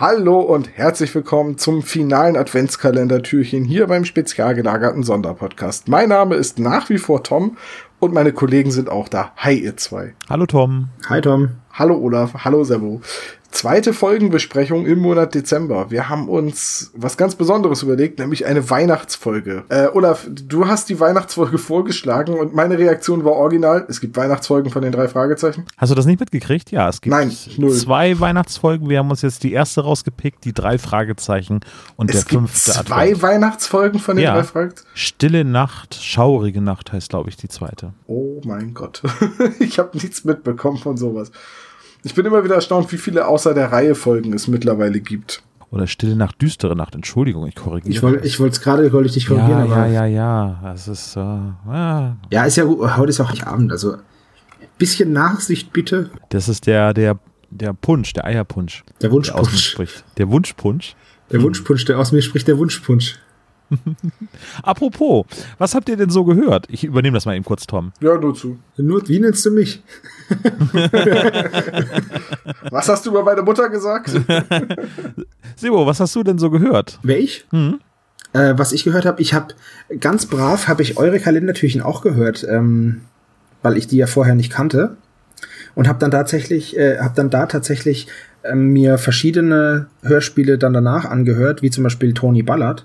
Hallo und herzlich willkommen zum finalen Adventskalender-Türchen hier beim spezial gelagerten Sonderpodcast. Mein Name ist nach wie vor Tom und meine Kollegen sind auch da. Hi, ihr zwei. Hallo Tom. Hi Tom. Hallo Olaf. Hallo Sebo. Zweite Folgenbesprechung im Monat Dezember. Wir haben uns was ganz Besonderes überlegt, nämlich eine Weihnachtsfolge. Äh, Olaf, du hast die Weihnachtsfolge vorgeschlagen und meine Reaktion war original. Es gibt Weihnachtsfolgen von den drei Fragezeichen. Hast du das nicht mitgekriegt? Ja, es gibt Nein, null. zwei Weihnachtsfolgen. Wir haben uns jetzt die erste rausgepickt, die drei Fragezeichen und Es der gibt fünfte zwei Advent. Weihnachtsfolgen von den Ja. drei Fragezeichen. Stille Nacht, schaurige Nacht heißt, glaube ich, die zweite. Oh mein Gott. ich habe nichts mitbekommen von sowas. Ich bin immer wieder erstaunt, wie viele außer der Reihe Folgen es mittlerweile gibt. Oder Stille Nacht, düstere Nacht. Entschuldigung, ich korrigiere. Ich wollte ich wollte es gerade, wollte ich dich korrigieren, ja, aber ja, ja, ja. Das ist äh, ah, ja, ist ja gut. Heute ist auch nicht Abend, also ein bisschen Nachsicht bitte. das ist der der der Punsch, der Eierpunsch, Der der aus mir Wunschpunsch. spricht. Der Wunschpunsch. Der Wunschpunsch, der aus mir spricht, der Wunschpunsch. Apropos, was habt ihr denn so gehört? Ich übernehme das mal eben kurz, Tom. Ja, nur zu. Nur, wie nennst du mich? Was hast du über meine Mutter gesagt? Sebo, was hast du denn so gehört? Wer ich? Mhm. Äh, was ich gehört habe, ich habe ganz brav habe ich eure Kalendertürchen auch gehört, ähm, weil ich die ja vorher nicht kannte und habe dann tatsächlich, äh, habe dann da tatsächlich ähm, mir verschiedene Hörspiele dann danach angehört, wie zum Beispiel Tony Ballard,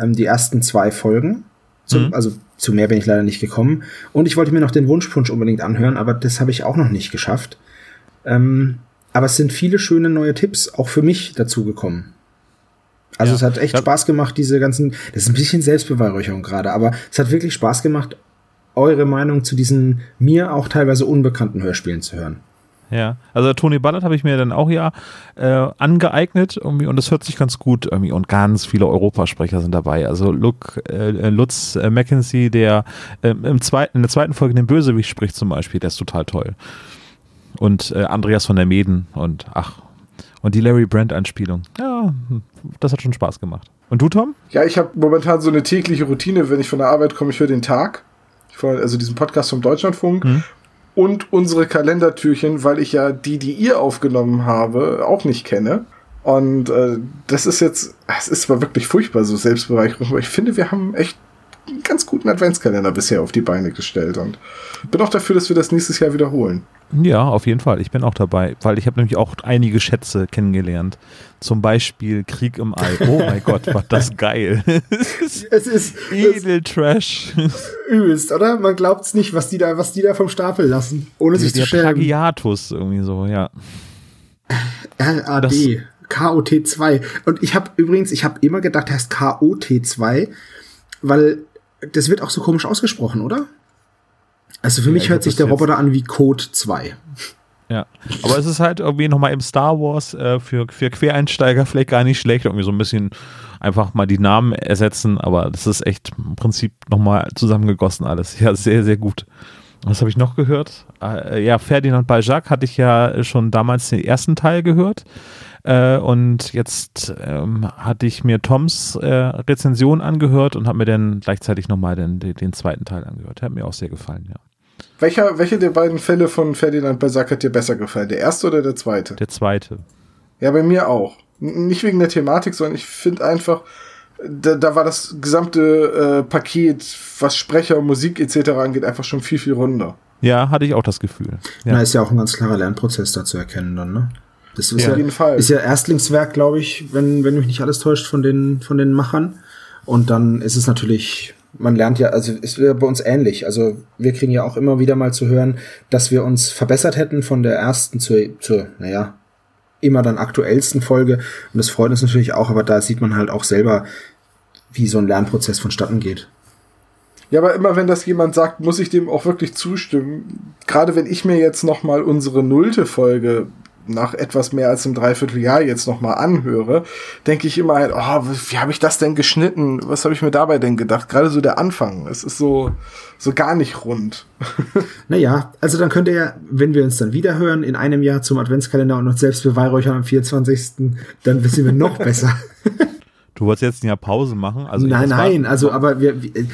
ähm, die ersten zwei Folgen. Zum, Mhm. Also zu mehr bin ich leider nicht gekommen. Und ich wollte mir noch den Wunschpunsch unbedingt anhören, aber das habe ich auch noch nicht geschafft. Ähm, aber es sind viele schöne neue Tipps auch für mich dazugekommen. Also Ja. es hat echt Ja. Spaß gemacht, diese ganzen, das ist ein bisschen Selbstbeweihräucherung gerade, aber es hat wirklich Spaß gemacht, eure Meinung zu diesen mir auch teilweise unbekannten Hörspielen zu hören. Ja, also Tony Ballard habe ich mir dann auch ja äh, angeeignet irgendwie und das hört sich ganz gut irgendwie und ganz viele Europasprecher sind dabei. Also Luke, äh, Lutz äh, Mackenzie, der äh, im zweiten, in der zweiten Folge den Bösewicht spricht zum Beispiel, der ist total toll. Und äh, Andreas von der Meden und ach und die Larry Brand Anspielung. Ja, das hat schon Spaß gemacht. Und du Tom? ja, ich habe momentan so eine tägliche Routine, wenn ich von der Arbeit komme, ich höre den Tag. Also diesen Podcast vom Deutschlandfunk. Mhm. Und unsere Kalendertürchen, weil ich ja die, die ihr aufgenommen habe, auch nicht kenne. Und äh, das ist jetzt, es ist zwar wirklich furchtbar, so Selbstbereicherung, aber ich finde, wir haben echt einen ganz guten Adventskalender bisher auf die Beine gestellt und bin auch dafür, dass wir das nächstes Jahr wiederholen. Ja, auf jeden Fall. Ich bin auch dabei, weil ich habe nämlich auch einige Schätze kennengelernt. Zum Beispiel Krieg im All. Oh mein Gott, war das geil. Es ist Edel Trash. übelst, oder? Man glaubt's nicht, was die da, was die da vom Stapel lassen, ohne sich der zu schämen. Plagiatus irgendwie so, ja. RAD, Das- KOT2. Und ich habe übrigens, ich habe immer gedacht, der heißt KOT2, weil das wird auch so komisch ausgesprochen, oder? Also für mich ich hört sich der Roboter an wie Code 2. Ja. Aber es ist halt irgendwie nochmal im Star Wars äh, für, für Quereinsteiger vielleicht gar nicht schlecht. Irgendwie so ein bisschen einfach mal die Namen ersetzen, aber das ist echt im Prinzip nochmal zusammengegossen alles. Ja, sehr, sehr gut. Was habe ich noch gehört? Äh, ja, Ferdinand Balzac hatte ich ja schon damals den ersten Teil gehört. Äh, und jetzt ähm, hatte ich mir Toms äh, Rezension angehört und habe mir dann gleichzeitig nochmal den, den, den zweiten Teil angehört. Hat mir auch sehr gefallen, ja. Welcher, welche der beiden Fälle von Ferdinand Balzac hat dir besser gefallen? Der erste oder der zweite? Der zweite. Ja, bei mir auch. N- Nicht wegen der Thematik, sondern ich finde einfach, da, da war das gesamte äh, Paket, was Sprecher, Musik etc. angeht, einfach schon viel, viel runder. Ja, hatte ich auch das Gefühl. Ja. Da ist ja auch ein ganz klarer Lernprozess da zu erkennen dann, ne? Das ist Ja. ja, Auf jeden Fall. ist ja Erstlingswerk, glaube ich, wenn, wenn mich nicht alles täuscht von den, von den Machern. Und dann ist es natürlich, man lernt ja, also ist ja bei uns ähnlich. Also wir kriegen ja auch immer wieder mal zu hören, dass wir uns verbessert hätten von der ersten zur, zur naja, immer dann aktuellsten Folge. Und das freut uns natürlich auch, aber da sieht man halt auch selber, wie so ein Lernprozess vonstatten geht. Ja, aber immer wenn das jemand sagt, muss ich dem auch wirklich zustimmen. Gerade wenn ich mir jetzt noch mal unsere nullte Folge nach etwas mehr als einem Dreivierteljahr jetzt noch mal anhöre, denke ich immer halt, oh, wie habe ich das denn geschnitten? Was habe ich mir dabei denn gedacht? Gerade so der Anfang. Es ist so, so gar nicht rund. naja, also dann könnt ihr ja, wenn wir uns dann wieder hören, in einem Jahr zum Adventskalender und uns selbst beweihräuchern am 24., dann wissen wir noch besser. Du wolltest jetzt ein Jahr Pause machen? Also nein, nein, also aber wir, wir äh,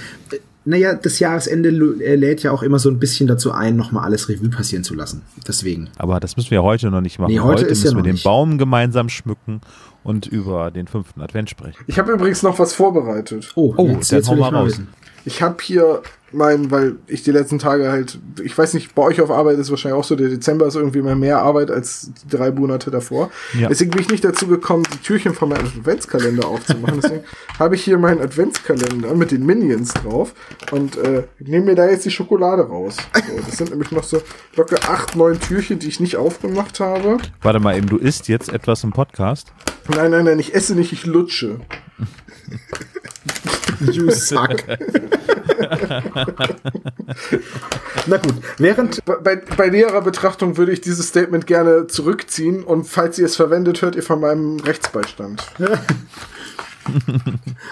naja, das Jahresende äh, lädt ja auch immer so ein bisschen dazu ein, nochmal alles Revue passieren zu lassen. Deswegen. Aber das müssen wir heute noch nicht machen. Nee, heute, heute müssen ja wir den nicht. Baum gemeinsam schmücken und über den fünften Advent sprechen. Ich habe übrigens noch was vorbereitet. Oh, Oh, jetzt, dann hau mal ich mal raus. wissen. Ich habe hier mein, weil ich die letzten Tage halt, ich weiß nicht, bei euch auf Arbeit ist wahrscheinlich auch so, der Dezember ist irgendwie mal mehr Arbeit als die drei Monate davor. Ja. Deswegen bin ich nicht dazu gekommen, die Türchen von meinem Adventskalender aufzumachen. Deswegen habe ich hier meinen Adventskalender mit den Minions drauf und äh, nehme mir da jetzt die Schokolade raus. So, das sind nämlich noch so locker acht, neun Türchen, die ich nicht aufgemacht habe. Warte mal eben, du isst jetzt etwas im Podcast? Nein, nein, nein, ich esse nicht, ich lutsche. You suck. Na gut, während Bei, bei, näherer Betrachtung würde ich dieses Statement gerne zurückziehen und falls ihr es verwendet, hört ihr von meinem Rechtsbeistand.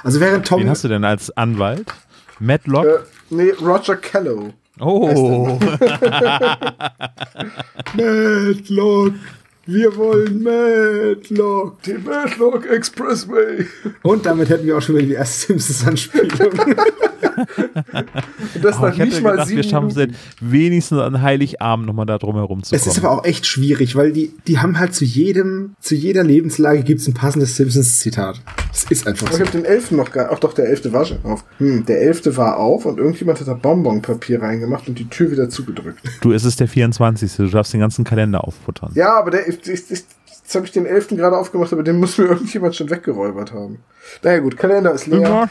also während Tom Wen hast du denn als Anwalt? Madlock? Äh, nee, Roger Kello. oh, Madlock, wir wollen Madlock. Die Madlock Expressway. Und damit hätten wir auch schon wieder die erste Simpsons-Anspielung. Und das Aber nach ich hätte nicht mal gedacht, wir sieben schaffen es Minuten. wenigstens an Heiligabend nochmal da drum herum zu es kommen. ist aber auch echt schwierig, weil die, die haben halt zu jedem, zu jeder Lebenslage gibt's ein passendes Simpsons-Zitat. Es ist einfach Ich so. habe den elften noch gar Ach doch, der elfte war schon auf. Hm, der elfte war auf und irgendjemand hat da Bonbonpapier reingemacht und die Tür wieder zugedrückt. du, es ist der 24. Du darfst den ganzen Kalender auffuttern. Ja, aber der, ich, ich, ich, jetzt habe ich den elften gerade aufgemacht, aber den muss mir irgendjemand schon weggeräubert haben. Naja gut, Kalender ist leer.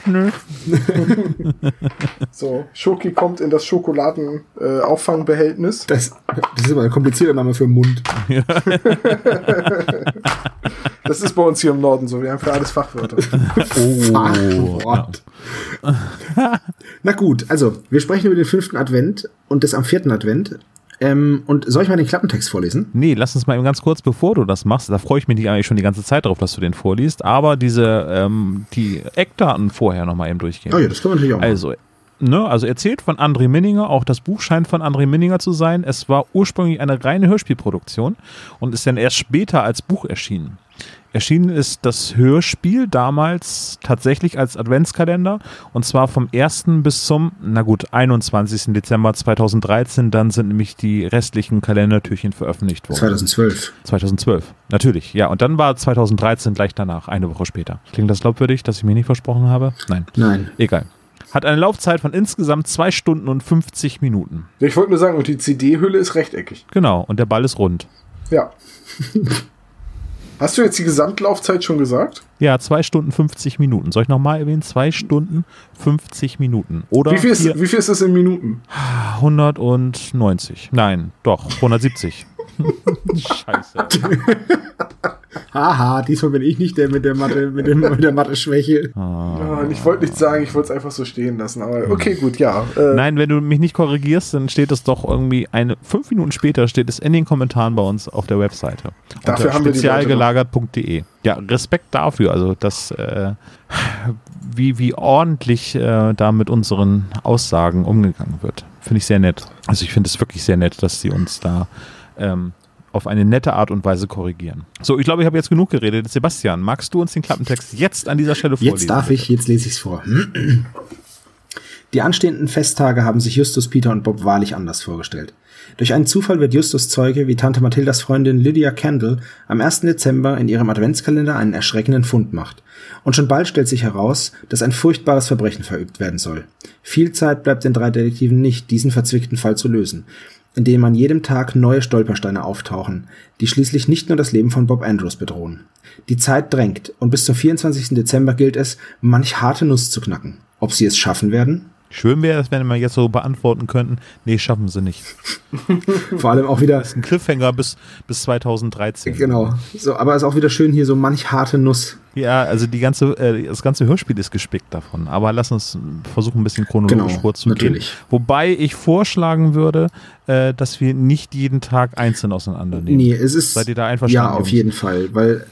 So, Schoki kommt in das Schokoladen-Auffangbehältnis. Äh. Das, das ist aber ein komplizierter Name für Mund. das ist bei uns hier im Norden so, wir haben für alles Fachwörter. Oh, Fachwort. Na gut, also, wir sprechen über den fünften Advent und das am vierten Advent. Ähm, und soll ich mal den Klappentext vorlesen? Nee, lass uns mal eben ganz kurz, bevor du das machst, da freue ich mich nicht eigentlich schon die ganze Zeit darauf, dass du den vorliest, aber diese, ähm, die Eckdaten vorher nochmal eben durchgehen. Oh ja, das können wir natürlich auch. machen. Also, ne, also erzählt von André Minninger, auch das Buch scheint von André Minninger zu sein. Es war ursprünglich eine reine Hörspielproduktion und ist dann erst später als Buch erschienen. Erschienen ist das Hörspiel damals tatsächlich als Adventskalender und zwar vom 1. bis zum, na gut, 21. Dezember 2013. Dann sind nämlich die restlichen Kalendertürchen veröffentlicht worden. 2012. 2012, natürlich, ja. Und dann war 2013 gleich danach, eine Woche später. Klingt das glaubwürdig, dass ich mir nicht versprochen habe? Nein. Nein. Egal. Hat eine Laufzeit von insgesamt 2 Stunden und 50 Minuten. Ich wollte nur sagen, und die CD-Hülle ist rechteckig. Genau, und der Ball ist rund. Ja. Hast du jetzt die Gesamtlaufzeit schon gesagt? Ja, 2 Stunden 50 Minuten. Soll ich nochmal erwähnen? 2 Stunden 50 Minuten. Oder Wie viel, ist, wie viel ist das in Minuten? 190. Nein, doch, 170. Scheiße. Haha, diesmal bin ich nicht der mit der Mathe, mit, dem, mit der Mathe-Schwäche. Ah, ich wollte nicht sagen, ich wollte es einfach so stehen lassen. Aber okay, gut, ja. Äh, Nein, wenn du mich nicht korrigierst, dann steht es doch irgendwie eine fünf Minuten später steht es in den Kommentaren bei uns auf der Webseite. Dafür Unter haben wir spezialgelagert.de. Ja, Respekt dafür, also dass äh, wie, wie ordentlich äh, da mit unseren Aussagen umgegangen wird. Finde ich sehr nett. Also ich finde es wirklich sehr nett, dass sie uns da ähm, auf eine nette Art und Weise korrigieren. So, ich glaube, ich habe jetzt genug geredet. Sebastian, magst du uns den Klappentext jetzt an dieser Stelle vorlesen? Jetzt darf ich, jetzt lese ich es vor. Die anstehenden Festtage haben sich Justus, Peter und Bob wahrlich anders vorgestellt. Durch einen Zufall wird Justus Zeuge, wie Tante Mathildas Freundin Lydia Kendall am 1. Dezember in ihrem Adventskalender einen erschreckenden Fund macht. Und schon bald stellt sich heraus, dass ein furchtbares Verbrechen verübt werden soll. Viel Zeit bleibt den drei Detektiven nicht, diesen verzwickten Fall zu lösen, indem an jedem Tag neue Stolpersteine auftauchen, die schließlich nicht nur das Leben von Bob Andrews bedrohen. Die Zeit drängt und bis zum 24. Dezember gilt es, manch harte Nuss zu knacken. Ob sie es schaffen werden? Schön wäre es, wenn wir jetzt so beantworten könnten, nee, schaffen sie nicht. Vor allem auch wieder. Das ist ein Cliffhanger bis, bis 2013. Genau. So, aber ist auch wieder schön hier so manch harte Nuss. Ja, also die ganze, äh, das ganze Hörspiel ist gespickt davon. Aber lass uns versuchen, ein bisschen chronologisch Genau, vorzugehen. natürlich. Wobei ich vorschlagen würde, äh, dass wir nicht jeden Tag einzeln auseinandernehmen. Nee, es ist. Seid ihr da einverstanden? Ja, auf jeden Fall. Weil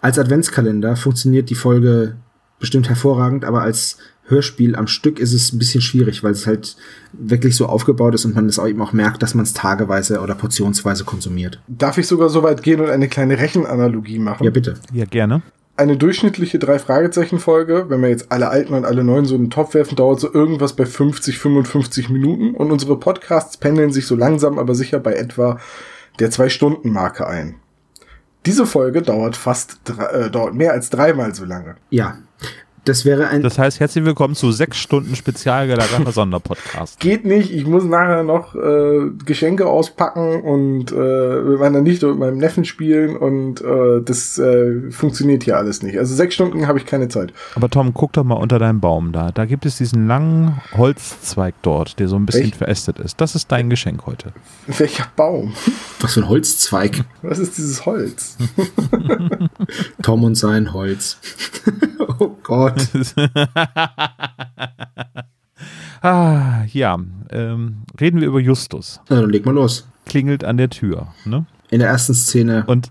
als Adventskalender funktioniert die Folge bestimmt hervorragend, aber als Hörspiel am Stück ist es ein bisschen schwierig, weil es halt wirklich so aufgebaut ist und man es auch eben auch merkt, dass man es tageweise oder portionsweise konsumiert. Darf ich sogar so weit gehen und eine kleine Rechenanalogie machen? Ja, bitte. Ja, gerne. Eine durchschnittliche Drei-Fragezeichen-Folge, wenn wir jetzt alle alten und alle neuen so in den Topf werfen, dauert so irgendwas bei 50, 55 Minuten und unsere Podcasts pendeln sich so langsam, aber sicher bei etwa der Zwei-Stunden-Marke ein. Diese Folge dauert fast, äh, dauert mehr als dreimal so lange. Ja. Das wäre ein. Das heißt, herzlich willkommen zu sechs Stunden spezialgelagerter Sonderpodcast. Geht nicht, ich muss nachher noch äh, Geschenke auspacken und äh, mit meiner Nichte und meinem Neffen spielen und äh, das äh, funktioniert hier alles nicht. Also sechs Stunden habe ich keine Zeit. Aber Tom, guck doch mal unter deinem Baum da. Da gibt es diesen langen Holzzweig dort, der so ein bisschen Echt? verästet ist. Das ist dein Geschenk heute. Welcher Baum? was für ein Holzzweig. Was ist dieses Holz? Tom und sein Holz. oh Gott. ah, ja. Ähm, reden wir über Justus. Na, dann leg mal los. Klingelt an der Tür. Ne? In der ersten Szene. Und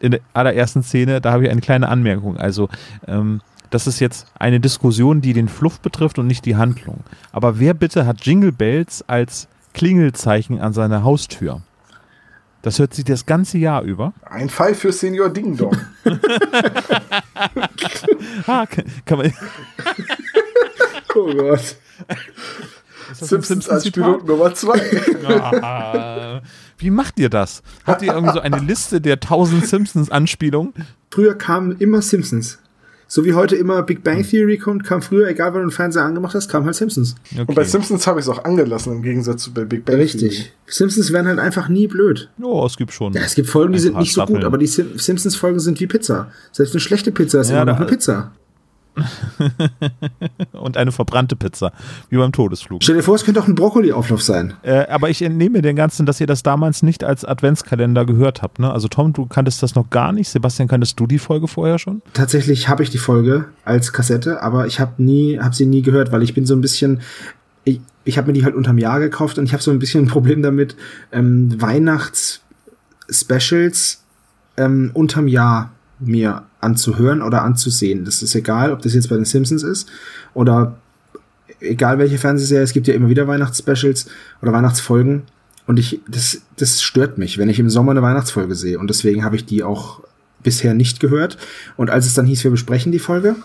in der allerersten Szene, da habe ich eine kleine Anmerkung. Also, ähm, das ist jetzt eine Diskussion, die den Fluff betrifft und nicht die Handlung. Aber wer bitte hat Jingle Bells als Klingelzeichen an seiner Haustür? Das hört sich das ganze Jahr über. Ein Fall für Senior Ding Dong. Ah, kann, kann man. oh Gott. Ein Simpsons als? Pilot Nummer zwei. Ah, Wie macht ihr das? Habt ihr irgendwie so eine Liste der 1000 Simpsons-Anspielungen? Früher kamen immer Simpsons. So wie heute immer Big Bang Theory kommt, kam früher, egal wann du den Fernseher angemacht hast, kam halt Simpsons. Und bei Simpsons habe ich es auch angelassen, im Gegensatz zu bei Big Bang. Theory. Richtig. Simpsons werden halt einfach nie blöd. Ja, es gibt schon. Ja, es gibt Folgen, die sind nicht so gut, aber die Sim Simpsons-Folgen sind wie Pizza. Selbst eine schlechte Pizza ist Ja, immer noch eine Pizza. Und eine verbrannte Pizza, wie beim Todesflug. Stell dir vor, es könnte auch ein Brokkoli-Auflauf sein. Äh, aber ich entnehme den Ganzen, dass ihr das damals nicht als Adventskalender gehört habt. Ne? Also Tom, du kanntest das noch gar nicht. Sebastian, kanntest du die Folge vorher schon? Tatsächlich habe ich die Folge als Kassette, aber ich habe nie, habe sie nie gehört, weil ich bin so ein bisschen, ich, ich habe mir die halt unterm Jahr gekauft und ich habe so ein bisschen ein Problem damit, ähm, Weihnachts-Specials ähm, unterm Jahr mir anzuhören oder anzusehen. Das ist egal, ob das jetzt bei den Simpsons ist oder egal welche Fernsehserie, es gibt ja immer wieder Weihnachtsspecials oder Weihnachtsfolgen. Und ich, das, das stört mich, wenn ich im Sommer eine Weihnachtsfolge sehe. Und deswegen habe ich die auch bisher nicht gehört. Und als es dann hieß, wir besprechen die Folge,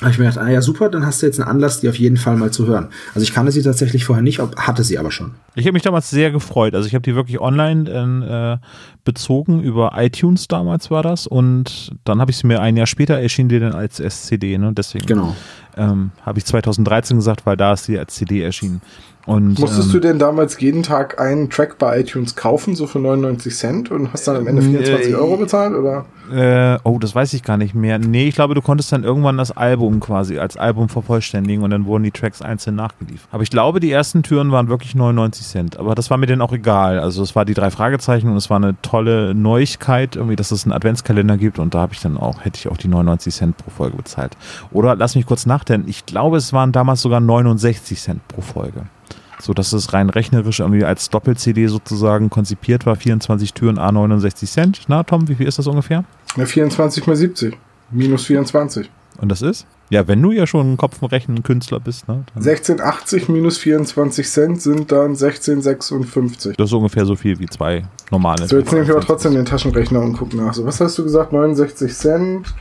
habe ich mir gedacht, ah ja, super, dann hast du jetzt einen Anlass, die auf jeden Fall mal zu hören. Also ich kannte sie tatsächlich vorher nicht, hatte sie aber schon. Ich habe mich damals sehr gefreut. Also ich habe die wirklich online äh, bezogen, über iTunes damals war das. Und dann habe ich sie mir ein Jahr später erschien die dann als SCD. Ne? Deswegen Genau. ähm, habe ich 2013 gesagt, weil da ist sie als CD erschienen. Und, Musstest ähm, du denn damals jeden Tag einen Track bei iTunes kaufen, so für 99 Cent und hast dann am Ende 24 Äh, Euro bezahlt? Oder? Äh, oh, das weiß ich gar nicht mehr. Nee, ich glaube, du konntest dann irgendwann das Album quasi als Album vervollständigen und dann wurden die Tracks einzeln nachgeliefert. Aber ich glaube, die ersten Türen waren wirklich 99 Cent. Aber das war mir dann auch egal. Also es war die drei Fragezeichen und es war eine tolle Neuigkeit, irgendwie, dass es einen Adventskalender gibt und da habe ich dann auch, hätte ich auch die 99 Cent pro Folge bezahlt. Oder lass mich kurz nachdenken. Ich glaube, es waren damals sogar 69 Cent pro Folge. So dass es rein rechnerisch irgendwie als Doppel-CD sozusagen konzipiert war. 24 Türen, A 69 Cent. Na, Tom, wie viel ist das ungefähr? Ja, 24 mal 70. Minus 24. Und das ist? Ja, wenn du ja schon ein Kopfrechnen-Künstler bist, ne? Dann 1680 minus 24 Cent sind dann 1656. das ist ungefähr so viel wie zwei normale. So, jetzt nehme ich aber trotzdem den Taschenrechner und gucke nach. So, was hast du gesagt? 69 Cent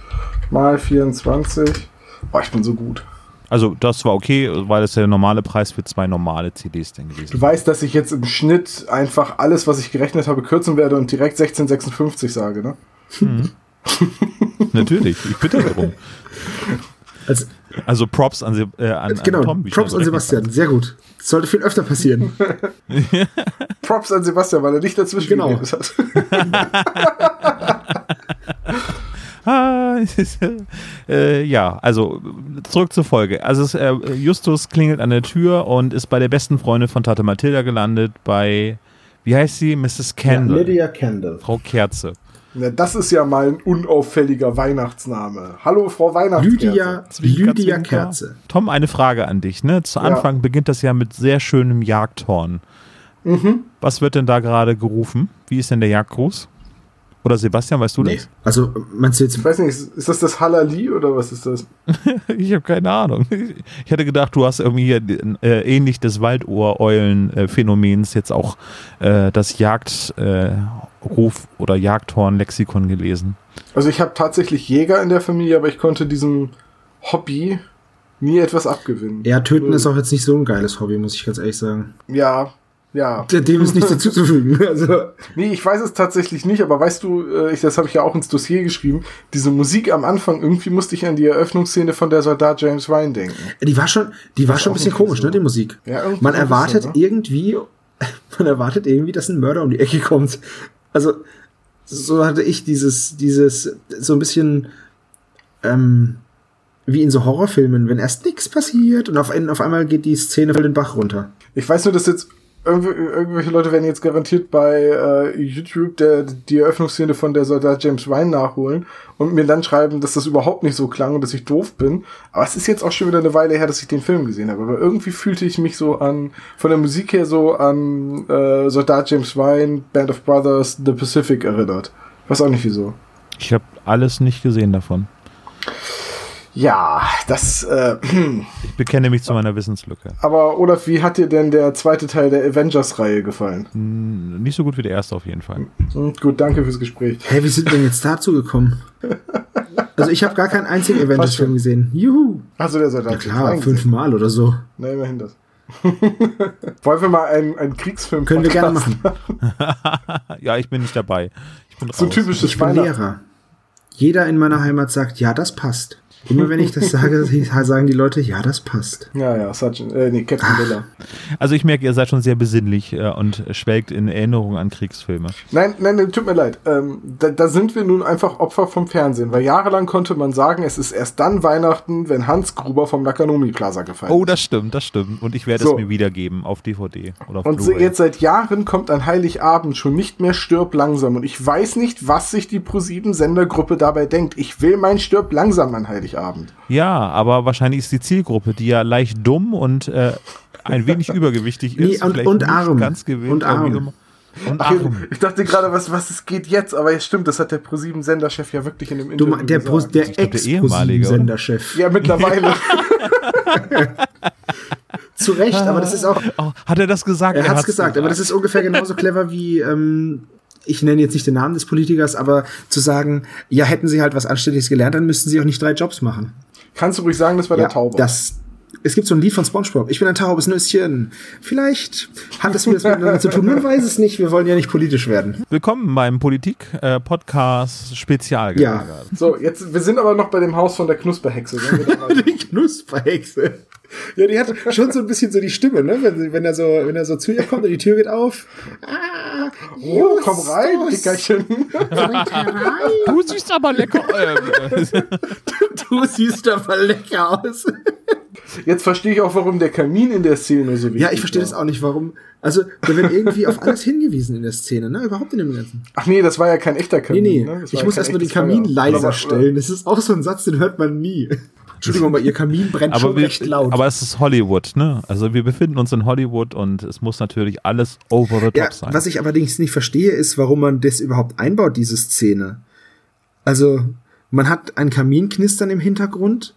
mal 24. Boah, ich bin so gut. Also, das war okay, weil das der normale Preis für zwei normale CDs denn gewesen Du weißt, dass ich jetzt im Schnitt einfach alles, was ich gerechnet habe, kürzen werde und direkt 1656 sage, ne? Natürlich, ich bitte darum. Also, Also Props an, Se äh, an, genau, an Tom. Props an Sebastian. Sehr gut. Das sollte viel öfter passieren. Props an Sebastian, weil er nicht dazwischen Genau. hat. Ah, äh, ja, also zurück zur Folge. Also es, äh, Justus klingelt an der Tür und ist bei der besten Freundin von Tante Mathilda gelandet, bei, wie heißt sie? Mrs. Kendall. Ja, Lydia Kendall. Frau Kerze. Na, das ist ja mal ein unauffälliger Weihnachtsname. Hallo, Frau Weihnachtskerze. Lydia, Lydia Kerze. Tom, eine Frage an dich. Ne? Zu Anfang ja. beginnt das ja mit sehr schönem Jagdhorn. Mhm. Was wird denn da gerade gerufen? Wie ist denn der Jagdgruß? Oder Sebastian, weißt du nee. das? Also, meinst du jetzt. Ich weiß nicht, ist das das Halali oder was ist das? ich habe keine Ahnung. Ich hätte gedacht, du hast irgendwie hier äh, ähnlich des Waldohreulen-Phänomens jetzt auch äh, das Jagdruf äh, oder Jagdhorn-Lexikon gelesen. Also, ich habe tatsächlich Jäger in der Familie, aber ich konnte diesem Hobby nie etwas abgewinnen. Ja, töten so. ist auch jetzt nicht so ein geiles Hobby, muss ich ganz ehrlich sagen. Ja, ja. Dem ist nichts dazuzufügen. Also. Nee, ich weiß es tatsächlich nicht, aber weißt du, äh, ich, das habe ich ja auch ins Dossier geschrieben, diese Musik am Anfang, irgendwie musste ich an die Eröffnungsszene von der Soldat James Ryan denken. Die war schon, die war schon ein bisschen komisch, so. ne, die Musik. Ja, man erwartet so, ne? irgendwie, man erwartet irgendwie, dass ein Mörder um die Ecke kommt. Also, so hatte ich dieses, dieses, so ein bisschen, ähm, wie in so Horrorfilmen, wenn erst nichts passiert und auf, auf einmal geht die Szene voll den Bach runter. Ich weiß nur, dass jetzt irgendwelche Leute werden jetzt garantiert bei äh, YouTube der, die Eröffnungsszene von der Soldat James Ryan nachholen und mir dann schreiben, dass das überhaupt nicht so klang und dass ich doof bin. Aber es ist jetzt auch schon wieder eine Weile her, dass ich den Film gesehen habe. Aber irgendwie fühlte ich mich so an, von der Musik her so an äh, Soldat James Ryan, Band of Brothers, The Pacific erinnert. weiß auch nicht wieso. Ich habe alles nicht gesehen davon. Ja, das. Äh, ich bekenne mich zu meiner Wissenslücke. Aber Olaf, wie hat dir denn der zweite Teil der Avengers-Reihe gefallen? Hm, nicht so gut wie der erste auf jeden Fall. Hm, gut, danke fürs Gespräch. Hä, hey, wie sind denn jetzt dazu gekommen? also ich habe gar keinen einzigen Avengers-Film gesehen. Juhu. Du der seit Ja klar, fünfmal oder so. Na, immerhin das. Wollen wir mal einen, einen Kriegsfilm Können wir gerne machen. ja, ich bin nicht dabei. Ich bin so typisches Ich bin Lehrer. Jeder in meiner Heimat sagt, ja, das passt. Immer wenn ich das sage, sagen die Leute, ja, das passt. Ja, ja, Sergeant, äh, nee, Captain Miller. Also ich merke, ihr seid schon sehr besinnlich äh, und schwelgt in Erinnerung an Kriegsfilme. Nein, nein, nein tut mir leid. Ähm, da, da sind wir nun einfach Opfer vom Fernsehen, weil jahrelang konnte man sagen, es ist erst dann Weihnachten, wenn Hans Gruber vom Nakanomi Plaza gefallen ist. Oh, das stimmt, das stimmt. Und ich werde so. es mir wiedergeben auf DVD oder auf Und jetzt seit Jahren kommt an Heiligabend schon nicht mehr Stirb langsam. Und ich weiß nicht, was sich die ProSieben-Sendergruppe dabei denkt. Ich will mein Stirb langsam an Heiligabend. Heiligabend. Ja, aber wahrscheinlich ist die Zielgruppe, die ja leicht dumm und äh, ein wenig übergewichtig ist. Nee, und, und arm. Ganz gewinnt, und arm. Und Ach, ich dachte gerade, was, was es geht jetzt, aber es stimmt, das hat der ProSieben-Senderchef ja wirklich in dem Interview du, der gesagt. der Ex-ProSieben-Senderchef. Ja, mittlerweile. Zu Recht, aber das ist auch. Oh, hat er das gesagt? Er, er hat es gesagt, gesagt, aber das ist ungefähr genauso clever wie ähm, ich nenne jetzt nicht den Namen des Politikers, aber zu sagen, ja, hätten sie halt was Anständiges gelernt, dann müssten sie auch nicht drei Jobs machen. Kannst du ruhig sagen, das war ja, der Taube. Das, es gibt so ein Lied von SpongeBob. Ich bin ein taubes Nüsschen. Vielleicht hat es was miteinander zu tun. Man weiß es nicht. Wir wollen ja nicht politisch werden. Willkommen beim Politik-Podcast Spezial. Ja. So, jetzt, wir sind aber noch bei dem Haus von der Knusperhexe. die Knusperhexe. Ja, die hat schon so ein bisschen so die Stimme, ne? Wenn, wenn er so, wenn er so zu ihr kommt und die Tür geht auf. Ah, oh, komm rein, Dickerchen. du siehst aber lecker. du siehst aber lecker aus. Jetzt verstehe ich auch, warum der Kamin in der Szene so wichtig Ja, ich verstehe das auch nicht, warum. Also, da wird irgendwie auf alles hingewiesen in der Szene, ne? Überhaupt in dem Ganzen. Ach nee, das war ja kein echter Kamin. Nee, nee. Ne? Ich muss erstmal den Kamin Feuer. leiser stellen. Das ist auch so ein Satz, den hört man nie. Entschuldigung, aber ihr Kamin brennt aber schon wir, recht laut. Aber es ist Hollywood, ne? Also wir befinden uns in Hollywood und es muss natürlich alles over the top ja, sein. Was ich allerdings nicht verstehe, ist, warum man das überhaupt einbaut, diese Szene. Also, man hat ein Kaminknistern im Hintergrund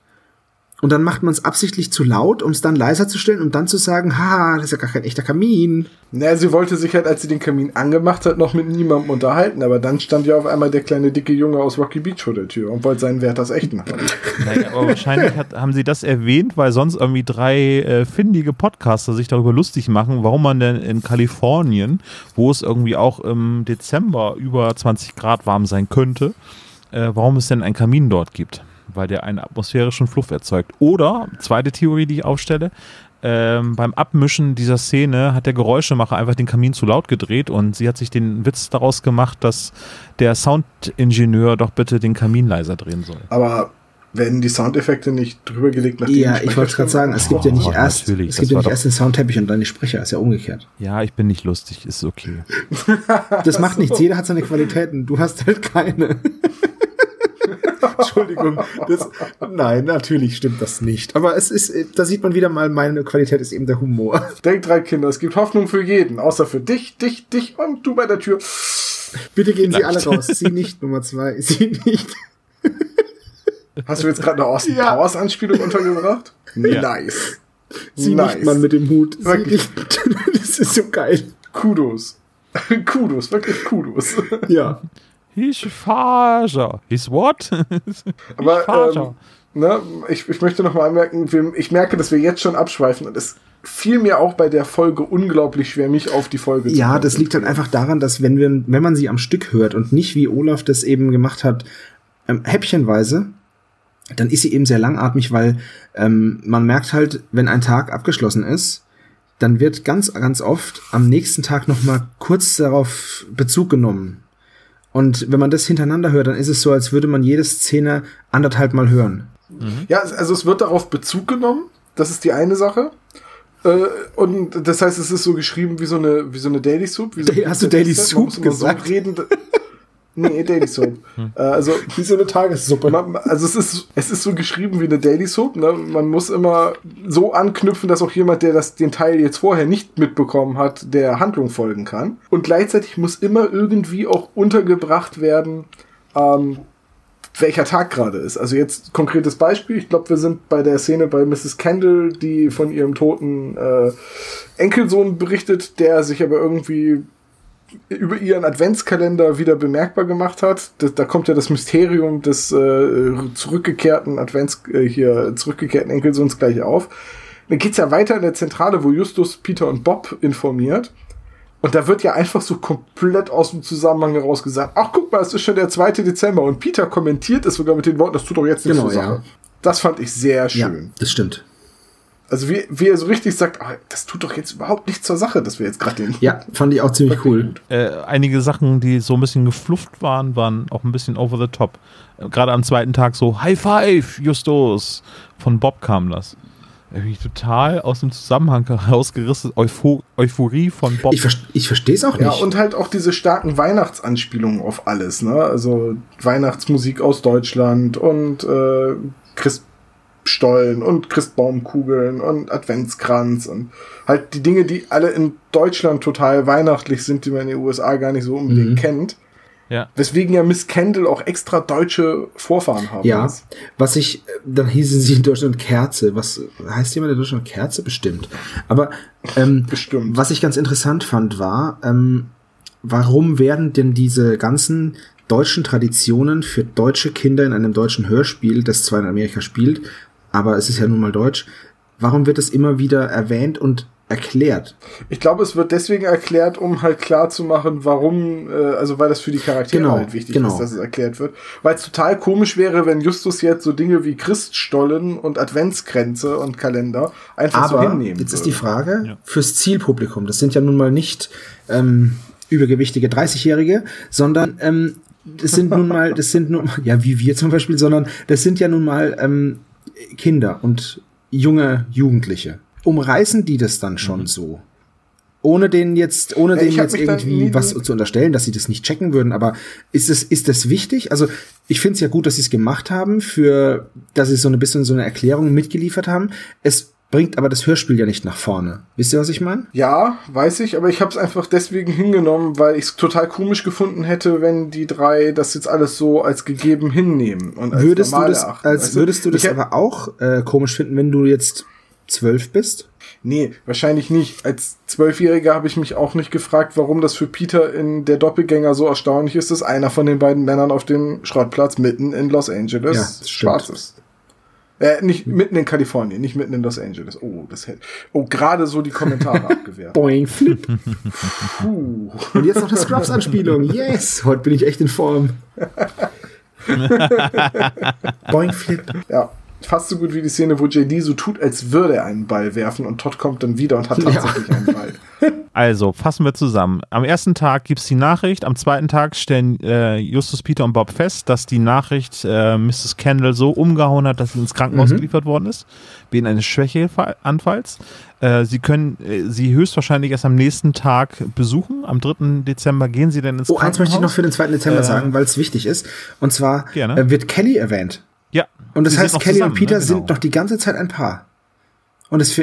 und dann macht man es absichtlich zu laut, um es dann leiser zu stellen, um dann zu sagen, ha, das ist ja gar kein echter Kamin. Naja, sie wollte sich halt, als sie den Kamin angemacht hat, noch mit niemandem unterhalten, aber dann stand ja auf einmal der kleine dicke Junge aus Rocky Beach vor der Tür und wollte seinen Wert als echten haben. Naja, aber wahrscheinlich hat, haben sie das erwähnt, weil sonst irgendwie drei äh, findige Podcaster sich darüber lustig machen, warum man denn in Kalifornien, wo es irgendwie auch im Dezember über 20 Grad warm sein könnte, äh, warum es denn einen Kamin dort gibt weil der einen atmosphärischen Fluff erzeugt. Oder, zweite Theorie, die ich aufstelle, ähm, beim Abmischen dieser Szene hat der Geräuschemacher einfach den Kamin zu laut gedreht und sie hat sich den Witz daraus gemacht, dass der Soundingenieur doch bitte den Kamin leiser drehen soll. Aber werden die Soundeffekte nicht drüber gelegt, nachdem Ja, ich wollte gerade sagen, es gibt ja nicht Oh, erst, natürlich, es gibt ja nicht doch- erst den Soundteppich und dann die Sprecher, ist ja umgekehrt. Ja, ich bin nicht lustig, ist okay. Das macht nichts, jeder hat seine Qualitäten, du hast halt keine. Entschuldigung, das, nein, natürlich stimmt das nicht. Aber es ist, da sieht man wieder mal, meine Qualität ist eben der Humor. Denkt dran, Kinder, es gibt Hoffnung für jeden, außer für dich, dich, dich und du bei der Tür. Bitte gehen Sie alle Vielleicht. raus. Sie nicht, Nummer zwei. Sie nicht. Hast du jetzt gerade eine Austin Ja. Powers Anspielung untergebracht? Ja. Nice. Sie Nice. nicht, Mann mit dem Hut. Sie Wirklich. nicht. Das ist so geil. Kudos. Kudos, wirklich Kudos. Ja. He's Faser. He's what? Aber ähm, ne, ich, ich möchte noch mal anmerken, wir, ich merke, dass wir jetzt schon abschweifen und es fiel mir auch bei der Folge unglaublich schwer, mich auf die Folge zu Ja, das liegt halt einfach daran, dass wenn wir, wenn man sie am Stück hört und nicht wie Olaf das eben gemacht hat, ähm, häppchenweise, dann ist sie eben sehr langatmig, weil ähm, man merkt halt, wenn ein Tag abgeschlossen ist, dann wird ganz, ganz oft am nächsten Tag noch mal kurz darauf Bezug genommen. Und wenn man das hintereinander hört, dann ist es so, als würde man jede Szene anderthalb Mal hören. Ja, also es wird darauf Bezug genommen. Das ist die eine Sache. Äh, Und das heißt, es ist so geschrieben wie so eine, wie so eine Daily Soup. Wie so Hast du Daily Soup gesagt? So reden, nee, Daily Soap. Äh, Also, Wie so eine Tagessuppe. man, also es ist, es ist so geschrieben wie eine Daily Soap. Ne? Man muss immer so anknüpfen, dass auch jemand, der das, den Teil jetzt vorher nicht mitbekommen hat, der Handlung folgen kann. Und gleichzeitig muss immer irgendwie auch untergebracht werden, ähm, welcher Tag gerade ist. Also jetzt konkretes Beispiel. Ich glaube, wir sind bei der Szene bei Mrs. Kendall, die von ihrem toten äh, Enkelsohn berichtet, der sich aber irgendwie über ihren Adventskalender wieder bemerkbar gemacht hat. Da, da kommt ja das Mysterium des äh, zurückgekehrten Advents äh, hier zurückgekehrten Enkelsohns gleich auf. Dann geht's ja weiter in der Zentrale, wo Justus, Peter und Bob informiert. Und da wird ja einfach so komplett aus dem Zusammenhang heraus gesagt, ach guck mal, es ist schon der 2. Dezember. Und Peter kommentiert es sogar mit den Worten, das tut doch jetzt nichts Genau, zur Sache. ja. Das fand ich sehr Ja, schön. das stimmt. Also wie, wie er so richtig sagt, ah, das tut doch jetzt überhaupt nichts zur Sache, dass wir jetzt gerade den... Ja, fand ich auch ziemlich cool. äh, einige Sachen, die so ein bisschen geflufft waren, waren auch ein bisschen over the top. Äh, Gerade am zweiten Tag so High Five, Justus. Von Bob kam das. Irgendwie total aus dem Zusammenhang herausgerissen. Eupho Euphorie von Bob. Ich, ver ich verstehe es auch Ja, nicht. und halt auch diese starken Weihnachtsanspielungen auf alles, ne? Also Weihnachtsmusik aus Deutschland und äh, Christstollen und Christbaumkugeln und Adventskranz und halt die Dinge, die alle in Deutschland total weihnachtlich sind, die man in den USA gar nicht so unbedingt Mhm. kennt. ja. Weswegen ja Miss Kendall auch extra deutsche Vorfahren haben Ja, was ich, dann hießen sie in Deutschland Kerze. Was heißt jemand in Deutschland Kerze? Bestimmt. Aber ähm, Bestimmt. was ich ganz interessant fand, war, ähm, warum werden denn diese ganzen deutschen Traditionen für deutsche Kinder in einem deutschen Hörspiel, das zwar in Amerika spielt, aber es ist ja nun mal deutsch, warum wird es immer wieder erwähnt und erklärt? Ich glaube, es wird deswegen erklärt, um halt klar zu machen, warum, äh, also weil das für die Charaktere Genau, halt wichtig genau. ist, dass es erklärt wird. Weil es total komisch wäre, wenn Justus jetzt so Dinge wie Christstollen und Adventskränze und Kalender einfach so Aber hinnehmen jetzt ist würde. die Frage Ja. fürs Zielpublikum. Das sind ja nun mal nicht ähm, übergewichtige 30-Jährige, sondern ähm, das sind nun mal, das sind nun ja wie wir zum Beispiel, sondern das sind ja nun mal ähm, Kinder und junge Jugendliche. Umreißen die das dann schon so? Ohne denen jetzt, ohne Ja, denen jetzt irgendwie was zu unterstellen, dass sie das nicht checken würden, aber ist es, ist das wichtig? Also, ich finde es ja gut, dass sie es gemacht haben, für, dass sie so ein bisschen so eine Erklärung mitgeliefert haben. Es bringt aber das Hörspiel ja nicht nach vorne. Wisst ihr, was ich meine? Ja, weiß ich, aber ich habe es einfach deswegen hingenommen, weil ich es total komisch gefunden hätte, wenn die drei das jetzt alles so als gegeben hinnehmen und als Würdest du normal das, erachten. als Weißt würdest du das aber auch äh, komisch finden, wenn du jetzt zwölf bist? Nee, wahrscheinlich nicht. Als Zwölfjähriger habe ich mich auch nicht gefragt, warum das für Peter in der Doppelgänger so erstaunlich ist, dass einer von den beiden Männern auf dem Schrottplatz mitten in Los Angeles Ja, schwarz ist. Äh, nicht mitten in Kalifornien, nicht mitten in Los Angeles. Oh, das hätte. Oh, gerade so die Kommentare abgewehrt. Boing, flip. Puh. Und jetzt noch eine Scrubs-Anspielung. Yes! Heute bin ich echt in Form. Boing, flip. Ja. fast so gut wie die Szene, wo JD so tut, als würde er einen Ball werfen und Todd kommt dann wieder und hat tatsächlich ja. einen Ball. Also, fassen wir zusammen. Am ersten Tag gibt es die Nachricht, am zweiten Tag stellen äh, Justus, Peter und Bob fest, dass die Nachricht äh, Mrs. Kendall so umgehauen hat, dass sie ins Krankenhaus mhm. geliefert worden ist, wegen eines Schwächeanfalls. Äh, sie können äh, sie höchstwahrscheinlich erst am nächsten Tag besuchen. Am 3. Dezember gehen sie dann ins oh, Krankenhaus. Oh, eins möchte ich noch für den 2. Dezember äh, sagen, weil es wichtig ist. Und zwar äh, wird Kelly erwähnt. Ja. Und das heißt, Kelly zusammen, und Peter ne? genau. sind noch die ganze Zeit ein Paar. Und es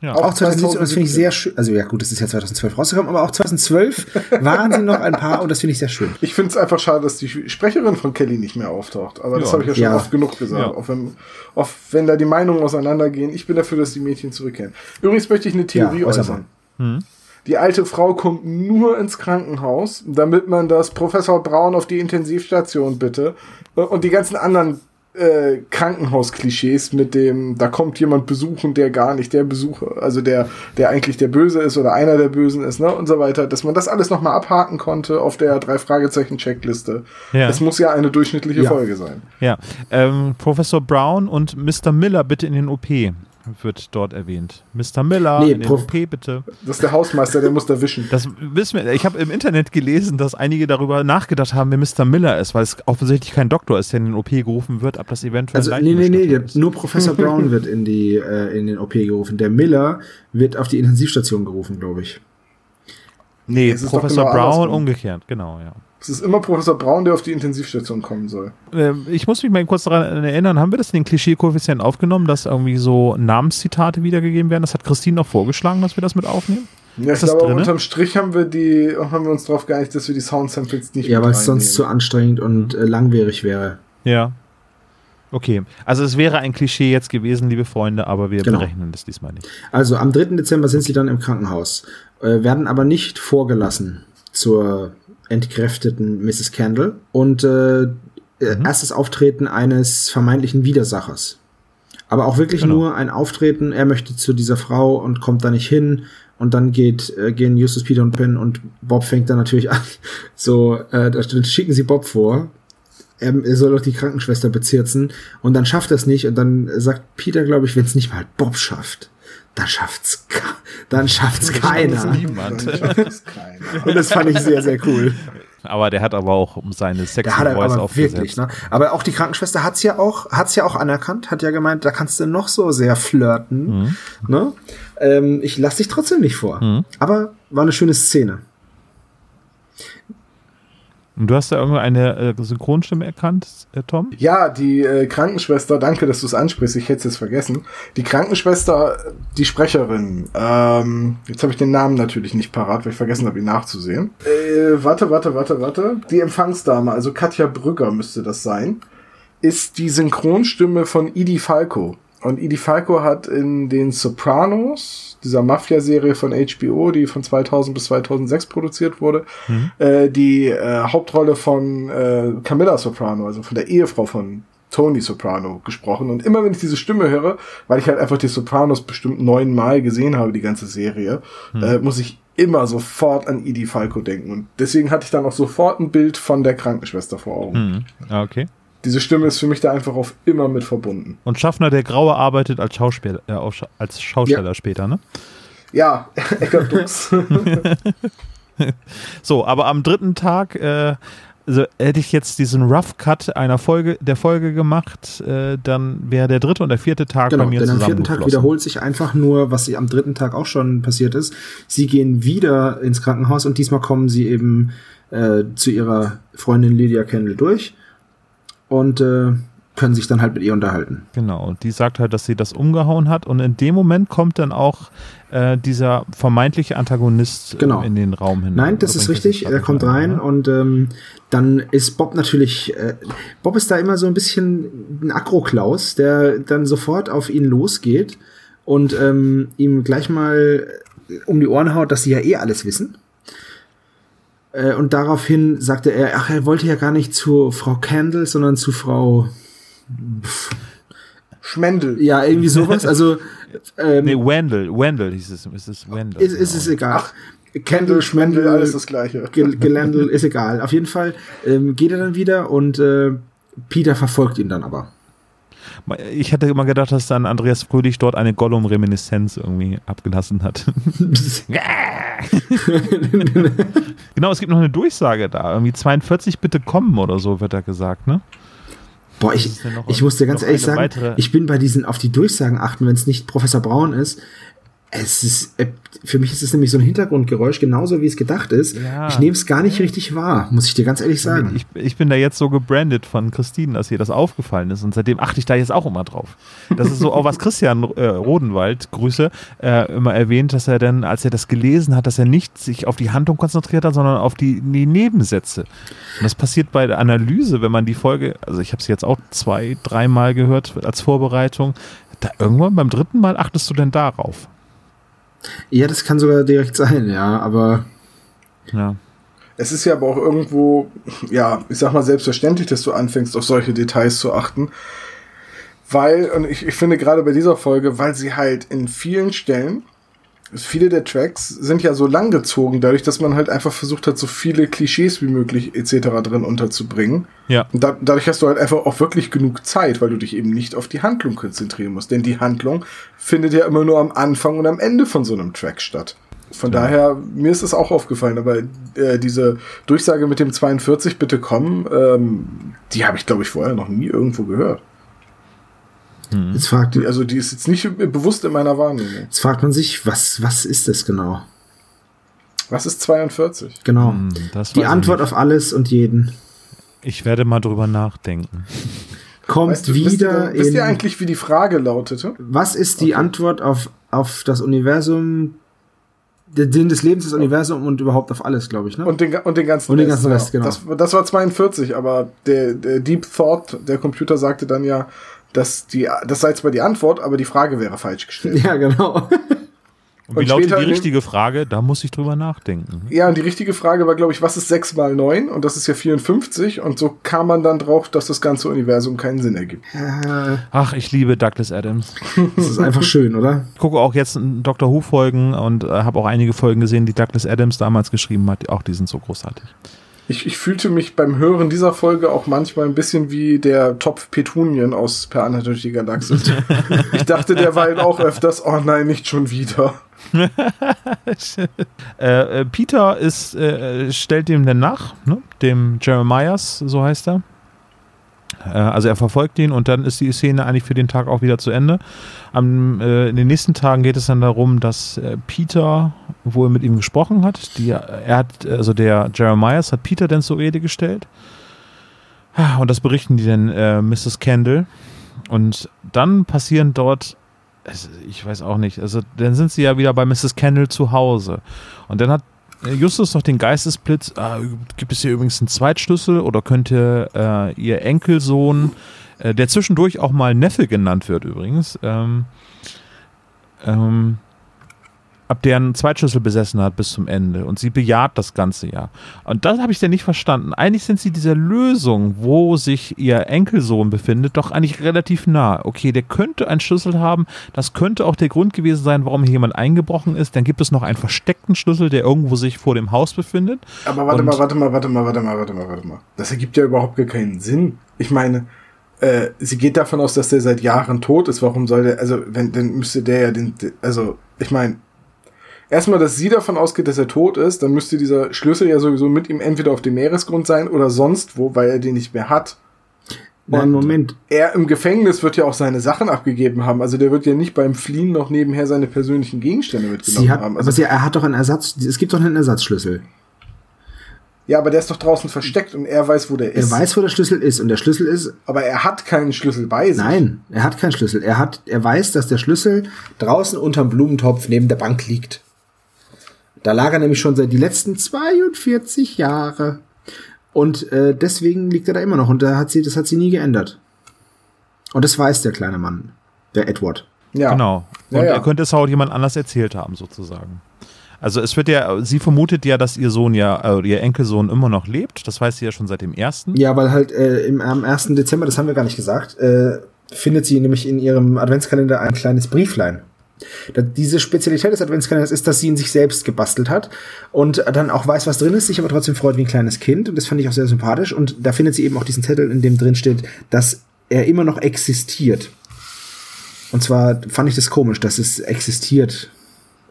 ja. Auch 2017, und das finde ich sehr schön. Also ja gut, das ist ja 2012 rausgekommen, aber auch 2012 waren sie noch ein Paar und das finde ich sehr schön. Ich finde es einfach schade, dass die Sprecherin von Kelly nicht mehr auftaucht. Aber ja. das habe ich ja schon ja. oft genug gesagt. Ja. Auch, wenn, auch wenn da die Meinungen auseinandergehen. Ich bin dafür, dass die Mädchen zurückkehren. Übrigens möchte ich eine Theorie äußern. Hm. Die alte Frau kommt nur ins Krankenhaus, damit man das Professor Braun auf die Intensivstation bitte und die ganzen anderen äh, Krankenhausklischees mit dem, da kommt jemand besuchen, der gar nicht der Besucher, also der, der eigentlich der Böse ist oder einer der Bösen ist, ne, und so weiter, dass man das alles nochmal abhaken konnte auf der drei Fragezeichen Checkliste. Ja. Es muss ja eine durchschnittliche ja. Folge sein. Ja, ähm, Professor Brown und Mr. Miller bitte in den OP wird dort erwähnt. Mr. Miller, nee, OP bitte. Das ist der Hausmeister, der muss da wischen. Das wissen wir. Ich habe im Internet gelesen, dass einige darüber nachgedacht haben, wer Mr. Miller ist, weil es offensichtlich kein Doktor ist, der in den OP gerufen wird, ob das eventuell Also nee, nee, nee, nur Professor Brown wird in die äh, in den OP gerufen. Der Miller wird auf die Intensivstation gerufen, glaube ich. Nee, Professor genau Brown umgekehrt, genau, ja. Es ist immer Professor Braun, der auf die Intensivstation kommen soll. Ähm, ich muss mich mal kurz daran erinnern, haben wir das in den Klischee-Koeffizienten aufgenommen, dass irgendwie so Namenszitate wiedergegeben werden? Das hat Christine noch vorgeschlagen, dass wir das mit aufnehmen. Ja, ich glaube, unterm Strich haben wir die, haben wir uns darauf geeinigt, dass wir die Sound-Samples nicht Ja, weil es sonst zu anstrengend und äh, langwierig wäre. Ja. Okay, also es wäre ein Klischee jetzt gewesen, liebe Freunde, aber wir genau. berechnen das diesmal nicht. Also am 3. Dezember sind sie dann im Krankenhaus, äh, werden aber nicht vorgelassen zur entkräfteten Mrs. Candle und äh, mhm. erstes Auftreten eines vermeintlichen Widersachers. Aber auch wirklich genau. nur ein Auftreten, er möchte zu dieser Frau und kommt da nicht hin und dann geht, äh, gehen Justus, Peter und Penn und Bob fängt dann natürlich an, so, äh, da schicken sie Bob vor, er, er soll doch die Krankenschwester bezirzen und dann schafft er es nicht und dann sagt Peter, glaube ich, wenn es nicht mal Bob schafft, dann schafft's, dann schafft's keiner. Niemand. Und das fand ich sehr, sehr cool. Aber der hat aber auch um seine sexy Voice aufgesetzt. Wirklich, ne? Aber auch die Krankenschwester hat's ja auch, hat's ja auch anerkannt, hat ja gemeint, da kannst du noch so sehr flirten, mhm. ne? Ähm, ich lass dich trotzdem nicht vor. Mhm. Aber war eine schöne Szene. Und du hast da irgendeine äh, Synchronstimme erkannt, äh, Tom? Ja, die äh, Krankenschwester, danke, dass du es ansprichst, ich hätte es vergessen. Die Krankenschwester, die Sprecherin, ähm, jetzt habe ich den Namen natürlich nicht parat, weil ich vergessen habe, ihn nachzusehen. Äh, warte, warte, warte, warte. Die Empfangsdame, also Katja Brügger müsste das sein, ist die Synchronstimme von Idi Falco. Und Idi Falco hat in den Sopranos, dieser Mafia-Serie von HBO, die von 2000 bis 2006 produziert wurde, mhm. äh, die äh, Hauptrolle von äh, Camilla Soprano, also von der Ehefrau von Tony Soprano gesprochen. Und immer wenn ich diese Stimme höre, weil ich halt einfach die Sopranos bestimmt neunmal gesehen habe, die ganze Serie, mhm. äh, muss ich immer sofort an Edie Falco denken. Und deswegen hatte ich dann auch sofort ein Bild von der Krankenschwester vor Augen. Mhm. Okay diese Stimme ist für mich da einfach auf immer mit verbunden. Und Schaffner der Graue arbeitet als Schauspieler, äh, als Schausteller ja. später, ne? Ja, Eckart Dux. so, aber am dritten Tag, äh, also hätte ich jetzt diesen Rough Cut einer Folge, der Folge gemacht, äh, dann wäre der dritte und der vierte Tag genau, bei mir denn am vierten Tag wiederholt sich einfach nur, was sie am dritten Tag auch schon passiert ist. Sie gehen wieder ins Krankenhaus und diesmal kommen sie eben äh, zu ihrer Freundin Lydia Kendall durch und äh, können sich dann halt mit ihr unterhalten. Genau, und die sagt halt, dass sie das umgehauen hat und in dem Moment kommt dann auch äh, dieser vermeintliche Antagonist äh, genau. in den Raum hin. Nein, das ist richtig, er kommt rein oder? und ähm, dann ist Bob natürlich, äh, Bob ist da immer so ein bisschen ein Akro-Klaus, der dann sofort auf ihn losgeht und ähm, ihm gleich mal um die Ohren haut, dass sie ja eh alles wissen. Äh, und daraufhin sagte er, ach, er wollte ja gar nicht zu Frau Candle, sondern zu Frau pff, Schmendel. Ja, irgendwie sowas. Also ähm, nee, Wendell, Wendell hieß es. Ist es Wendell? Ist, ist es genau. egal. Ach, Kendall, Schmendel, alles das gleiche. Gelendl, ist egal. Auf jeden Fall ähm, geht er dann wieder und äh, Peter verfolgt ihn dann aber. Ich hätte immer gedacht, dass dann Andreas Fröhlich dort eine Gollum-Reminiszenz irgendwie abgelassen hat. genau, es gibt noch eine Durchsage da. Irgendwie 42 bitte kommen oder so wird da gesagt, ne? Boah, ich, ich muss dir ganz ehrlich sagen, ich bin bei diesen auf die Durchsagen achten, wenn es nicht Professor Braun ist, es ist, äh, für mich ist es nämlich so ein Hintergrundgeräusch, genauso wie es gedacht ist. Ja. Ich nehme es gar nicht richtig wahr, muss ich dir ganz ehrlich sagen. Ich, ich bin da jetzt so gebrandet von Christine, dass ihr das aufgefallen ist und seitdem achte ich da jetzt auch immer drauf. Das ist so auch was Christian äh, Rodenwald, Grüße, äh, immer erwähnt, dass er dann, als er das gelesen hat, dass er nicht sich auf die Handlung konzentriert hat, sondern auf die, die Nebensätze. Und das passiert bei der Analyse, wenn man die Folge, also ich habe sie jetzt auch zwei, dreimal gehört als Vorbereitung, da irgendwann beim dritten Mal achtest du denn darauf? Ja, das kann sogar direkt sein, ja, aber. Ja. Es ist ja aber auch irgendwo, ja, ich sag mal, selbstverständlich, dass du anfängst, auf solche Details zu achten. Weil, und ich, ich finde gerade bei dieser Folge, weil sie halt in vielen Stellen viele der Tracks sind ja so langgezogen, dadurch, dass man halt einfach versucht hat, so viele Klischees wie möglich etc. drin unterzubringen. Ja. Und da, dadurch hast du halt einfach auch wirklich genug Zeit, weil du dich eben nicht auf die Handlung konzentrieren musst. Denn die Handlung findet ja immer nur am Anfang und am Ende von so einem Track statt. Von ja. daher, mir ist es auch aufgefallen, aber äh, diese Durchsage mit dem 42 bitte kommen, ähm, die habe ich, glaube ich, vorher noch nie irgendwo gehört. Hm. Jetzt fragt, also die ist jetzt nicht bewusst in meiner Wahrnehmung. Jetzt fragt man sich, was, was ist das genau? Was ist 42? Genau. Hm, die Antwort auf alles und jeden. Ich werde mal drüber nachdenken. Kommt weißt du, wieder. Wisst ihr, wisst ihr eigentlich, wie die Frage lautete? Was ist die okay. Antwort auf, auf das Universum, der Sinn des Lebens, das Universum und überhaupt auf alles, glaube ich, ne? Und den, und den ganzen und den ganzen Rest, genau. Das, das war 42, aber der, der Deep Thought, der Computer sagte dann ja, dass die, das sei zwar die Antwort, aber die Frage wäre falsch gestellt. Ja, genau. Und wie und lautet die richtige Frage? Da muss ich drüber nachdenken. Ja, und die richtige Frage war, glaube ich, was ist 6 mal 9? Und das ist ja 54. Und so kam man dann drauf, dass das ganze Universum keinen Sinn ergibt. Ach, ich liebe Douglas Adams. Das ist einfach schön, oder? Ich gucke auch jetzt Dr. Who-Folgen und äh, habe auch einige Folgen gesehen, die Douglas Adams damals geschrieben hat. Auch die sind so großartig. Ich, ich fühlte mich beim Hören dieser Folge auch manchmal ein bisschen wie der Topf Petunien aus Per Anna durch die Galaxis. ich dachte derweil auch öfters, oh nein, nicht schon wieder. äh, äh, Peter ist, äh, stellt dem dann nach, ne? dem Jeremias, so heißt er. Äh, also er verfolgt ihn und dann ist die Szene eigentlich für den Tag auch wieder zu Ende. Am, äh, in den nächsten Tagen geht es dann darum, dass äh, Peter wohl mit ihm gesprochen hat. Die, er hat, also der Jeremias hat Peter dann zur Rede gestellt. Und das berichten die dann äh, Mrs. Kendall. Und dann passieren dort, ich weiß auch nicht, also dann sind sie ja wieder bei Mrs. Kendall zu Hause. Und dann hat äh, Justus noch den Geistesblitz. Äh, gibt es hier übrigens einen Zweitschlüssel oder könnte äh, ihr Enkelsohn, äh, der zwischendurch auch mal Neffe genannt wird übrigens, ähm, ähm, ab der einen Zweitschlüssel besessen hat bis zum Ende und sie bejaht das ganze ja. Und das habe ich denn nicht verstanden. Eigentlich sind sie dieser Lösung, wo sich ihr Enkelsohn befindet, doch eigentlich relativ nah. Okay, der könnte einen Schlüssel haben, das könnte auch der Grund gewesen sein, warum hier jemand eingebrochen ist. Dann gibt es noch einen versteckten Schlüssel, der irgendwo sich vor dem Haus befindet. Aber warte und mal, warte mal, warte mal, warte mal, warte mal, warte mal. Das ergibt ja überhaupt gar keinen Sinn. Ich meine, äh, sie geht davon aus, dass der seit Jahren tot ist. Warum soll der, also, wenn, dann müsste der ja den, also, ich meine, erstmal, dass sie davon ausgeht, dass er tot ist, dann müsste dieser Schlüssel ja sowieso mit ihm entweder auf dem Meeresgrund sein oder sonst wo, weil er den nicht mehr hat. Nein, Moment. Er im Gefängnis wird ja auch seine Sachen abgegeben haben. Also der wird ja nicht beim Fliehen noch nebenher seine persönlichen Gegenstände mitgenommen hat, haben. Also aber sie, er hat doch einen Ersatz. Es gibt doch einen Ersatzschlüssel. Ja, aber der ist doch draußen versteckt und er weiß, wo der ist. Er weiß, wo der Schlüssel ist und der Schlüssel ist. Aber er hat keinen Schlüssel bei sich. Nein, er hat keinen Schlüssel. Er hat, er weiß, dass der Schlüssel draußen unterm Blumentopf neben der Bank liegt. Da lag er nämlich schon seit die letzten 42 Jahre. Und äh, deswegen liegt er da immer noch. Und da hat sie, das hat sie nie geändert. Und das weiß der kleine Mann, der Edward. Ja. Genau. Und ja, ja. er könnte es auch jemand anders erzählt haben, sozusagen. Also es wird ja, sie vermutet ja, dass ihr Sohn ja, äh, ihr Enkelsohn immer noch lebt. Das weiß sie ja schon seit dem ersten. Ja, weil halt äh, im, am 1. Dezember, das haben wir gar nicht gesagt, äh, findet sie nämlich in ihrem Adventskalender ein kleines Brieflein. Diese Spezialität des Adventskalenders ist, dass sie ihn sich selbst gebastelt hat und dann auch weiß, was drin ist, sich aber trotzdem freut wie ein kleines Kind. Und das fand ich auch sehr sympathisch. Und da findet sie eben auch diesen Zettel, in dem drin steht, dass er immer noch existiert. Und zwar fand ich das komisch, dass es existiert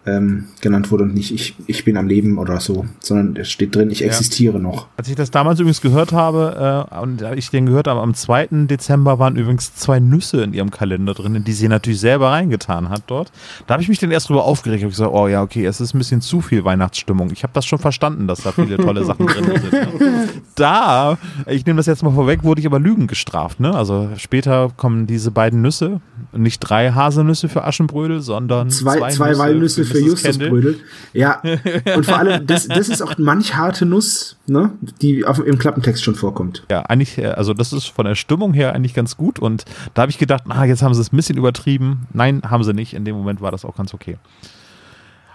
ähm, genannt wurde und nicht ich, ich bin am Leben oder so, sondern es steht drin, ich existiere ja. noch. Als ich das damals übrigens gehört habe äh, und ich den gehört habe, am 2. Dezember waren übrigens zwei Nüsse in ihrem Kalender drin, die sie natürlich selber reingetan hat dort. Da habe ich mich dann erst drüber aufgeregt. Ich gesagt, oh ja, okay, es ist ein bisschen zu viel Weihnachtsstimmung. Ich habe das schon verstanden, dass da viele tolle Sachen drin sind. Ne? Da, ich nehme das jetzt mal vorweg, wurde ich aber Lügen gestraft. Ne? Also später kommen diese beiden Nüsse, nicht drei Haselnüsse für Aschenbrödel, sondern zwei, zwei, zwei Nüsse Walnüsse für, für Justus Brödel. Ja, und vor allem, das, das ist auch manch harte Nuss, ne, die auf, im Klappentext schon vorkommt. Ja, eigentlich, äh, also das ist von der Stimmung her eigentlich ganz gut und da habe ich gedacht, ah, jetzt haben sie es ein bisschen übertrieben. Nein, haben sie nicht. In dem Moment war das auch ganz okay.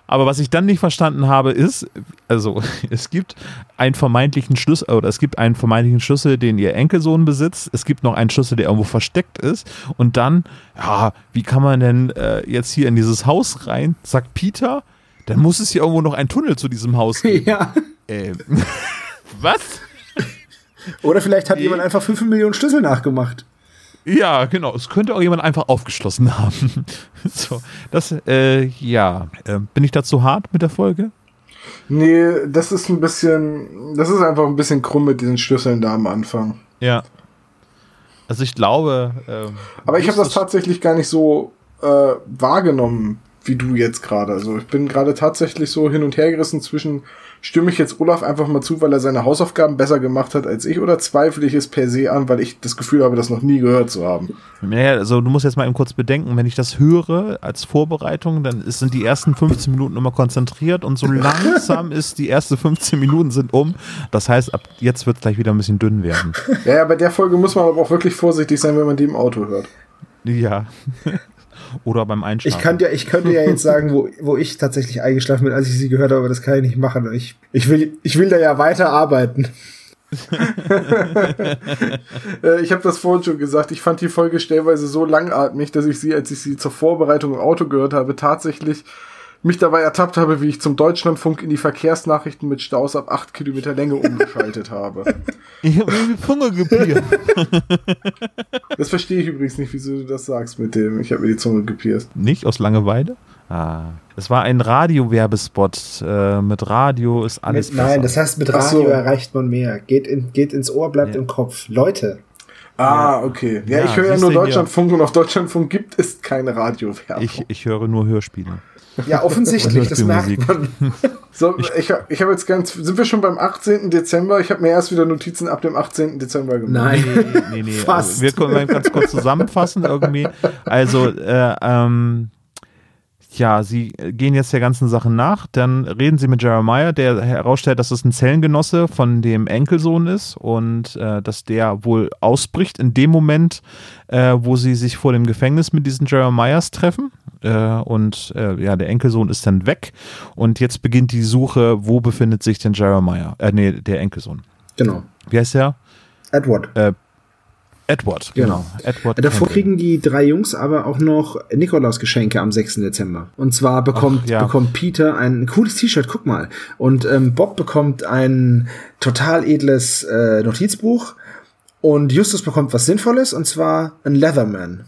Aber was ich dann nicht verstanden habe, ist, also es gibt einen vermeintlichen Schlüssel, oder es gibt einen vermeintlichen Schlüssel, den ihr Enkelsohn besitzt. Es gibt noch einen Schlüssel, der irgendwo versteckt ist. Und dann, ja, wie kann man denn äh, jetzt hier in dieses Haus rein? Sagt Peter, dann muss es hier irgendwo noch einen Tunnel zu diesem Haus geben. Ja. Ähm, was? Oder vielleicht hat nee. jemand einfach 5 Millionen Schlüssel nachgemacht. Ja, genau. Es könnte auch jemand einfach aufgeschlossen haben. so, das, äh, ja. Äh, bin ich dazu hart mit der Folge? Nee, das ist ein bisschen, das ist einfach ein bisschen krumm mit diesen Schlüsseln da am Anfang. Ja. Also ich glaube. Ähm, Aber ich habe das tatsächlich gar nicht so äh, wahrgenommen, wie du jetzt gerade. Also ich bin gerade tatsächlich so hin und her gerissen zwischen stimme ich jetzt Olaf einfach mal zu, weil er seine Hausaufgaben besser gemacht hat als ich oder zweifle ich es per se an, weil ich das Gefühl habe, das noch nie gehört zu haben? Naja, also du musst jetzt mal eben kurz bedenken, wenn ich das höre als Vorbereitung, dann sind die ersten 15 Minuten immer konzentriert und so langsam ist die ersten 15 Minuten sind um. Das heißt, ab jetzt wird es gleich wieder ein bisschen dünn werden. Ja, ja, bei der Folge muss man aber auch wirklich vorsichtig sein, wenn man die im Auto hört. Ja oder beim Einschlafen. Ich könnte ja, ich könnte ja jetzt sagen, wo, wo ich tatsächlich eingeschlafen bin, als ich sie gehört habe, aber das kann ich nicht machen. Ich, ich, will, ich will da ja weiter arbeiten. Äh, ich habe das vorhin schon gesagt, ich fand die Folge stellweise so langatmig, dass ich sie, als ich sie zur Vorbereitung im Auto gehört habe, tatsächlich mich dabei ertappt habe, wie ich zum Deutschlandfunk in die Verkehrsnachrichten mit Staus ab 8 Kilometer Länge umgeschaltet habe. Ich habe mir die Zunge gepierst. Das verstehe ich übrigens nicht, wieso du das sagst mit dem, ich habe mir die Zunge gepierst. Nicht aus Langeweile? Ah. Es war ein Radiowerbespot. Äh, mit Radio ist alles mit, Nein, das heißt, mit Radio so. erreicht man mehr. Geht, in, geht ins Ohr, bleibt ja. im Kopf. Leute. Ah, okay. Ja, ja ich höre ja nur Deutschlandfunk und auf Deutschlandfunk gibt es keine Radiowerbung. Ich, ich höre nur Hörspiele. Ja, offensichtlich, das merkt man. So, ich, ich habe jetzt ganz, sind wir schon beim 18. Dezember? Ich habe mir erst wieder Notizen ab dem 18. Dezember gemacht. Nein, nee, nee, nee. Fast. Also, wir können mal ganz kurz zusammenfassen irgendwie. Also, äh, ähm, ja, sie gehen jetzt der ganzen Sache nach. Dann reden sie mit Jeremiah, der herausstellt, dass es ein Zellengenosse von dem Enkelsohn ist und äh, dass der wohl ausbricht in dem Moment, äh, wo sie sich vor dem Gefängnis mit diesen Jeremiahs treffen. Äh, und äh, ja, der Enkelsohn ist dann weg. Und jetzt beginnt die Suche, wo befindet sich denn Jeremiah? Äh, nee, der Enkelsohn. Genau. Wie heißt der? Edward. Äh, Edward, genau. Edward Davor kriegen die drei Jungs aber auch noch Nikolaus-Geschenke am 6. Dezember. Und zwar bekommt, Ach, ja. bekommt Peter ein cooles T-Shirt, guck mal. Und ähm, Bob bekommt ein total edles äh, Notizbuch. Und Justus bekommt was Sinnvolles, und zwar ein Leatherman.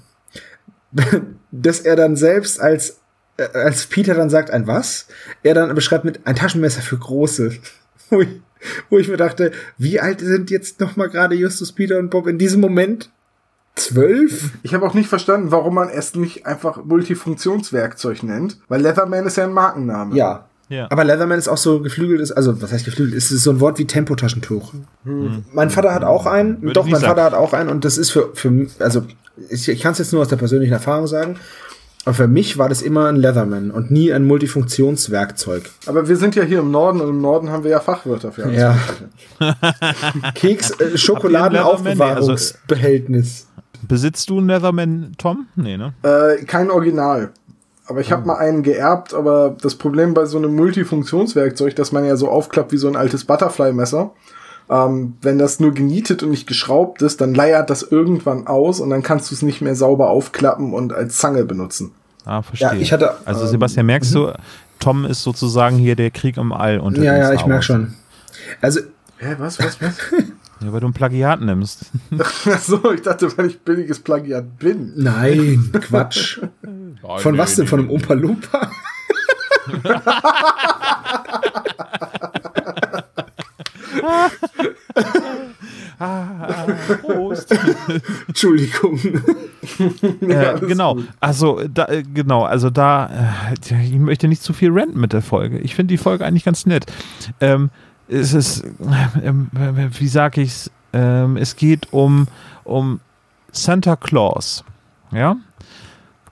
das er dann selbst als, äh, als Peter dann sagt, ein was? Er dann beschreibt mit ein Taschenmesser für Große. wo ich mir dachte, wie alt sind jetzt noch mal gerade Justus, Peter und Bob in diesem Moment? Zwölf? Ich habe auch nicht verstanden, warum man es nicht einfach Multifunktionswerkzeug nennt, weil Leatherman ist ja ein Markenname. Ja. Ja. Aber Leatherman ist auch so geflügelt, ist, also was heißt geflügelt? Ist so ein Wort wie Tempotaschentuch. Hm. Mein Vater hat auch einen, Würde doch, mein sagen. Vater hat auch einen und das ist für, für also ich, ich kann es jetzt nur aus der persönlichen Erfahrung sagen. Aber für mich war das immer ein Leatherman und nie ein Multifunktionswerkzeug. Aber wir sind ja hier im Norden und im Norden haben wir ja Fachwörter für alles. Ja. Keks, äh, Schokoladenaufbewahrungsbehältnis. Also, besitzt du ein Leatherman, Tom? Nee, ne? Äh, kein Original. Aber ich habe oh. mal einen geerbt, aber das Problem bei so einem Multifunktionswerkzeug, dass man ja so aufklappt wie so ein altes Butterfly-Messer, ähm, wenn das nur genietet und nicht geschraubt ist, dann leiert das irgendwann aus und dann kannst du es nicht mehr sauber aufklappen und als Zange benutzen. Ah, verstehe. Ja, ich hatte, also ähm, Sebastian, merkst du, mhm. Tom ist sozusagen hier der Krieg im All unter Ja, ja, ich merke schon. Also Hä, was, was, was? Ja, weil du ein Plagiat nimmst. Ach so, ich dachte, weil ich billiges Plagiat bin. Nein, Quatsch. Von nee, was denn? nee. Von einem Umpa Lumpa? Ah, Prost. Entschuldigung. äh, alles genau, gut. also da, äh, genau, also da, äh, tja, ich möchte nicht zu viel ranten mit der Folge. Ich finde die Folge eigentlich ganz nett. Ähm, es ist, äh, ähm, äh, wie sage ich's? Ähm, es geht um um Santa Claus, ja.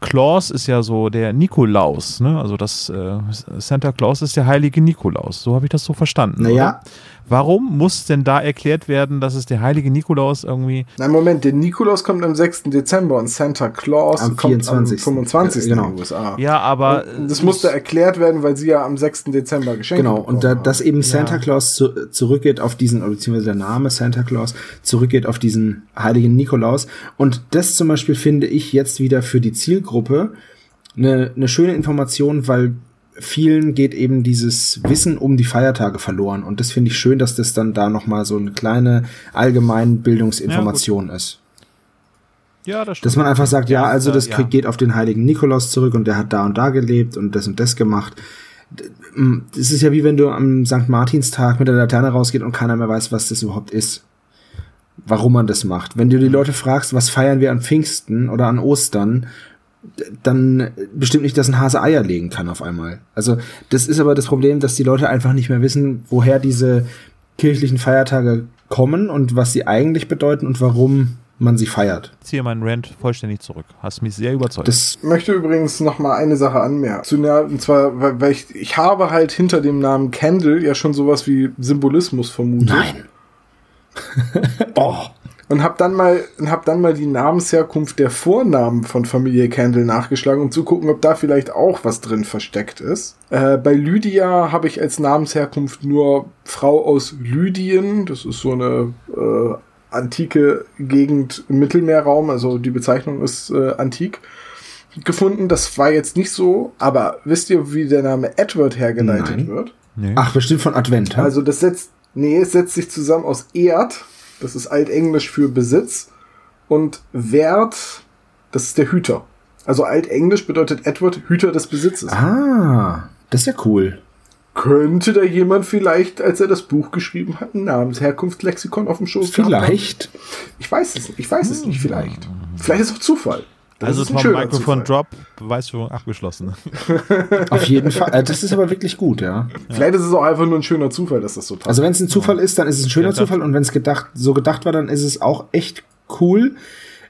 Claus ist ja so der Nikolaus, ne? Also das äh, Santa Claus ist der heilige Nikolaus. So habe ich das so verstanden. Naja. Oder? Warum muss denn da erklärt werden, dass es der heilige Nikolaus irgendwie Nein, Moment, der Nikolaus kommt am 6. Dezember und Santa Claus Am kommt 24.. am 25. Genau. in den USA. Ja, aber Und das musste erklärt werden, weil sie ja am 6. Dezember Geschenke Genau, und da, dass eben Santa Claus zu, zurückgeht auf diesen, oder beziehungsweise der Name Santa Claus zurückgeht auf diesen heiligen Nikolaus. Und das zum Beispiel finde ich jetzt wieder für die Zielgruppe eine, eine schöne Information, weil vielen geht eben dieses Wissen um die Feiertage verloren. Und das finde ich schön, dass das dann da nochmal so eine kleine allgemeine Bildungsinformation ist. ja, das Dass man einfach sagt, ja, also das ja. geht auf den heiligen Nikolaus zurück und der hat da und da gelebt und das und das gemacht. Das ist ja wie wenn du am St. Martinstag mit der Laterne rausgeht und keiner mehr weiß, was das überhaupt ist. Warum man das macht. Wenn du die Leute fragst, was feiern wir an Pfingsten oder an Ostern, dann bestimmt nicht, dass ein Hase Eier legen kann auf einmal. Also das ist aber das Problem, dass die Leute einfach nicht mehr wissen, woher diese kirchlichen Feiertage kommen und was sie eigentlich bedeuten und warum man sie feiert. Ich ziehe meinen Rant vollständig zurück. Hast mich sehr überzeugt. Das Ich möchte übrigens noch mal eine Sache anmerken. Zu einer, und zwar, weil, weil ich, ich habe halt hinter dem Namen Candle ja schon sowas wie Symbolismus vermutet. Nein. oh. Und hab dann mal, und hab dann mal die Namensherkunft der Vornamen von Familie Candle nachgeschlagen, um zu gucken, ob da vielleicht auch was drin versteckt ist. Äh, bei Lydia habe ich als Namensherkunft nur Frau aus Lydien. Das ist so eine äh, antike Gegend im Mittelmeerraum, also die Bezeichnung ist äh, antik gefunden. Das war jetzt nicht so, aber wisst ihr, wie der Name Edward hergeleitet Nein. wird? nee. Ach, bestimmt von Advent. hä? Also das setzt, nee, es setzt sich zusammen aus Erd, das ist altenglisch für Besitz, und Wert, das ist der Hüter. Also altenglisch bedeutet Edward Hüter des Besitzes. ah, das ist ja cool. Könnte da jemand vielleicht, als er das Buch geschrieben hat, ein Namensherkunftslexikon auf dem Schoß? Vielleicht. Ich weiß es nicht, ich weiß es nicht, vielleicht. Vielleicht ist es auch Zufall. Das also ist ein vom schöner Mikrofon Zufall. Drop, Beweisführung abgeschlossen. Auf jeden Fall. Äh, Das ist aber wirklich gut, ja. Vielleicht ist es auch einfach nur ein schöner Zufall, dass das so passt. Also wenn es ein Zufall ist, dann ist es ein schöner Ja, Zufall und wenn es gedacht, so gedacht war, dann ist es auch echt cool.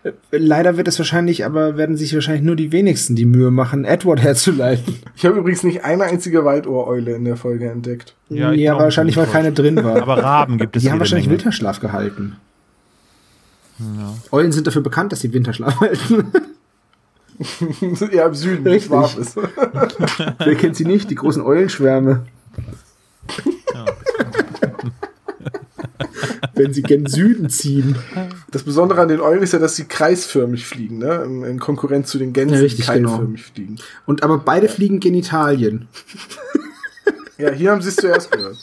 Äh, Leider wird es wahrscheinlich, aber werden sich wahrscheinlich nur die wenigsten die Mühe machen, Edward herzuleiten. ich habe übrigens nicht eine einzige Waldohreule in der Folge entdeckt. Ja, Ja, wahrscheinlich, weil keine drin war. Aber Raben gibt es die haben wahrscheinlich Menge. Winterschlaf gehalten. Eulen sind dafür bekannt, dass sie Winterschlaf halten. ja, im Süden, Richtig. nicht warm ist. Wer kennt sie nicht? Die großen Eulenschwärme. Wenn sie gen Süden ziehen. Das Besondere an den Eulen ist ja, dass sie kreisförmig fliegen, ne? In, Konkurrenz zu den Gänsen, Ja, richtig, die genau. keilförmig fliegen. Und aber beide fliegen Genitalien. Ja, hier haben sie es zuerst gehört.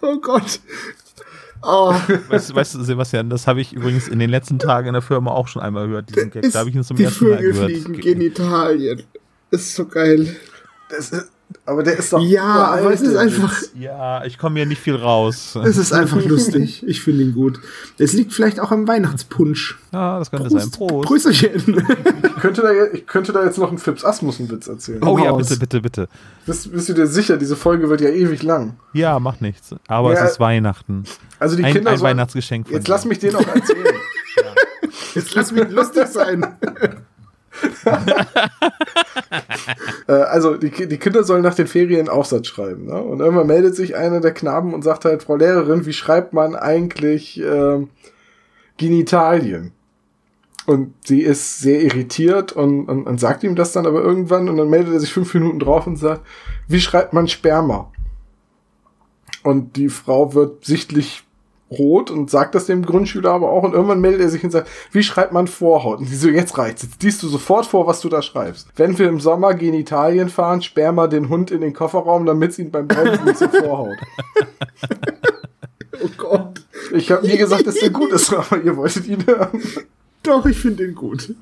Oh Gott. Oh, Weißt, du- weißt du, Sebastian, das habe ich übrigens in den letzten Tagen in der Firma auch schon einmal gehört, diesen Gag. Da habe ich ihn zum die ersten Mal Vögel gehört. fliegen Genitalien. Ist so geil. Das ist, aber der ist doch. Ja, aber es ist einfach. Ja, ich komme hier nicht viel raus. es ist einfach lustig. Ich finde ihn gut. Es liegt vielleicht auch am Weihnachtspunsch. Ja, das könnte sein. Prost. Prösterchen. Ich könnte, da, ich könnte da jetzt noch einen Fips Asmussen-Witz erzählen. Oh ja, bitte, bitte, bitte. Bist, bist du dir sicher, diese Folge wird ja ewig lang. Ja, macht nichts. Aber Ja, es ist Weihnachten. Also die Ein, Kinder ein sollen- Weihnachtsgeschenk Jetzt lass mich den auch erzählen. Jetzt lass mich lustig sein. Äh, also die, die Kinder sollen nach den Ferien einen Aufsatz schreiben. Ne? Und irgendwann meldet sich einer der Knaben und sagt halt, Frau Lehrerin, wie schreibt man eigentlich ähm, Genitalien? Und sie ist sehr irritiert und, und, und sagt ihm das dann aber irgendwann und dann meldet er sich fünf Minuten drauf und sagt, wie schreibt man Sperma? Und die Frau wird sichtlich rot und sagt das dem Grundschüler aber auch und irgendwann meldet er sich und sagt, wie schreibt man Vorhaut? Und die so, jetzt reicht's, jetzt liest du sofort vor, was du da schreibst. Wenn wir im Sommer Genitalien fahren, sperr mal den Hund in den Kofferraum, damit es ihn beim Bremsen nicht so vorhaut. Oh Gott. Ich habe nie gesagt, dass der gut ist, aber ihr wolltet ihn hören. Doch, ich finde ihn gut.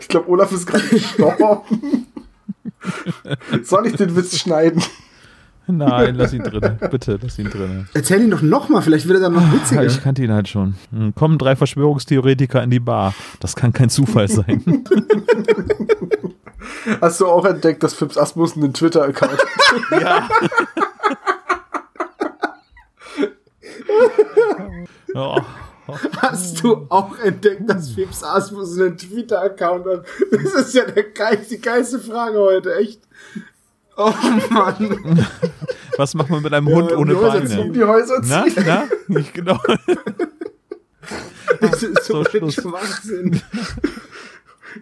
Ich glaube, Olaf ist gerade gestorben. Soll ich den Witz schneiden? Nein, lass ihn drin. Bitte, lass ihn drin. Erzähl ihn doch nochmal, vielleicht wird er dann noch witziger. Ich kannte ihn halt schon. Hm, Kommen drei Verschwörungstheoretiker in die Bar. Das kann kein Zufall sein. Hast du auch entdeckt, dass Fips Asmussen einen Twitter-Account hat? ja. Oh, Hast du auch entdeckt, dass Fips Asmus einen Twitter-Account hat? Das ist ja der geil, die geilste Frage heute, echt. Oh Mann. was macht man mit einem Hund Ja, ohne die Häuser ziehen. Beine? Die Häuser Na, ziehen. na? Nicht genau. Das ist so, So, ein. Schwachsinn.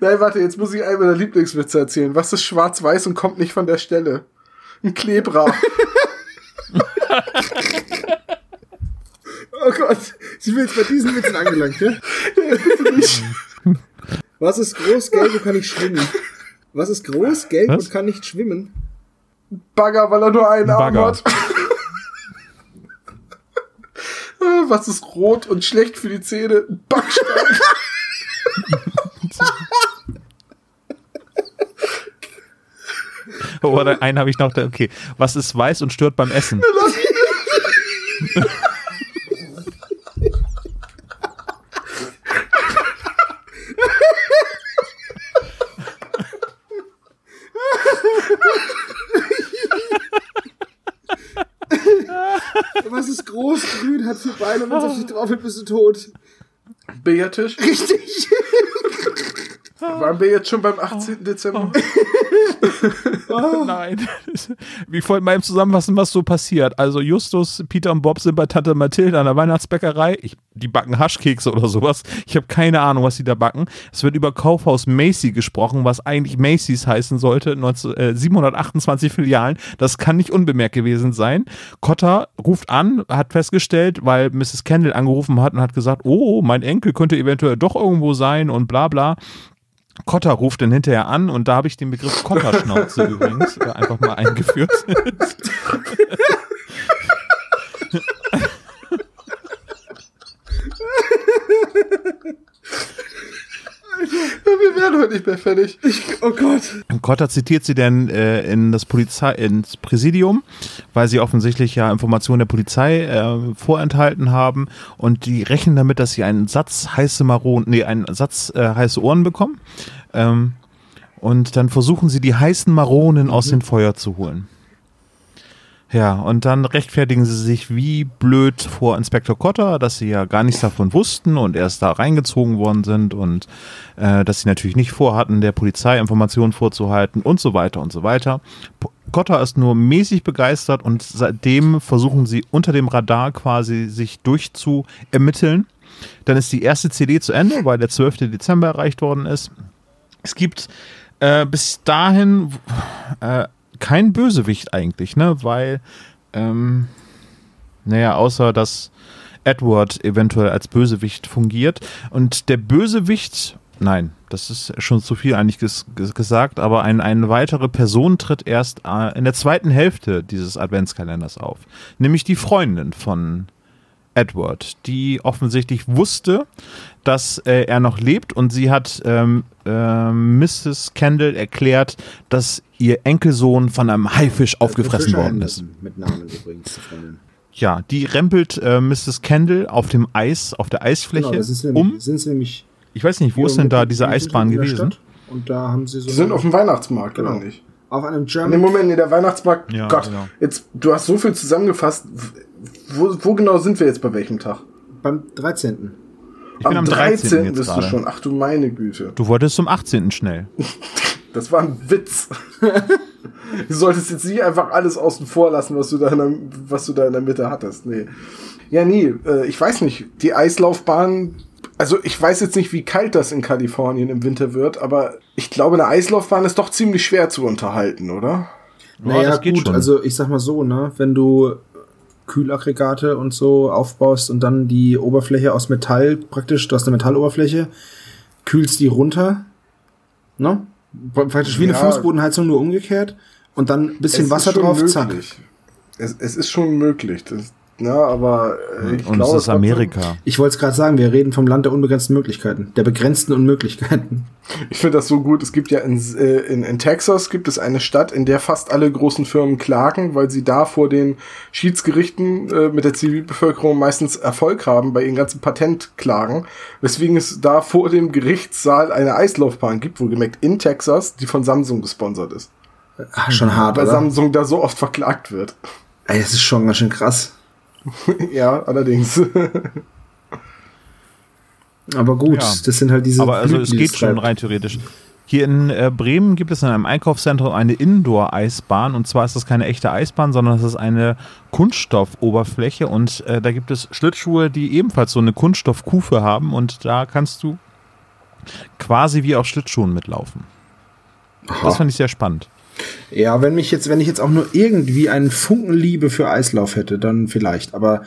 Nein, warte, jetzt muss ich einen meiner Lieblingswitze erzählen. Was ist schwarz-weiß und kommt nicht von der Stelle? Ein Klebra. Oh Gott, sind wir jetzt bei diesen Witzen angelangt, ja? Was ist groß, gelb und kann nicht schwimmen? Was ist groß, gelb Was? und kann nicht schwimmen? Bagger, weil er nur einen Arm Bagger. hat. Äh, Was ist rot und schlecht für die Zähne? Ein Backstein. Oder einen habe ich noch. da- Okay. Was ist weiß und stört beim Essen? Was ist groß, grün, hat vier Beine und wenn es auf dich drauf bist du tot. Billardtisch. Richtig. Waren wir jetzt schon beim 18. Dezember? Nein. Ich wollte mal eben zusammenfassen, was so passiert. Also Justus, Peter und Bob sind bei Tante Mathilde an der Weihnachtsbäckerei. Ich, die backen Haschkekse oder sowas. Ich habe keine Ahnung, was die da backen. Es wird über Kaufhaus Macy gesprochen, was eigentlich Macy's heißen sollte. 19, äh, 728 Filialen. Das kann nicht unbemerkt gewesen sein. Cotter ruft an, hat festgestellt, weil Mrs. Kendall angerufen hat und hat gesagt, oh, mein Enkel könnte eventuell doch irgendwo sein und bla bla. Kotter ruft dann hinterher an und da habe ich den Begriff Kotterschnauze übrigens äh, einfach mal eingeführt. Wir werden heute nicht mehr fertig. Oh Gott. Und Kotter zitiert sie dann äh, in das Polizei ins Präsidium, weil sie offensichtlich ja Informationen der Polizei äh, vorenthalten haben und die rechnen damit, dass sie einen Satz heiße Maron, nee, einen Satz äh, heiße Ohren bekommen. Ähm, und dann versuchen sie die heißen Maronen aus dem Feuer zu holen. Ja, und dann rechtfertigen sie sich wie blöd vor Inspektor Cotter, dass sie ja gar nichts davon wussten und erst da reingezogen worden sind und äh, dass sie natürlich nicht vorhatten, der Polizei Informationen vorzuhalten und so weiter und so weiter. Cotter ist nur mäßig begeistert und seitdem versuchen sie unter dem Radar quasi sich durchzu ermitteln. Dann ist die erste CD zu Ende, weil der 12. Dezember erreicht worden ist. Es gibt äh, bis dahin äh, kein Bösewicht eigentlich, ne? Weil, ähm, naja, außer dass Edward eventuell als Bösewicht fungiert. Und der Bösewicht, nein, das ist schon zu viel eigentlich ges ges gesagt, aber ein, eine weitere Person tritt erst äh, in der zweiten Hälfte dieses Adventskalenders auf. Nämlich die Freundin von Edward, die offensichtlich wusste, dass äh, er noch lebt und sie hat ähm, ähm, Mrs. Kendall erklärt, dass ihr Enkelsohn von einem Haifisch aufgefressen worden ist. Mit Namen übrigens. Ja, die rempelt äh, Mrs. Kendall auf dem Eis, auf der Eisfläche Genau, das sind sie nämlich, um. sind sie nämlich Ich weiß nicht, wo ist denn da diese Eisbahn gewesen? Und da haben sie so Die sind auf dem Weihnachtsmarkt, Genau. oder nicht? auf einem German Moment, nee, der Weihnachtsmarkt, Ja, Gott, genau. jetzt, du hast so viel zusammengefasst. Wo, wo genau sind wir jetzt bei welchem Tag? beim 13. Ich bin am 13. jetzt bist du schon. Ach du meine Güte. Du wolltest zum 18. schnell. Das war ein Witz. du solltest jetzt nicht einfach alles außen vor lassen, was du da in der, was du da in der Mitte hattest. Nee. Ja, nie. Äh, ich weiß nicht. Die Eislaufbahn. Also ich weiß jetzt nicht, wie kalt das in Kalifornien im Winter wird, aber ich glaube, eine Eislaufbahn ist doch ziemlich schwer zu unterhalten, oder? Naja, das geht gut, schon. also ich sag mal so, ne, wenn du Kühlaggregate und so aufbaust und dann die Oberfläche aus Metall, praktisch, du hast eine Metalloberfläche, kühlst die runter, ne? Praktisch wie eine Ja. Fußbodenheizung, nur umgekehrt. Und dann ein bisschen Es Wasser drauf, zack. möglich. Es, es ist schon möglich. Das, na, aber äh, ich Und glaube, es ist Amerika. Ich wollte es gerade sagen, wir reden vom Land der unbegrenzten Möglichkeiten, der begrenzten Unmöglichkeiten. Ich finde das so gut. Es gibt ja in, äh, in, in Texas gibt es eine Stadt, in der fast alle großen Firmen klagen, weil sie da vor den Schiedsgerichten äh, mit der Zivilbevölkerung meistens Erfolg haben bei ihren ganzen Patentklagen. Weswegen es da vor dem Gerichtssaal eine Eislaufbahn gibt, wohlgemerkt in Texas, die von Samsung gesponsert ist. Ach, schon hart, Weil oder? Samsung da so oft verklagt wird. Ey, das ist schon ganz schön krass. ja, allerdings. Aber gut, Ja. das sind halt diese. Aber also Blüten, es geht das schon rein theoretisch. Hier in äh, Bremen gibt es in einem Einkaufszentrum eine Indoor-Eisbahn und zwar ist das keine echte Eisbahn, sondern es ist eine Kunststoffoberfläche und äh, da gibt es Schlittschuhe, die ebenfalls so eine Kunststoffkufe haben und da kannst du quasi wie auf Schlittschuhen mitlaufen. Das Aha. fand ich sehr spannend. Ja, wenn mich jetzt, wenn ich jetzt auch nur irgendwie einen Funken Liebe für Eislauf hätte, dann vielleicht. Aber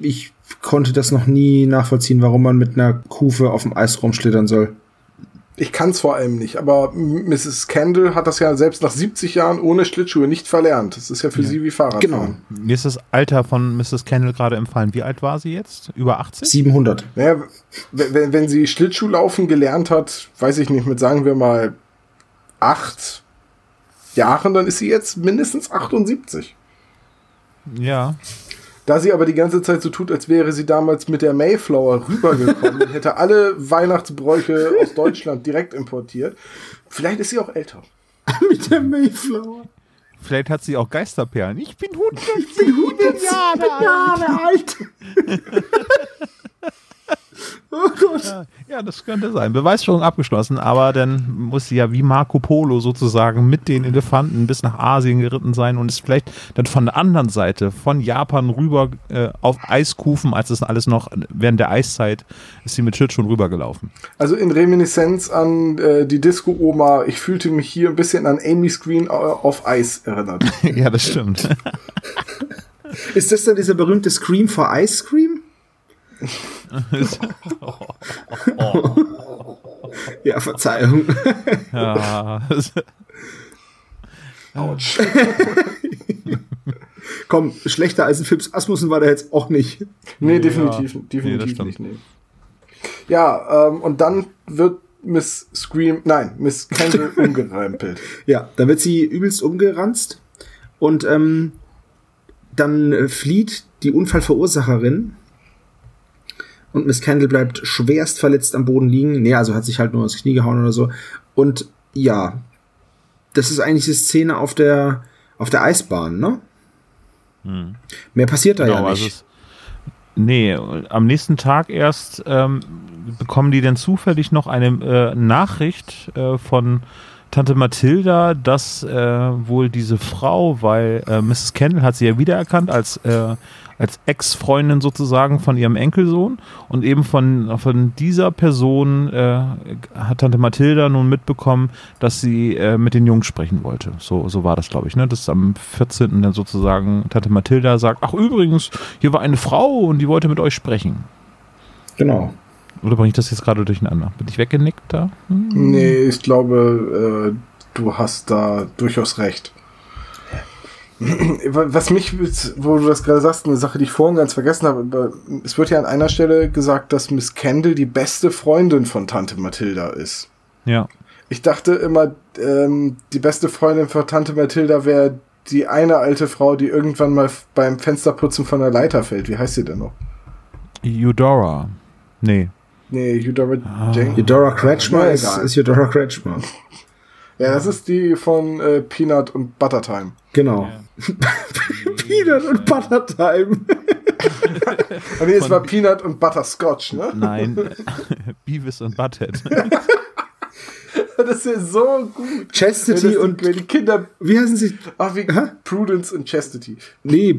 ich konnte das noch nie nachvollziehen, warum man mit einer Kufe auf dem Eis rumschlittern soll. Ich kann es vor allem nicht, aber Mrs. Kendall hat das ja selbst nach 70 Jahren ohne Schlittschuhe nicht verlernt. Das ist ja für sie wie Fahrradfahren. Genau. Mir ist das Alter von Mrs. Kendall gerade empfallen. Wie alt war sie jetzt? Über 80? 700. Naja, wenn, wenn sie Schlittschuhlaufen gelernt hat, weiß ich nicht, mit sagen wir mal acht Jahren, dann ist sie jetzt mindestens 78. Ja. Da sie aber die ganze Zeit so tut, als wäre sie damals mit der Mayflower rübergekommen und hätte alle Weihnachtsbräuche aus Deutschland direkt importiert, vielleicht ist sie auch älter. mit der Mayflower. Vielleicht hat sie auch Geisterperlen. Ich bin 100. Ich bin 100 Jahre alt. oh Gott. Ja, das könnte sein. Beweisführung abgeschlossen, aber dann muss sie ja wie Marco Polo sozusagen mit den Elefanten bis nach Asien geritten sein und ist vielleicht dann von der anderen Seite, von Japan rüber äh, auf Eiskufen, als es alles noch während der Eiszeit, ist sie mit Schlittschuhen rübergelaufen. Also in Reminiszenz an äh, die Disco-Oma, ich fühlte mich hier ein bisschen an Amy Screen äh, auf Eis erinnert. ja, das stimmt. Ist das dann dieser berühmte Scream for Ice Cream? Ja, Verzeihung. ja, Autsch. Komm, schlechter als ein Fips Asmussen war der jetzt auch nicht. Nee, definitiv, Nee, das definitiv stimmt. nicht. Nee. Ja, ähm, und dann wird Miss Scream, nein, Miss Kendall umgerempelt. Ja, da wird sie übelst umgeranzt und ähm, dann äh, flieht die Unfallverursacherin und Miss Kendall bleibt schwerst verletzt am Boden liegen. Nee, also hat sich halt nur ins Knie gehauen oder so. Und ja, das ist eigentlich die Szene auf der auf der Eisbahn, ne? Mehr passiert da ja Genau, also nicht. es, nee, am nächsten Tag erst ähm, bekommen die dann zufällig noch eine äh, Nachricht äh, von Tante Mathilda, dass äh, wohl diese Frau, weil äh, Mrs. Kendall hat sie ja wiedererkannt als, äh, als Ex-Freundin sozusagen von ihrem Enkelsohn und eben von, von dieser Person äh, hat Tante Mathilda nun mitbekommen, dass sie äh, mit den Jungs sprechen wollte. So, so war das, glaube ich. Ne? Das am 14. dann sozusagen Tante Mathilda sagt, ach übrigens, hier war eine Frau und die wollte mit euch sprechen. genau. Oder bringe ich das jetzt gerade durcheinander? Bin ich weggenickt da? Hm? nee, ich glaube, äh, du hast da durchaus recht. Was mich, wo du das gerade sagst, eine Sache, die ich vorhin ganz vergessen habe, es wird ja an einer Stelle gesagt, dass Miss Kendall die beste Freundin von Tante Mathilda ist. Ja. Ich dachte immer, ähm, die beste Freundin von Tante Mathilda wäre die eine alte Frau, die irgendwann mal beim Fensterputzen von der Leiter fällt. Wie heißt sie denn noch? Eudora. Nee. Nee, Eudora Jane. Eudora Kretschmer Na, ist, ist Eudora Kretschmer. Ja, das ist die von äh, Peanut und Buttertime. Genau. Peanut und Butter Time. Und nee, es war Peanut und Butterscotch, ne? Nein. Beavis und Butthead. Das ist ja so gut. Wenn, Chastity das, und wenn die Kinder. wie heißen sie? Ach, wie? Prudence und Chastity. Nee,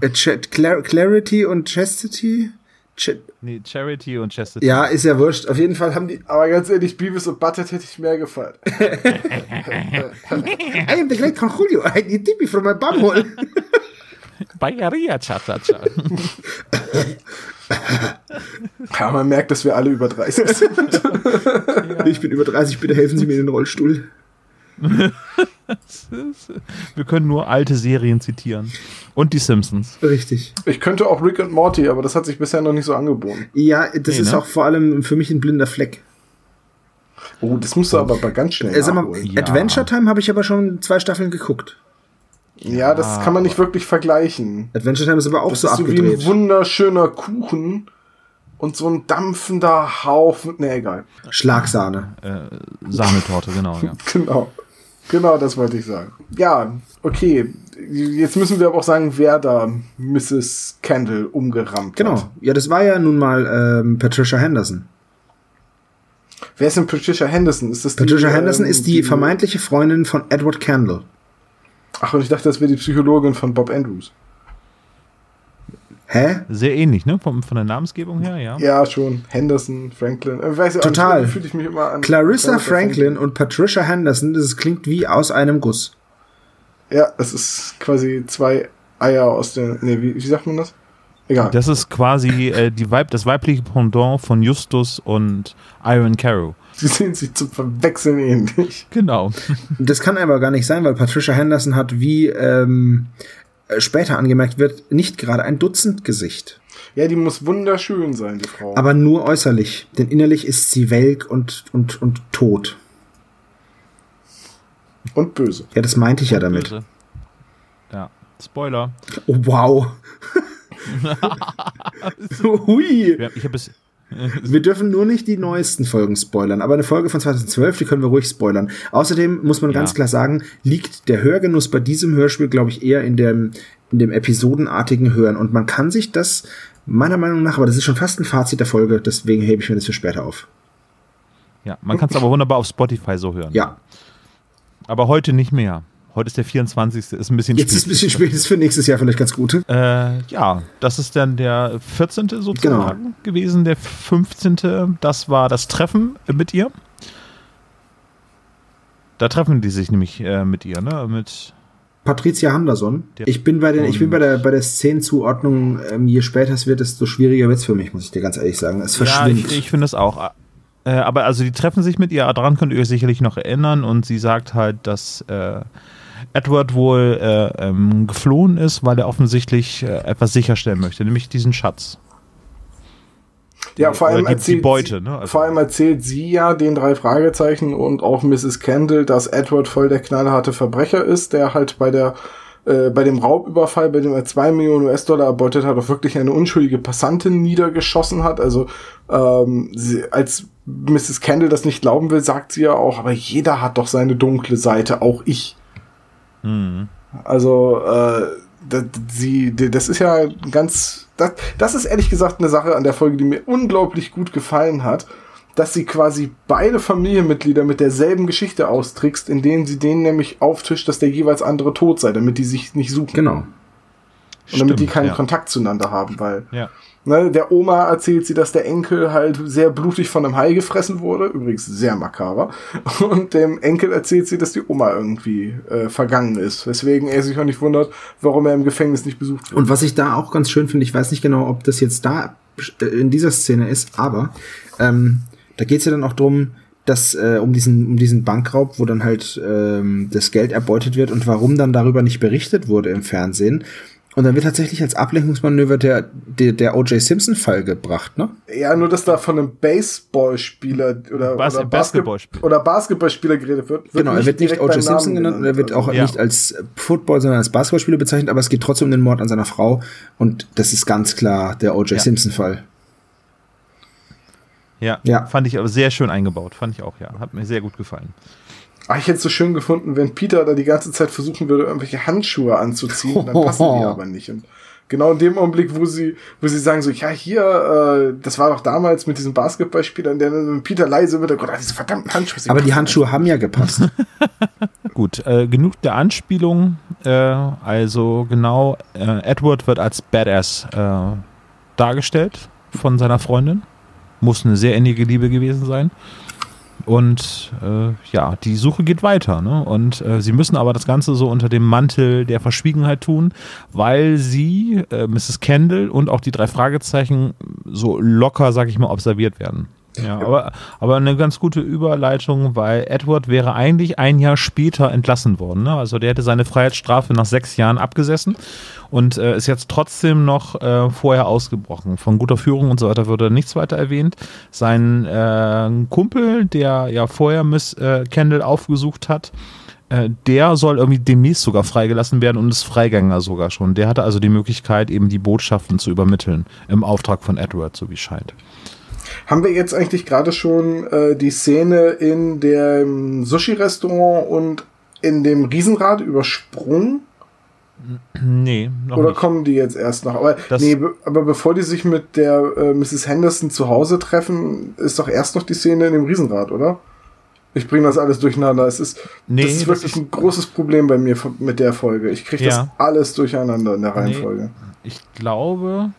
äh, Clarity und Chastity? Ch Nee, Charity und Chastity. ja, ist ja wurscht. Auf jeden Fall haben die. Aber ganz ehrlich, Beavis und Butthead hätte ich mehr gefallen. I am the great Con Julio. I need Dippy from my bumhole. Bayeria Cha-Cha-Cha. Ja, man merkt, dass wir alle über 30 sind. Ich bin über 30, bitte helfen Sie mir in den Rollstuhl. Wir können nur alte Serien zitieren. Und die Simpsons. Richtig. Ich könnte auch Rick und Morty, aber das hat sich bisher noch nicht so angeboten. Ja, das Nee, ist ne? auch vor allem für mich ein blinder Fleck. Oh, das musst du aber ganz schnell Äh, sag mal. Ja. Adventure Time habe ich aber schon zwei Staffeln geguckt. Ja, das kann man nicht wirklich vergleichen. Adventure Time ist aber auch Das so ist so wie abgedreht. ein wunderschöner Kuchen und so ein dampfender Haufen. Ne, egal. Schlagsahne. Äh, Sahnetorte, genau, ja. Genau. Genau, das wollte ich sagen. Ja, okay. Jetzt müssen wir aber auch sagen, wer da Mrs. Kendall umgerammt Genau. hat. Ja, das war ja nun mal ähm, Patricia Henderson. Wer ist denn Patricia Henderson? Ist das Patricia die, Henderson ähm, ist die vermeintliche Freundin von Edward Candle. Ach, und ich dachte, das wäre die Psychologin von Bob Andrews. Hä? Sehr ähnlich, ne? Von, von der Namensgebung her, ja. Ja, schon. Henderson, Franklin. Äh, weiß ich auch Total. fühle ich mich immer an. Clarissa Franklin und Patricia Henderson, das klingt wie aus einem Guss. Ja, es ist quasi zwei Eier aus der. Ne, wie, wie sagt man das? Egal. Das ist quasi äh, die Weib, das weibliche Pendant von Justus und Iron Carrow. Sie sehen sich zum Verwechseln ähnlich. Genau. Das kann aber gar nicht sein, weil Patricia Henderson hat, wie ähm, äh, später angemerkt wird, nicht gerade ein Dutzend Gesicht. Ja, die muss wunderschön sein, die Frau. Aber nur äußerlich. Denn innerlich ist sie welk und, und, und tot. Und böse. Ja, das meinte ich ja damit. Böse. Ja. Spoiler. Oh, wow. Hui. Ja, Ich habe es. Wir dürfen nur nicht die neuesten Folgen spoilern, aber eine Folge von 2012, die können wir ruhig spoilern. Außerdem muss man Ja. ganz klar sagen, liegt der Hörgenuss bei diesem Hörspiel, glaube ich, eher in dem, in dem episodenartigen Hören. Und man kann sich das, meiner Meinung nach, aber das ist schon fast ein Fazit der Folge, deswegen hebe ich mir das für später auf. Ja, man kann es aber wunderbar auf Spotify so hören. Ja, Aber heute nicht mehr. Heute ist der 24. Ist ein bisschen jetzt ist ein bisschen spät, ist für nächstes Jahr vielleicht ganz gut. Äh, ja, das ist dann der 14. sozusagen Genau. gewesen. Der 15. Das war das Treffen mit ihr. Da treffen die sich nämlich äh, mit ihr, ne? Mit Patricia Henderson. Der- Ich bin bei den, ich bin bei der, bei der Szenenzuordnung, ähm, je später es wird, desto schwieriger wird's für mich, muss ich dir ganz ehrlich sagen. Es Ja, verschwimmt. ich, ich finde es auch. Äh, aber also die treffen sich mit ihr, daran könnt ihr euch sicherlich noch erinnern und sie sagt halt, dass äh, Edward wohl äh, ähm, geflohen ist, weil er offensichtlich äh, etwas sicherstellen möchte, nämlich diesen Schatz. Ja, vor allem erzählt Beute, sie, ne? Also- vor allem erzählt sie ja den drei Fragezeichen und auch Mrs. Kendall, dass Edward voll der knallharte Verbrecher ist, der halt bei der äh, bei dem Raubüberfall, bei dem er zwei Millionen US-Dollar erbeutet hat, auch wirklich eine unschuldige Passantin niedergeschossen hat. Also ähm, sie, als Mrs. Kendall das nicht glauben will, sagt sie ja auch, aber jeder hat doch seine dunkle Seite, auch ich. Mhm. Also, äh, das, sie, das ist ja ganz, das, das ist ehrlich gesagt eine Sache an der Folge, die mir unglaublich gut gefallen hat, dass sie quasi beide Familienmitglieder mit derselben Geschichte austrickst, in denen sie denen nämlich auftischt, dass der jeweils andere tot sei, damit die sich nicht suchen. genau. Und damit die Stimmt, keinen ja. Kontakt zueinander haben, weil Ja. Ne, der Oma erzählt sie, dass der Enkel halt sehr blutig von einem Hai gefressen wurde, übrigens sehr makaber. Und dem Enkel erzählt sie, dass die Oma irgendwie äh, vergangen ist, weswegen er sich auch nicht wundert, warum er im Gefängnis nicht besucht wird. Und was ich da auch ganz schön finde, ich weiß nicht genau, ob das jetzt da äh, in dieser Szene ist, aber ähm, da geht's ja dann auch drum, dass äh, um diesen um diesen Bankraub, wo dann halt ähm, das Geld erbeutet wird und warum dann darüber nicht berichtet wurde im Fernsehen. Und dann wird tatsächlich als Ablenkungsmanöver der der, der O.J. Simpson-Fall gebracht, ne? Ja, nur dass da von einem Baseballspieler oder, Bas- oder, Basketballspieler. oder Basketballspieler geredet wird. Genau, er wird nicht O.J. Simpson genannt, er wird auch Ja. nicht als Football, sondern als Basketballspieler bezeichnet, aber es geht trotzdem um den Mord an seiner Frau und das ist ganz klar der O.J. Ja. Simpson-Fall. Ja, Ja. fand ich aber sehr schön eingebaut. Fand ich auch, ja. Hat mir sehr gut gefallen. Ah, ich hätte es so schön gefunden, wenn Peter da die ganze Zeit versuchen würde, irgendwelche Handschuhe anzuziehen, und dann passen die aber nicht. Und genau in dem Augenblick, wo sie, wo sie sagen so, ja, hier, äh, das war doch damals mit diesem Basketballspieler, der dann Peter leise wird, oh Gott, diese verdammten Handschuhe. sie Aber die Handschuhe haben ja gepasst. Gut, äh, genug der Anspielung. Äh, also genau, äh, Edward wird als Badass äh, dargestellt von seiner Freundin. Muss eine sehr innige Liebe gewesen sein. Und äh, ja, die Suche geht weiter. Ne? Und äh, sie müssen aber das Ganze so unter dem Mantel der Verschwiegenheit tun, weil sie, äh, Mrs. Kendall und auch die drei Fragezeichen so locker, sag ich mal, observiert werden. Ja, aber, aber eine ganz gute Überleitung, weil Edward wäre eigentlich ein Jahr später entlassen worden. Ne? Also der hätte seine Freiheitsstrafe nach sechs Jahren abgesessen und äh, ist jetzt trotzdem noch äh, vorher ausgebrochen. Von guter Führung und so weiter würde nichts weiter erwähnt. Sein äh, Kumpel, der ja vorher Miss äh, Kendall aufgesucht hat, äh, der soll irgendwie demnächst sogar freigelassen werden und ist Freigänger sogar schon. Der hatte also die Möglichkeit, eben die Botschaften zu übermitteln im Auftrag von Edward, so wie scheint. Haben wir jetzt eigentlich gerade schon äh, die Szene in dem Sushi-Restaurant und in dem Riesenrad übersprungen? Nee, noch Oder nicht. kommen die jetzt erst noch? Aber, nee, aber bevor die sich mit der äh, Mrs. Henderson zu Hause treffen, ist doch erst noch die Szene in dem Riesenrad, oder? Ich bringe das alles durcheinander. Es ist, nee, das ist wirklich das ist ein großes Problem bei mir mit der Folge. Ich kriege ja. das alles durcheinander in der Reihenfolge. Nee, ich glaube.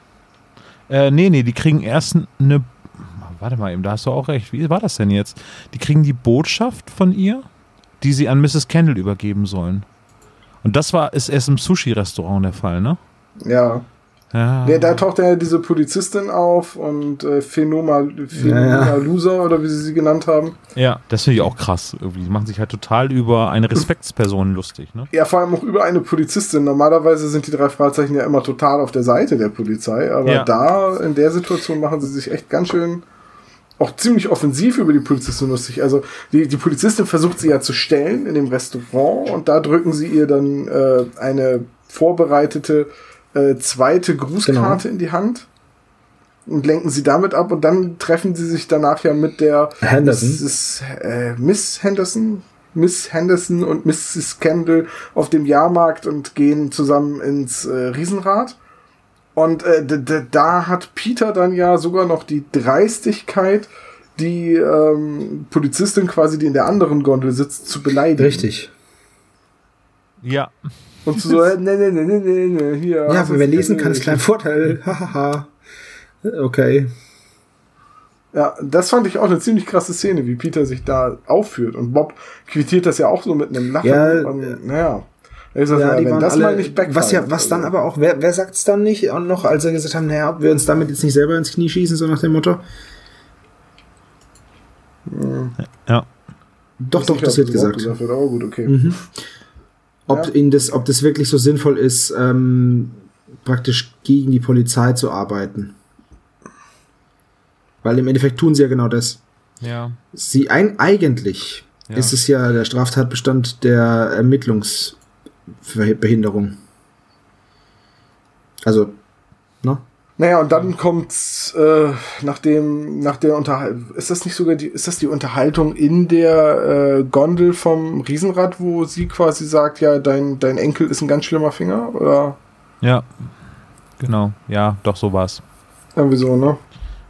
Äh, nee, nee, die kriegen erst eine warte mal eben, da hast du auch recht. Wie war das denn jetzt? Die kriegen die Botschaft von ihr, die sie an Mrs. Kendall übergeben sollen. Und das war, ist erst im Sushi-Restaurant der Fall, ne? Ja. Ja. ja. da taucht ja diese Polizistin auf und äh, Phenoma, Phenoma ja, oder wie sie sie genannt haben. Ja, das finde ich auch krass. Irgendwie. Die machen sich halt total über eine Respektsperson lustig. Ne? Ja, vor allem auch über eine Polizistin. Normalerweise sind die drei Fragezeichen ja immer total auf der Seite der Polizei, aber ja. da in der Situation machen sie sich echt ganz schön auch ziemlich offensiv über die Polizistin lustig. Also die, die Polizistin versucht sie ja zu stellen in dem Restaurant und da drücken sie ihr dann äh, eine vorbereitete äh, zweite Grußkarte genau. in die Hand und lenken sie damit ab und dann treffen sie sich danach ja mit der Henderson. Mrs., äh, Miss Henderson, Miss Henderson und Mrs. Kendall auf dem Jahrmarkt und gehen zusammen ins äh, Riesenrad. Und äh, da hat Peter dann ja sogar noch die Dreistigkeit, die ähm, Polizistin quasi, die in der anderen Gondel sitzt, zu beleidigen. Richtig. Ja. Und so, äh, ne, ne, ne, ne, ne, ne, hier. Ja, wenn wir lesen kann, ist kleinen Vorteil. Hahaha. okay. Ja, das fand ich auch eine ziemlich krasse Szene, wie Peter sich da aufführt. Und Bob quittiert das ja auch so mit einem Lachen. Ja, und, naja. Ich sag, ja, ja, wenn das alle, mal nicht backfire, Was ja, was dann aber auch, wer, wer sagt es dann nicht und noch, als er gesagt haben, naja, ob wir uns damit jetzt nicht selber ins Knie schießen, so nach dem Motto? Ja. Doch, doch, das wird gesagt. gesagt wird, aber gut, okay. Mhm. Ob, ja. ihnen das, ob das wirklich so sinnvoll ist, ähm, praktisch gegen die Polizei zu arbeiten. Weil im Endeffekt tun sie ja genau das. Ja. Sie ein, eigentlich ja. ist es ja der Straftatbestand der Ermittlungs- Behinderung. Also, ne? Naja, und dann kommt äh, nach dem, nach der Unterhaltung, ist das nicht sogar die, ist das die Unterhaltung in der äh, Gondel vom Riesenrad, wo sie quasi sagt, ja, dein, dein Enkel ist ein ganz schlimmer Finger, oder? Ja, genau, ja, doch so war's. Irgendwie so, ne?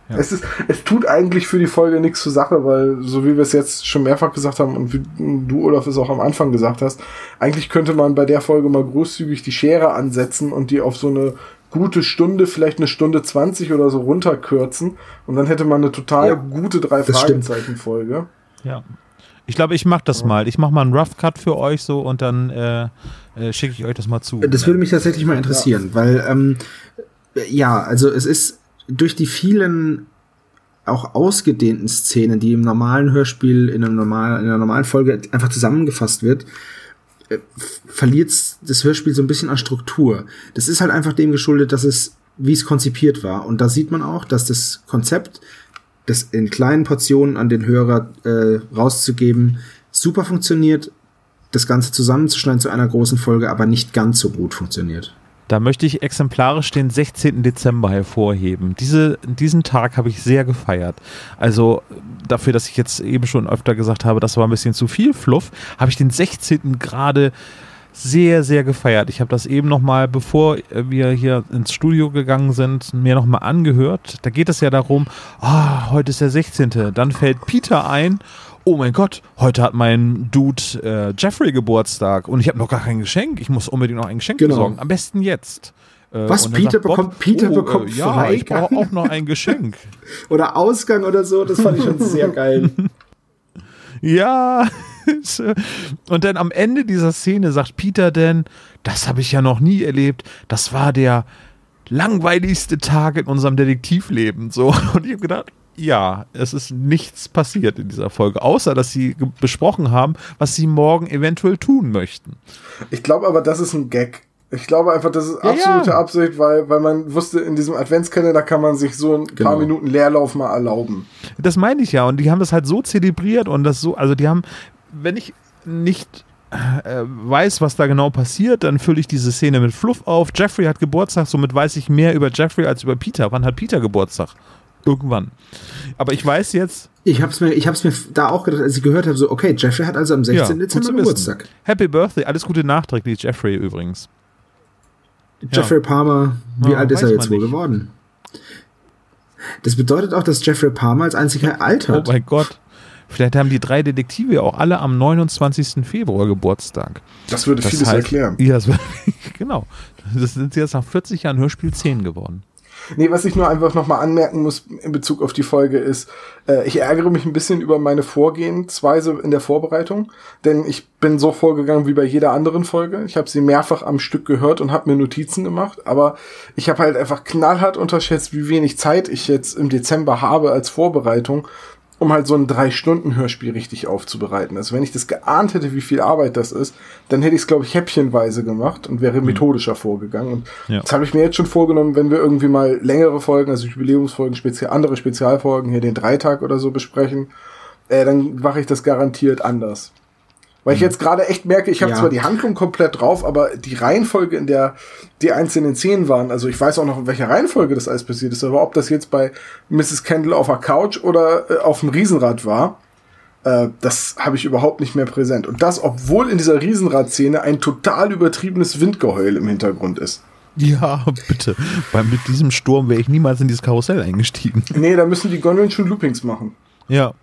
Ja. Es, ist, es tut eigentlich für die Folge nichts zur Sache, weil, so wie wir es jetzt schon mehrfach gesagt haben und wie du, Olaf, es auch am Anfang gesagt hast, eigentlich könnte man bei der Folge mal großzügig die Schere ansetzen und die auf so eine gute Stunde, vielleicht eine Stunde 20 oder so runterkürzen und dann hätte man eine total ja, gute drei Fragezeichen Folge. Ja. Ich glaube, ich mache das mal. Ich mache mal einen Rough Cut für euch so und dann äh, äh, schicke ich euch das mal zu. Das würde mich tatsächlich mal interessieren, ja. weil ähm, ja, also es ist durch die vielen auch ausgedehnten Szenen, die im normalen Hörspiel in, einem normalen, in einer normalen Folge einfach zusammengefasst wird, äh, verliert das Hörspiel so ein bisschen an Struktur. Das ist halt einfach dem geschuldet, dass es, wie es konzipiert war. Und da sieht man auch, dass das Konzept, das in kleinen Portionen an den Hörer äh, rauszugeben, super funktioniert, das Ganze zusammenzuschneiden zu einer großen Folge, aber nicht ganz so gut funktioniert. Da möchte ich exemplarisch den 16. Dezember hervorheben. Diese, diesen Tag habe ich sehr gefeiert. Also dafür, dass ich jetzt eben schon öfter gesagt habe, das war ein bisschen zu viel Fluff, habe ich den 16. gerade sehr, sehr gefeiert. Ich habe das eben nochmal, bevor wir hier ins Studio gegangen sind, mir nochmal angehört. Da geht es ja darum, oh, heute ist der 16. Dann fällt Peter ein oh mein Gott, heute hat mein Dude äh, Jeffrey Geburtstag und ich habe noch gar kein Geschenk. Ich muss unbedingt noch ein Geschenk genau. besorgen. Am besten jetzt. Äh, Was? Peter Bob, bekommt, Peter oh, bekommt äh, Ja, ich brauche auch noch ein Geschenk. oder Ausgang oder so, das fand ich schon sehr geil. ja. und dann am Ende dieser Szene sagt Peter denn, das habe ich ja noch nie erlebt, das war der langweiligste Tag in unserem Detektivleben. So. Und ich habe gedacht, Ja, es ist nichts passiert in dieser Folge, außer dass sie besprochen haben, was sie morgen eventuell tun möchten. Ich glaube aber, das ist ein Gag. Ich glaube einfach, das ist Ja, absolute ja. Absicht, weil, weil man wusste, in diesem Adventskalender kann man sich so ein Genau. paar Minuten Leerlauf mal erlauben. Das meine ich ja. Und die haben das halt so zelebriert und das so, also die haben, wenn ich nicht äh, weiß, was da genau passiert, dann fülle ich diese Szene mit Fluff auf. Jeffrey hat Geburtstag, somit weiß ich mehr über Jeffrey als über Peter. Wann hat Peter Geburtstag? Irgendwann. Aber ich weiß jetzt, Ich hab's mir, ich hab's mir da auch gedacht, als ich gehört habe, so, okay, Jeffrey hat also am 16. ja, Dezember. Geburtstag. Happy Birthday, alles Gute nachträglich, Jeffrey übrigens. Jeffrey Palmer, wie Ja, alt ist er jetzt wohl nicht. geworden? Das bedeutet auch, dass Jeffrey Palmer als einziger alt Oh hat. mein Gott. Vielleicht haben die drei Detektive auch alle am 29. Februar Geburtstag. Das würde Das vieles heißt, erklären. Ja, das, genau. Das sind sie jetzt nach 40 Jahren Hörspiel 10 geworden. Nee, was ich nur einfach nochmal anmerken muss in Bezug auf die Folge ist, äh, ich ärgere mich ein bisschen über meine Vorgehensweise in der Vorbereitung, denn ich bin so vorgegangen wie bei jeder anderen Folge. Ich habe sie mehrfach am Stück gehört und habe mir Notizen gemacht, aber ich habe halt einfach knallhart unterschätzt, wie wenig Zeit ich jetzt im Dezember habe als Vorbereitung, um halt so ein Drei-Stunden-Hörspiel richtig aufzubereiten. Also wenn ich das geahnt hätte, wie viel Arbeit das ist, dann hätte ich es, glaube ich, häppchenweise gemacht und wäre methodischer vorgegangen. Und Ja. das habe ich mir jetzt schon vorgenommen, wenn wir irgendwie mal längere Folgen, also Jubiläumsfolgen, speziell andere Spezialfolgen, hier den Dreitag oder so besprechen, äh, dann mache ich das garantiert anders. Weil ich jetzt gerade echt merke, ich habe Ja. zwar die Handlung komplett drauf, aber die Reihenfolge, in der die einzelnen Szenen waren, also ich weiß auch noch, in welcher Reihenfolge das alles passiert ist, aber ob das jetzt bei Mrs. Kendall auf der Couch oder äh, auf dem Riesenrad war, äh, das habe ich überhaupt nicht mehr präsent. Und das, obwohl in dieser Riesenradszene ein total übertriebenes Windgeheul im Hintergrund ist. Ja, bitte. Weil mit diesem Sturm wäre ich niemals in dieses Karussell eingestiegen. Nee, da müssen die Gondeln schon Loopings machen. Ja.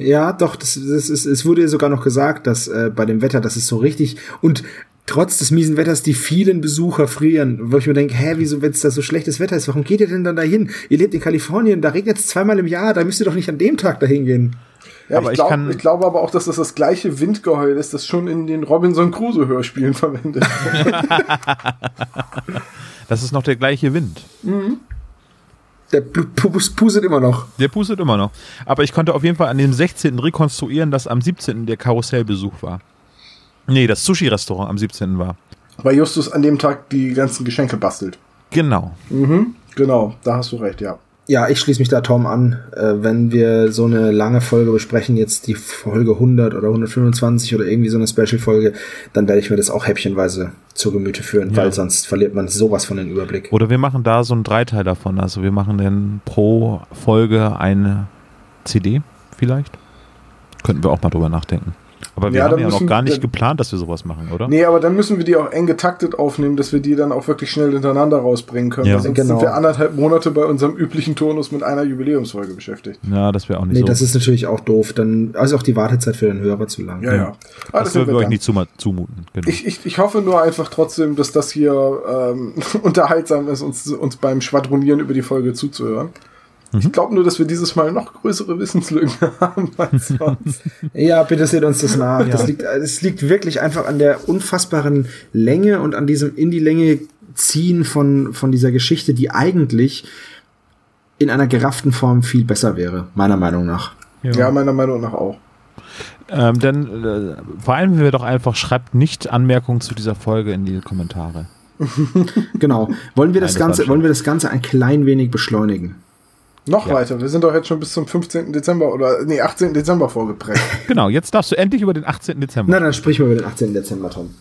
Ja, doch, das, das ist, es wurde sogar noch gesagt, dass äh, bei dem Wetter, das ist so richtig und trotz des miesen Wetters die vielen Besucher frieren, wo ich mir denke, hä, wieso, wenn es da so schlechtes Wetter ist, warum geht ihr denn dann dahin? Ihr lebt in Kalifornien, da regnet es zweimal im Jahr, da müsst ihr doch nicht an dem Tag dahin gehen. Ja, Aber ich, ich glaub, kann- ich glaube aber auch, dass das das gleiche Windgeheul ist, das schon in den Robinson Crusoe Hörspielen verwendet wird. Das ist noch der gleiche Wind. Der Blu- Pus- puset immer noch. Der pustet immer noch. Aber ich konnte auf jeden Fall an dem 16. rekonstruieren, dass am 17. der Karussellbesuch war. Nee, das Sushi-Restaurant am 17. war. Weil Justus an dem Tag die ganzen Geschenke bastelt. Genau. Mhm, genau, da hast du recht, ja. Ja, ich schließe mich da Tom an. Äh, wenn wir so eine lange Folge besprechen, jetzt die Folge 100 oder 125 oder irgendwie so eine Special-Folge, dann werde ich mir das auch häppchenweise zu Gemüte führen, Ja. weil sonst verliert man sowas von den Überblick. Oder wir machen da so einen Dreiteil davon. Also wir machen dann pro Folge eine CD vielleicht. Könnten wir auch mal drüber nachdenken. Aber wir Ja, haben ja noch müssen- gar nicht dann- geplant, dass wir sowas machen, oder? Nee, aber dann müssen wir die auch eng getaktet aufnehmen, dass wir die dann auch wirklich schnell hintereinander rausbringen können. Ja. Sonst Genau. sind wir anderthalb Monate bei unserem üblichen Turnus mit einer Jubiläumsfolge beschäftigt. Ja, das wäre auch nicht Nee, so. das ist natürlich auch doof. Dann also auch die Wartezeit für den Hörer zu lang. Ja, ja. Ah, das würden wir euch nicht zumuten. Genau. Ich, ich, ich hoffe nur einfach trotzdem, dass das hier ähm, unterhaltsam ist, uns, uns beim Schwadronieren über die Folge zuzuhören. Mhm. Ich glaube nur, dass wir dieses Mal noch größere Wissenslücken haben als sonst. Ja, bitte seht uns das nach. Ja. Das, liegt, das liegt wirklich einfach an der unfassbaren Länge und an diesem in die Länge ziehen von, von dieser Geschichte, die eigentlich in einer gerafften Form viel besser wäre, meiner Meinung nach. ja, meiner Meinung nach auch. Ähm, dann äh, vereinbaren wir doch einfach, schreibt nicht Anmerkungen zu dieser Folge in die Kommentare. Genau. Wollen wir das Nein, das Ganze, wollen wir das Ganze ein klein wenig beschleunigen? Noch Ja. weiter. Wir sind doch jetzt schon bis zum 15. Dezember oder nee, 18. Dezember vorgeprägt. Genau, jetzt darfst du endlich über den 18. Dezember. Na, dann sprich mal über den 18. Dezember, Tom.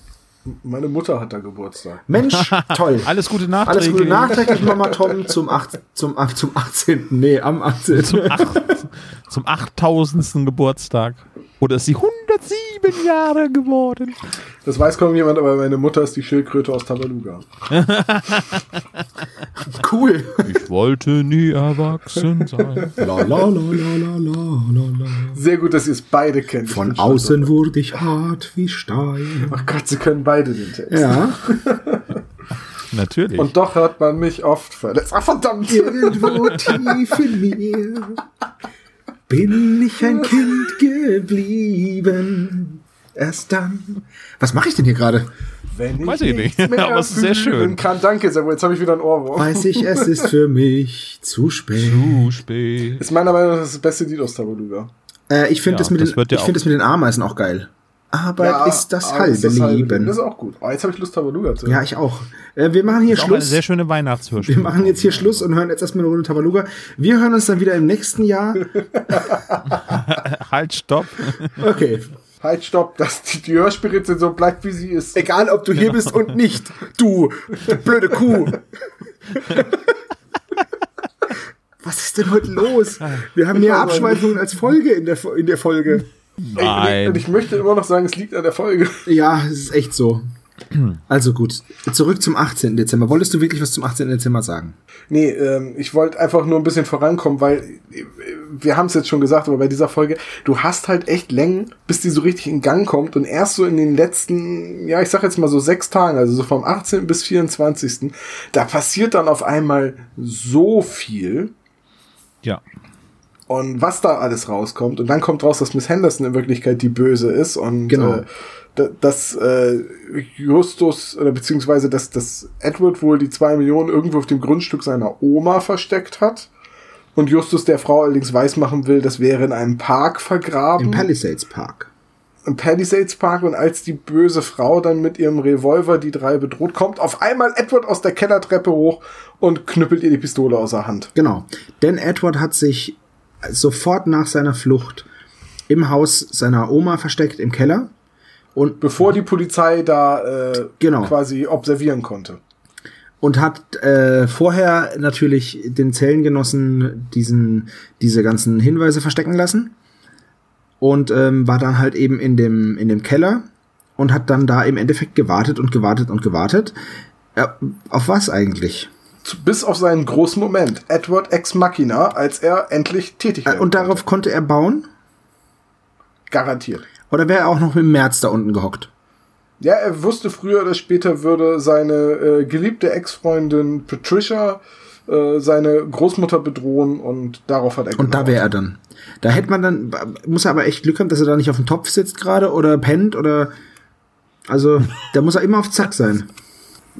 Meine Mutter hat da Geburtstag. Mensch, toll. Alles Gute nachträglich. Alles Gute nachträglich, Mama Tom, zum, acht, zum, ach, zum 18. Nee, am 18. Zum, acht, zum 8000. Geburtstag. Oder ist sie 107 Jahre geworden? Das weiß kaum jemand, aber meine Mutter ist die Schildkröte aus Tabaluga. Cool. Ich wollte nie erwachsen sein. La, la, la, la, la, la, la, la. Sehr gut, dass ihr es beide kennt. Von außen wurde ich hart wie Stein. Ach Gott, sie können beide den Text. Ja. Natürlich. Und doch hört man mich oft verletzt. Ach verdammt! Irgendwo tief in mir bin ich ein Kind geblieben. Erst dann. Was mache ich denn hier gerade? Wenn ich Weiß ich nicht, mehr aber es ist sehr schön. Kann. Danke, Samuel. Jetzt habe ich wieder ein Ohrwurm. Weiß ich, es ist für mich zu spät. Zu spät. Ist meiner Meinung nach das beste Lied aus Tabaluga. Äh, ich finde Ja, das mit das den, ja ich finde auch- das mit den Ameisen auch geil. Arbeit ist das halbe ist das Leben. Das ist auch gut. Oh, jetzt habe ich Lust, Tabaluga zu hören. Ja, ich auch. Äh, wir machen hier Ist auch eine Schluss. sehr schöne Weihnachtshörspiel. Wir machen jetzt hier Schluss und hören jetzt erstmal eine Runde Tabaluga. Wir hören uns dann wieder im nächsten Jahr. Halt, stopp. Okay. Halt, stopp, dass die, die Hörspielrezension bleibt, wie sie ist. Egal, ob du hier bist und nicht. Du, blöde Kuh. Was ist denn heute los? Wir haben mehr Abschweifungen als Folge in der, in der Folge. Und, ich, Nein. und ich möchte immer noch sagen, es liegt an der Folge. Ja, es ist echt so. Also gut, zurück zum 18. Dezember. Wolltest du wirklich was zum 18. Dezember sagen? Nee, ähm, ich wollte einfach nur ein bisschen vorankommen, weil äh, wir haben es jetzt schon gesagt, aber bei dieser Folge, du hast halt echt Längen, bis die so richtig in Gang kommt und erst so in den letzten, ja, ich sag jetzt mal so sechs Tagen, also so vom 18. bis 24. Da passiert dann auf einmal so viel. Ja. Und was da alles rauskommt. Und dann kommt raus, dass Miss Henderson in Wirklichkeit die Böse ist und Genau. äh, da- dass äh, Justus oder beziehungsweise dass, dass Edward wohl die zwei Millionen irgendwo auf dem Grundstück seiner Oma versteckt hat. Und Justus der Frau allerdings weismachen will, das wäre in einem Park vergraben. Im Palisades Park. Im Palisades Park. Und als die böse Frau dann mit ihrem Revolver die drei bedroht, kommt auf einmal Edward aus der Kellertreppe hoch und knüppelt ihr die Pistole aus der Hand. Genau. Denn Edward hat sich sofort nach seiner Flucht im Haus seiner Oma versteckt, im Keller. Und Bevor die Polizei da äh, Genau. quasi observieren konnte. und hat äh, vorher natürlich den Zellengenossen diesen, diese ganzen Hinweise verstecken lassen und ähm, war dann halt eben in dem, in dem Keller und hat dann da im Endeffekt gewartet und gewartet und gewartet. Ja, auf was eigentlich? Bis auf seinen großen Moment. Edward Ex Machina, als er endlich tätig werden Und darauf konnte er bauen? Garantiert. Oder wäre er auch noch im März da unten gehockt? Ja, er wusste früher oder später würde seine äh, geliebte Ex-Freundin Patricia äh, seine Großmutter bedrohen und darauf hat er Und da gebaut. wäre er dann. Da hätte man dann, muss er aber echt Glück haben, dass er da nicht auf dem Topf sitzt gerade oder pennt oder, also, da muss er immer auf Zack sein.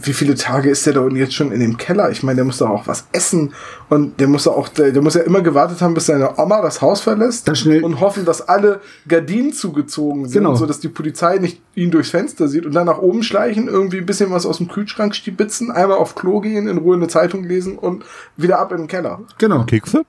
Wie viele Tage ist der da unten jetzt schon in dem Keller? Ich meine, der muss da auch was essen und der muss da auch, der, der muss ja immer gewartet haben, bis seine Oma das Haus verlässt Dann schnell- und hoffen, dass alle Gardinen zugezogen sind, Genau. so dass die Polizei nicht ihn durchs Fenster sieht und dann nach oben schleichen, irgendwie ein bisschen was aus dem Kühlschrank stibitzen, einmal auf Klo gehen, in Ruhe eine Zeitung lesen und wieder ab in den Keller. Genau. Kekse?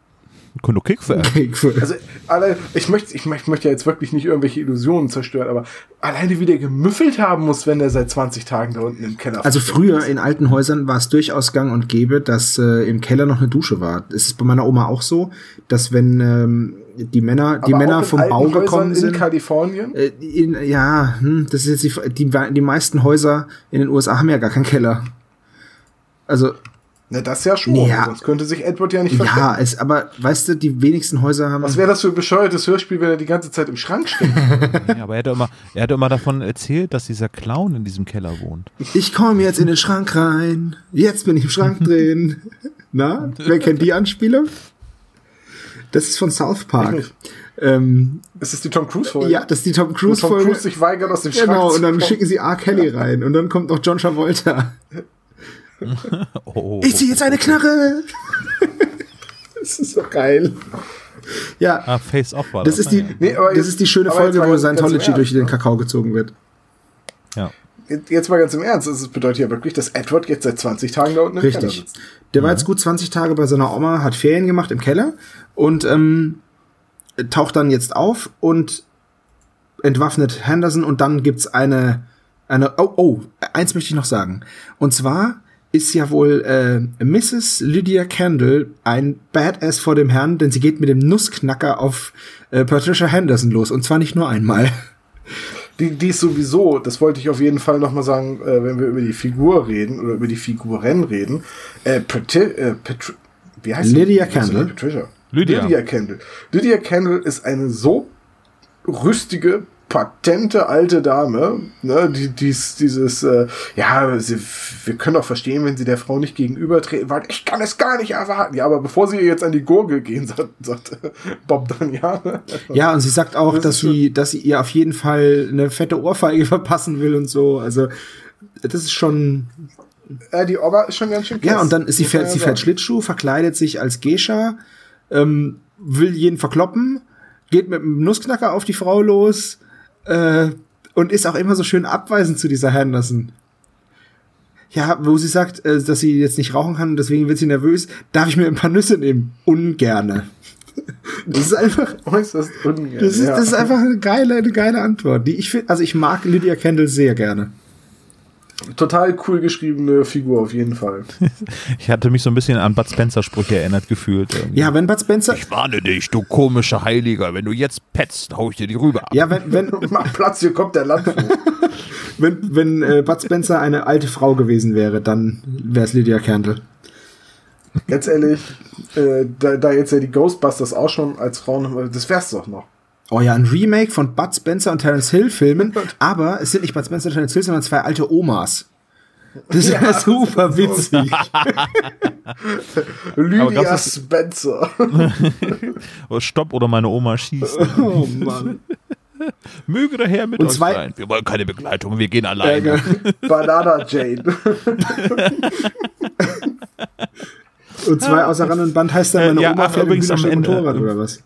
Können du Kekse essen? Also, alle, ich möchte, ich, möchte- ich möchte ja jetzt wirklich nicht irgendwelche Illusionen zerstören, aber alleine wie der gemüffelt haben muss, wenn der seit 20 Tagen da unten im Keller Also früher ist. in alten Häusern war es durchaus gang und gäbe, dass äh, im Keller noch eine Dusche war. Es ist bei meiner Oma auch so, dass wenn ähm, die Männer, die Aber Männer in vom Bau Häusern gekommen in sind. Kalifornien. Äh, in, ja, hm, das ist jetzt die, die, die meisten Häuser in den USA haben ja gar keinen Keller. Also, Na, das ja schon. Ja. Sonst könnte sich Edward ja nicht verstecken. ja, es, aber weißt du, die wenigsten Häuser haben. Was wäre das für ein bescheuertes Hörspiel, wenn er die ganze Zeit im Schrank steht? Ja, aber er hat, immer, er hat immer davon erzählt, dass dieser Clown in diesem Keller wohnt. Ich komme jetzt in den Schrank rein. Jetzt bin ich im Schrank drin. Na, wer kennt die Anspielung? Das ist von South Ich Park. nicht. Ähm, Ist das die Tom Cruise-Folge? ja, das ist die Tom Cruise Tom Folge. Cruise sich weigert, aus dem Schrank Genau, und dann schicken sie R. Kelly rein und dann kommt noch John Travolta. Oh, Ich ziehe jetzt eine Knarre. das ist so geil. Ja, Ah, Face Off war das ist die, Nee, aber das ist die schöne Folge, wo Scientology durch den ne? Kakao gezogen wird. Ja. Jetzt mal ganz im Ernst. Das bedeutet ja wirklich, dass Edward jetzt seit 20 Tagen da unten im Keller Richtig. sitzt. Der war jetzt gut 20 Tage bei seiner Oma, hat Ferien gemacht im Keller und ähm, taucht dann jetzt auf und entwaffnet Henderson und dann gibt's eine, eine, oh, oh, eins möchte ich noch sagen. Und zwar ist ja wohl äh, Mrs. Lydia Kendall ein Badass vor dem Herrn, denn sie geht mit dem Nussknacker auf äh, Patricia Henderson los und zwar nicht nur einmal. Die, die ist sowieso, das wollte ich auf jeden Fall nochmal sagen, äh, wenn wir über die Figur reden oder über die Figuren reden. Äh, Pati äh, Patri wie heißt Lydia die? Kendall. Patricia. Lydia. Lydia Kendall. Lydia Kendall ist eine so rüstige, patente alte Dame, ne, die dies, dieses, äh, ja, sie, wir können doch verstehen, wenn sie der Frau nicht gegenübertreten, weil ich kann es gar nicht erwarten. Ja, aber bevor sie ihr jetzt an die Gurgel gehen, sagt, sagt Bob dann ja. Ja, und sie sagt auch, Das dass sie, dass sie ihr auf jeden Fall eine fette Ohrfeige verpassen will und so. Also das ist schon. Ja, die Oma ist schon ganz schön Ja, krass, und dann ist sie fährt, ja sie fährt. Schlittschuh, verkleidet sich als Gescha, ähm, will jeden verkloppen, geht mit einem Nussknacker auf die Frau los äh, und ist auch immer so schön abweisend zu dieser Henderson. Ja, wo sie sagt, äh, dass sie jetzt nicht rauchen kann und deswegen wird sie nervös. Darf ich mir ein paar Nüsse nehmen? Ungerne. Das ist einfach, Äußerst ungern. das ist, ja. das ist einfach eine geile, eine geile Antwort. Die ich finde, also ich mag Lydia Kendall sehr gerne. Total cool geschriebene Figur auf jeden Fall. Ich hatte mich so ein bisschen an Bud Spencer Sprüche erinnert gefühlt. irgendwie. Ja, wenn Bud Spencer, Ich warne dich, du komischer Heiliger. Wenn du jetzt petzt, hau ich dir die Rübe ab. ja, wenn, wenn, Mach Platz, hier kommt der Landvogt. wenn, wenn äh, Bud Spencer eine alte Frau gewesen wäre, dann wäre es Lydia Kendall. Ganz ehrlich, äh, da, da jetzt ja die Ghostbusters auch schon als Frauen, das wär's doch noch. Oh ja, ein Remake von Bud Spencer und Terence Hill Filmen, aber es sind nicht Bud Spencer und Terence Hill, sondern zwei alte Omas. Das ist ja, super witzig. Lydia ist- Spencer. Oh, Stopp oder meine Oma schießt. Oh Mann. Möge der Herr mit Und euch zwei- sein. Wir wollen keine Begleitung, wir gehen alleine. Ja, Banana Jane. Und zwei außer Rand und Band heißt dann, meine Äh, ja, Oma ach, fährt übrigens am Ende, Motorrad äh, oder was?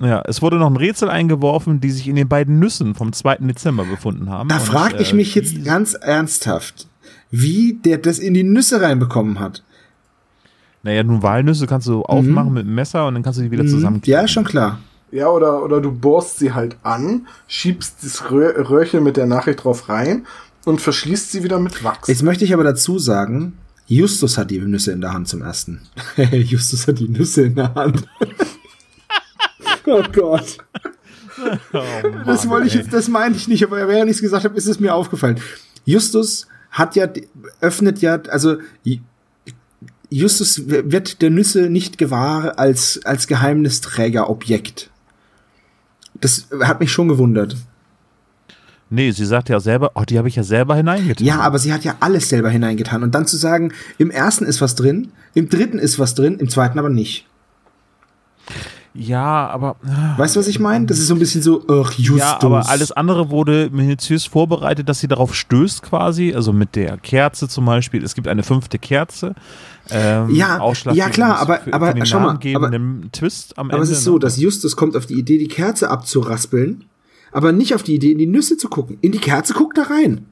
Ja, es wurde noch ein Rätsel eingeworfen, die sich in den beiden Nüssen vom 2. Dezember befunden haben. Da frage ich äh, mich jetzt ganz ernsthaft, wie der das in die Nüsse reinbekommen hat. Naja, nun Walnüsse kannst du aufmachen mit dem Messer und dann kannst du die wieder zusammen. Mhm. Ja, schon klar. Ja, oder, oder du bohrst sie halt an, schiebst das Röhr, Röhrchen mit der Nachricht drauf rein und verschließt sie wieder mit Wachs. Jetzt möchte ich aber dazu sagen, Justus hat die Nüsse in der Hand zum ersten. Justus hat die Nüsse in der Hand. Oh Gott. Das wollte ich jetzt, das meinte ich nicht, aber während ich es gesagt habe, ist es mir aufgefallen. Justus hat ja, öffnet ja, also Ju- Justus wird der Nüsse nicht gewahr als, als Geheimnisträgerobjekt. Das hat mich schon gewundert. Nee, sie sagt ja selber, oh, die habe ich ja selber hineingetan. Ja, aber sie hat ja alles selber hineingetan. Und dann zu sagen, im ersten ist was drin, im dritten ist was drin, im zweiten aber nicht. Ja, aber. ah, Weißt du, was ich meine? Das ist so ein bisschen so, ach, Justus. Ja, aber alles andere wurde minutiös vorbereitet, dass sie darauf stößt quasi. Also mit der Kerze zum Beispiel. Es gibt eine fünfte Kerze. Ähm, Ja, ja, klar, aber- für, aber für schau mal, namengebenden Twist am Aber Ende. es ist so, ne? dass Justus kommt auf die Idee, die Kerze abzuraspeln, aber nicht auf die Idee, in die Nüsse zu gucken. In die Kerze guckt er rein.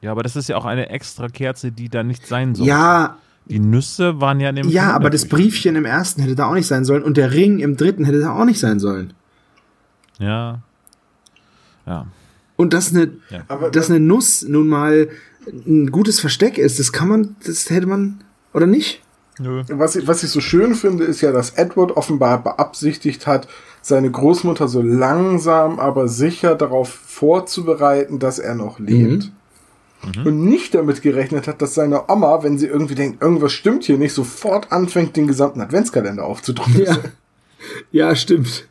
Ja, aber das ist ja auch eine extra Kerze, die da nicht sein soll. Ja, Die Nüsse waren ja in dem ja, aber das. Briefchen im ersten hätte da auch nicht sein sollen und der Ring im dritten hätte da auch nicht sein sollen. Ja. Ja. Und dass eine, Ja. Dass eine Nuss nun mal ein gutes Versteck ist, das kann man, das hätte man, oder nicht? Nö. Was ich, was ich so schön finde, ist ja, dass Edward offenbar beabsichtigt hat, seine Großmutter so langsam, aber sicher darauf vorzubereiten, dass er noch lebt. Und nicht damit gerechnet hat, dass seine Oma, wenn sie irgendwie denkt, irgendwas stimmt hier nicht, sofort anfängt, den gesamten Adventskalender aufzudrücken. Ja, ja stimmt.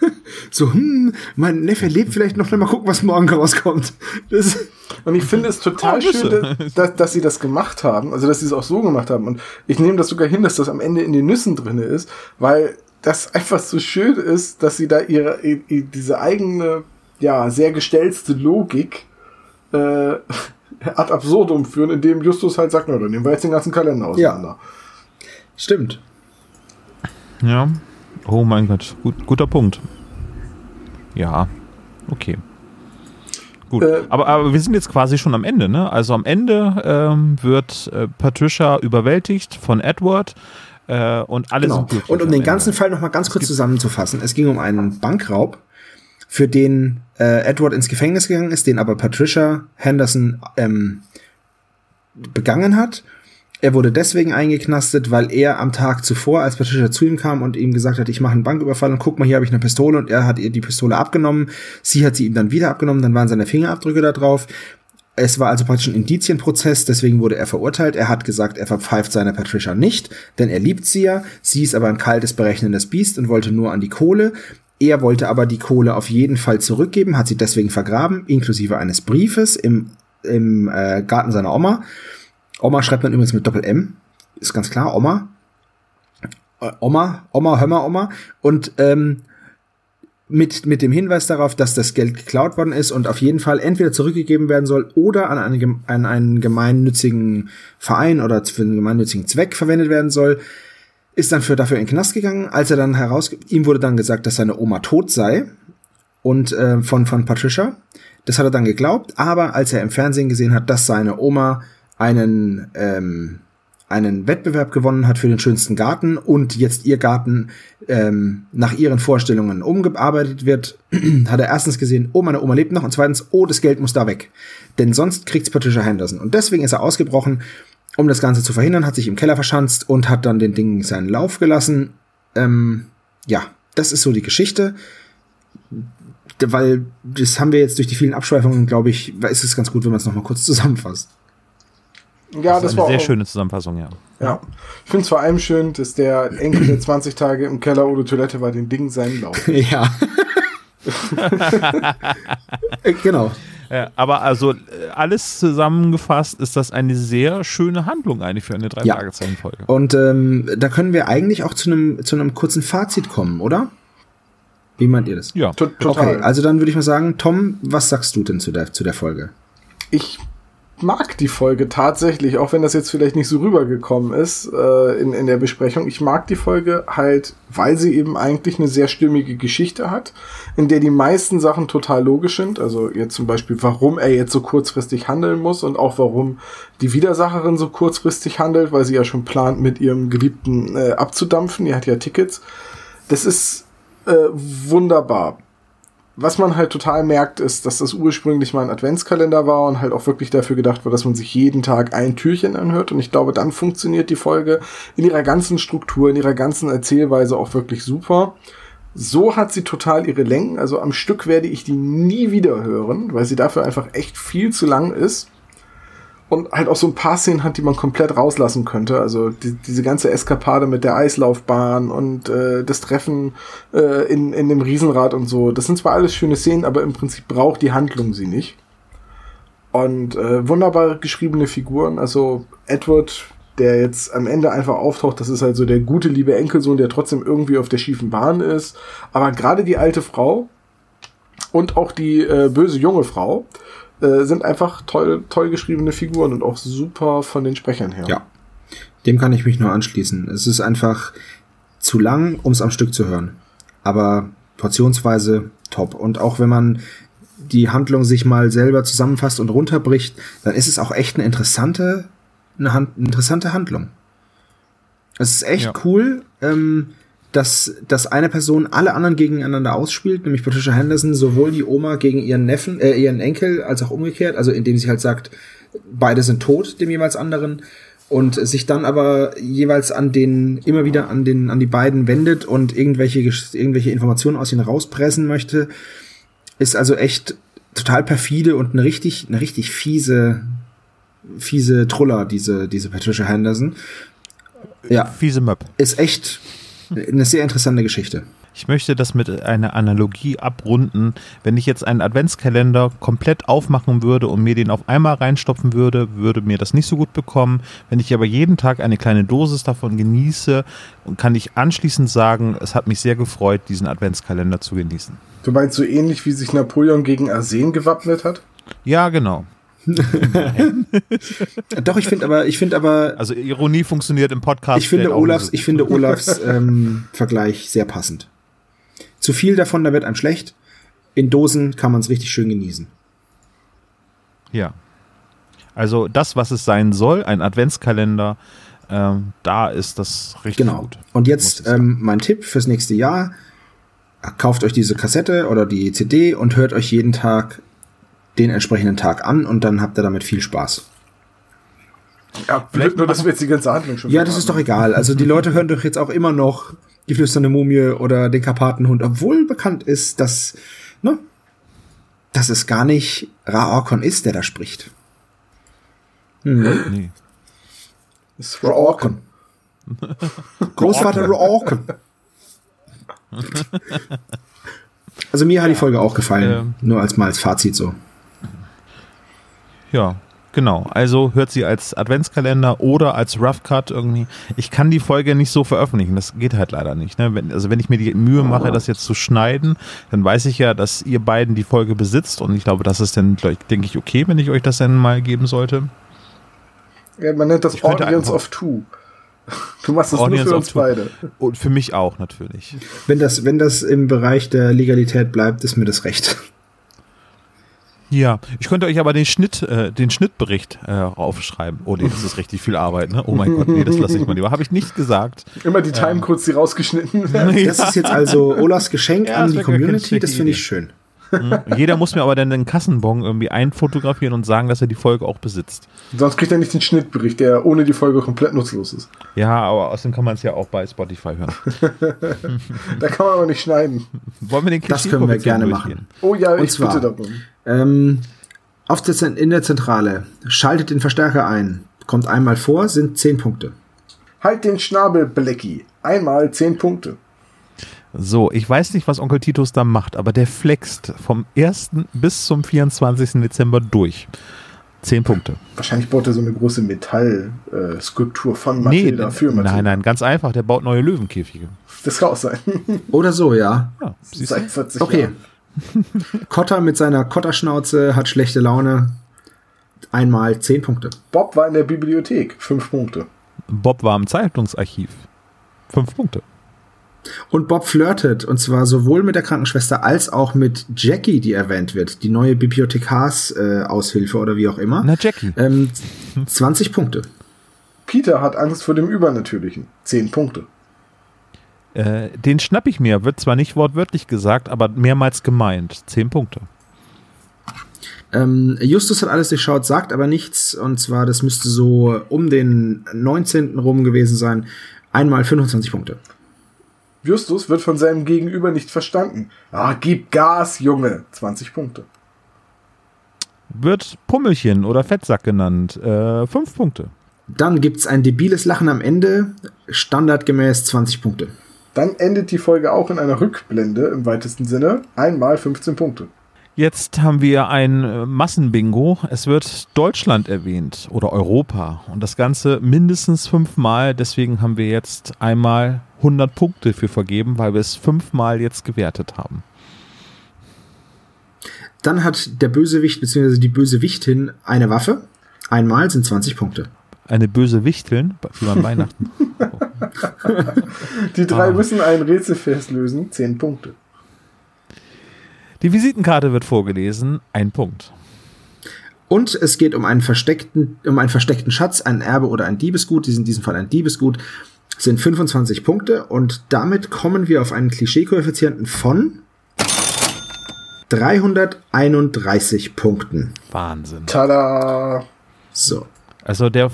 So, hm, mein Neffe lebt vielleicht noch, mal gucken, was morgen rauskommt. Das, Und ich finde es total Oh, schön, dass, dass, sie das gemacht haben, also dass sie es auch so gemacht haben. Und ich nehme das sogar hin, dass das am Ende in den Nüssen drin ist, weil das einfach so schön ist, dass sie da ihre, diese eigene, ja, sehr gestellte Logik äh, ad absurdum führen, indem Justus halt sagt, na, dann nehmen wir jetzt den ganzen Kalender auseinander. stimmt. Ja. Oh mein Gott. Gut, guter Punkt. Ja. Okay. Gut. Äh, aber, aber wir sind jetzt quasi schon am Ende, ne? Also am Ende ähm, wird äh, Patricia überwältigt von Edward äh, und alle Genau. Und um den Ende. ganzen Fall noch mal ganz kurz zusammenzufassen. Es ging um einen Bankraub, für den äh, Edward ins Gefängnis gegangen ist, den aber Patricia Henderson ähm, begangen hat. Er wurde deswegen eingeknastet, weil er am Tag zuvor, als Patricia zu ihm kam und ihm gesagt hat, ich mache einen Banküberfall und guck mal, hier habe ich eine Pistole und er hat ihr die Pistole abgenommen. Sie hat sie ihm dann wieder abgenommen, dann waren seine Fingerabdrücke da drauf. Es war also praktisch ein Indizienprozess, deswegen wurde er verurteilt. Er hat gesagt, er verpfeift seine Patricia nicht, denn er liebt sie ja. Sie ist aber ein kaltes, berechnendes Biest und wollte nur an die Kohle. Er wollte aber die Kohle auf jeden Fall zurückgeben, hat sie deswegen vergraben, inklusive eines Briefes im, im äh, Garten seiner Oma. Oma schreibt man übrigens mit Doppel-M, ist ganz klar, Oma. Äh, Oma, Oma, mal, Oma. Und ähm, mit, mit dem Hinweis darauf, dass das Geld geklaut worden ist und auf jeden Fall entweder zurückgegeben werden soll oder an einen, an einen gemeinnützigen Verein oder für einen gemeinnützigen Zweck verwendet werden soll, ist dann für, dafür in den Knast gegangen. Als er dann heraus, ihm wurde dann gesagt, dass seine Oma tot sei und äh, von, von Patricia. Das hat er dann geglaubt, aber als er im Fernsehen gesehen hat, dass seine Oma einen ähm, einen Wettbewerb gewonnen hat für den schönsten Garten und jetzt ihr Garten ähm, nach ihren Vorstellungen umgearbeitet wird, hat er erstens gesehen, oh, meine Oma lebt noch und zweitens, oh, das Geld muss da weg. Denn sonst kriegt's Patricia Henderson. Und deswegen ist er ausgebrochen, um das Ganze zu verhindern, hat sich im Keller verschanzt und hat dann den Ding seinen Lauf gelassen. Ähm, ja, das ist so die Geschichte. Weil das haben wir jetzt durch die vielen Abschweifungen, glaube ich, ist es ganz gut, wenn man es nochmal kurz zusammenfasst. Ja, das, das war eine sehr auch, schöne Zusammenfassung, ja. Ja. Ich finde es vor allem schön, dass der Enkel, der 20 Tage im Keller ohne Toilette war, den Ding seinen Lauf. ja. genau. Ja, aber also äh, alles zusammengefasst ist das eine sehr schöne Handlung eigentlich für eine drei ja. Folge. Und ähm, da können wir eigentlich auch zu einem zu einem kurzen Fazit kommen, oder? Wie meint ihr das? Ja, total. Okay, also dann würde ich mal sagen, Tom, was sagst du denn zu der zu der Folge? Ich mag die Folge tatsächlich, auch wenn das jetzt vielleicht nicht so rübergekommen ist äh, in, in der Besprechung. Ich mag die Folge halt, weil sie eben eigentlich eine sehr stimmige Geschichte hat, in der die meisten Sachen total logisch sind. Also jetzt zum Beispiel, warum er jetzt so kurzfristig handeln muss und auch warum die Widersacherin so kurzfristig handelt, weil sie ja schon plant, mit ihrem Geliebten äh, abzudampfen. Die hat ja Tickets. Das ist äh, wunderbar was man halt total merkt, ist, dass das ursprünglich mal ein Adventskalender war und halt auch wirklich dafür gedacht war, dass man sich jeden Tag ein Türchen anhört. Und ich glaube, dann funktioniert die Folge in ihrer ganzen Struktur, in ihrer ganzen Erzählweise auch wirklich super. So hat sie total ihre Längen. Also am Stück werde ich die nie wieder hören, weil sie dafür einfach echt viel zu lang ist und halt auch so ein paar Szenen hat, die man komplett rauslassen könnte. Also die, diese ganze Eskapade mit der Eislaufbahn und äh, das Treffen äh, in, in dem Riesenrad und so. Das sind zwar alles schöne Szenen, aber im Prinzip braucht die Handlung sie nicht. Und äh, wunderbar geschriebene Figuren. Also Edward, der jetzt am Ende einfach auftaucht, das ist halt so der gute, liebe Enkelsohn, der trotzdem irgendwie auf der schiefen Bahn ist. Aber gerade die alte Frau und auch die äh, böse junge Frau, äh, sind einfach toll, toll geschriebene Figuren und auch super von den Sprechern her. Ja, dem kann ich mich nur anschließen. Es ist einfach zu lang, um es am Stück zu hören. Aber portionsweise top. Und auch wenn man die Handlung sich mal selber zusammenfasst und runterbricht, dann ist es auch echt eine interessante, eine, Hand, eine interessante Handlung. Es ist echt ja. cool. Ähm, dass, dass eine Person alle anderen gegeneinander ausspielt, nämlich Patricia Henderson, sowohl die Oma gegen ihren Neffen, äh, ihren Enkel, als auch umgekehrt, also indem sie halt sagt, beide sind tot, dem jeweils anderen, und sich dann aber jeweils an den, immer wieder an den, an die beiden wendet und irgendwelche, irgendwelche Informationen aus ihnen rauspressen möchte, ist also echt total perfide und eine richtig, eine richtig fiese, fiese Truller, diese, diese Patricia Henderson. Ja. Fiese Möb. Ist echt, eine sehr interessante Geschichte. Ich möchte das mit einer Analogie abrunden. Wenn ich jetzt einen Adventskalender komplett aufmachen würde und mir den auf einmal reinstopfen würde, würde mir das nicht so gut bekommen. Wenn ich aber jeden Tag eine kleine Dosis davon genieße, kann ich anschließend sagen, es hat mich sehr gefreut, diesen Adventskalender zu genießen. Du meinst so ähnlich, wie sich Napoleon gegen Arsen gewappnet hat? Ja, genau. Doch, ich finde aber, ich finde aber. Also Ironie funktioniert im Podcast. Ich finde Olafs, ich finde Olafs ähm, Vergleich sehr passend. Zu viel davon, da wird einem schlecht. In Dosen kann man es richtig schön genießen. Ja. Also das, was es sein soll, ein Adventskalender, ähm, da ist das richtig genau. gut. Und jetzt ähm, mein Tipp fürs nächste Jahr. Kauft euch diese Kassette oder die CD und hört euch jeden Tag den entsprechenden Tag an und dann habt ihr damit viel Spaß. Ja, vielleicht nur, dass wir jetzt die ganze Handlung schon Ja, das ist doch egal. Also die Leute hören doch jetzt auch immer noch die flüsternde Mumie oder den Karpatenhund, obwohl bekannt ist, dass, ne, dass es gar nicht Raorkon ist, der da spricht. Hm. Nee. Das ist Raorkon. Großvater Raorkon. Also mir hat die Folge auch gefallen, ähm. nur als mal als Fazit so. Ja. Genau, also hört sie als Adventskalender oder als Rough Cut irgendwie. Ich kann die Folge nicht so veröffentlichen, das geht halt leider nicht. Ne? Wenn, also wenn ich mir die Mühe mache, das jetzt zu schneiden, dann weiß ich ja, dass ihr beiden die Folge besitzt und ich glaube, das ist dann, denke ich, okay, wenn ich euch das dann mal geben sollte. Ja, man nennt das Audience of Two. Du machst das Audience nur für uns beide. Und für mich auch natürlich. Wenn das, wenn das im Bereich der Legalität bleibt, ist mir das recht. Ja, ich könnte euch aber den Schnitt, äh, den Schnittbericht äh, aufschreiben. Oh nee, das ist richtig viel Arbeit, ne? Oh mein Gott, nee, das lasse ich mal lieber. Habe ich nicht gesagt. Immer die Timecodes, die rausgeschnitten werden. Das ist jetzt also Olafs Geschenk ja, an die Community, das finde ich schön. Mhm. Jeder muss mir aber dann den Kassenbon irgendwie einfotografieren und sagen, dass er die Folge auch besitzt. Sonst kriegt er nicht den Schnittbericht, der ohne die Folge komplett nutzlos ist. Ja, aber außerdem kann man es ja auch bei Spotify hören. da kann man aber nicht schneiden. Wollen wir den Das können wir gerne machen. Oh ja, und ich zwar, bitte darum. Ähm, auf der, in der Zentrale, schaltet den Verstärker ein. Kommt einmal vor, sind 10 Punkte. Halt den Schnabel, Blackie. Einmal 10 Punkte. So, ich weiß nicht, was Onkel Titus da macht, aber der flext vom 1. bis zum 24. Dezember durch. Zehn Punkte. Wahrscheinlich baut er so eine große Metallskulptur äh, von Matilda nee, für Matilda. Nein, nein, ganz einfach. Der baut neue Löwenkäfige. Das kann auch sein. Oder so, ja. ja Seit 40 okay. Jahren. Kotter mit seiner Kotterschnauze hat schlechte Laune. Einmal zehn Punkte. Bob war in der Bibliothek. Fünf Punkte. Bob war im Zeitungsarchiv. Fünf Punkte. Und Bob flirtet, und zwar sowohl mit der Krankenschwester als auch mit Jackie, die erwähnt wird, die neue Bibliothekarsaushilfe äh, oder wie auch immer. Na, Jackie. Ähm, 20 Punkte. Peter hat Angst vor dem Übernatürlichen. 10 Punkte. Äh, den schnapp ich mir, wird zwar nicht wortwörtlich gesagt, aber mehrmals gemeint. 10 Punkte. Ähm, Justus hat alles durchschaut, sagt aber nichts, und zwar, das müsste so um den 19. rum gewesen sein. Einmal 25 Punkte. Justus wird von seinem Gegenüber nicht verstanden. Ah, gib Gas, Junge. 20 Punkte. Wird Pummelchen oder Fettsack genannt. Äh, 5 Punkte. Dann gibt's ein debiles Lachen am Ende. Standardgemäß 20 Punkte. Dann endet die Folge auch in einer Rückblende im weitesten Sinne. Einmal 15 Punkte. Jetzt haben wir ein äh, Massenbingo. Es wird Deutschland erwähnt oder Europa und das Ganze mindestens fünfmal. Deswegen haben wir jetzt einmal 100 Punkte für vergeben, weil wir es fünfmal jetzt gewertet haben. Dann hat der Bösewicht bzw. die Bösewichtin eine Waffe. Einmal sind 20 Punkte. Eine böse Wichteln, wie man Weihnachten. die drei ah. müssen ein Rätselfest lösen, 10 Punkte. Die Visitenkarte wird vorgelesen, ein Punkt. Und es geht um einen versteckten, um einen versteckten Schatz, ein Erbe oder ein Diebesgut, in diesem Fall ein Diebesgut, sind 25 Punkte und damit kommen wir auf einen Klischee-Koeffizienten von 331 Punkten. Wahnsinn. Tada! So. Also der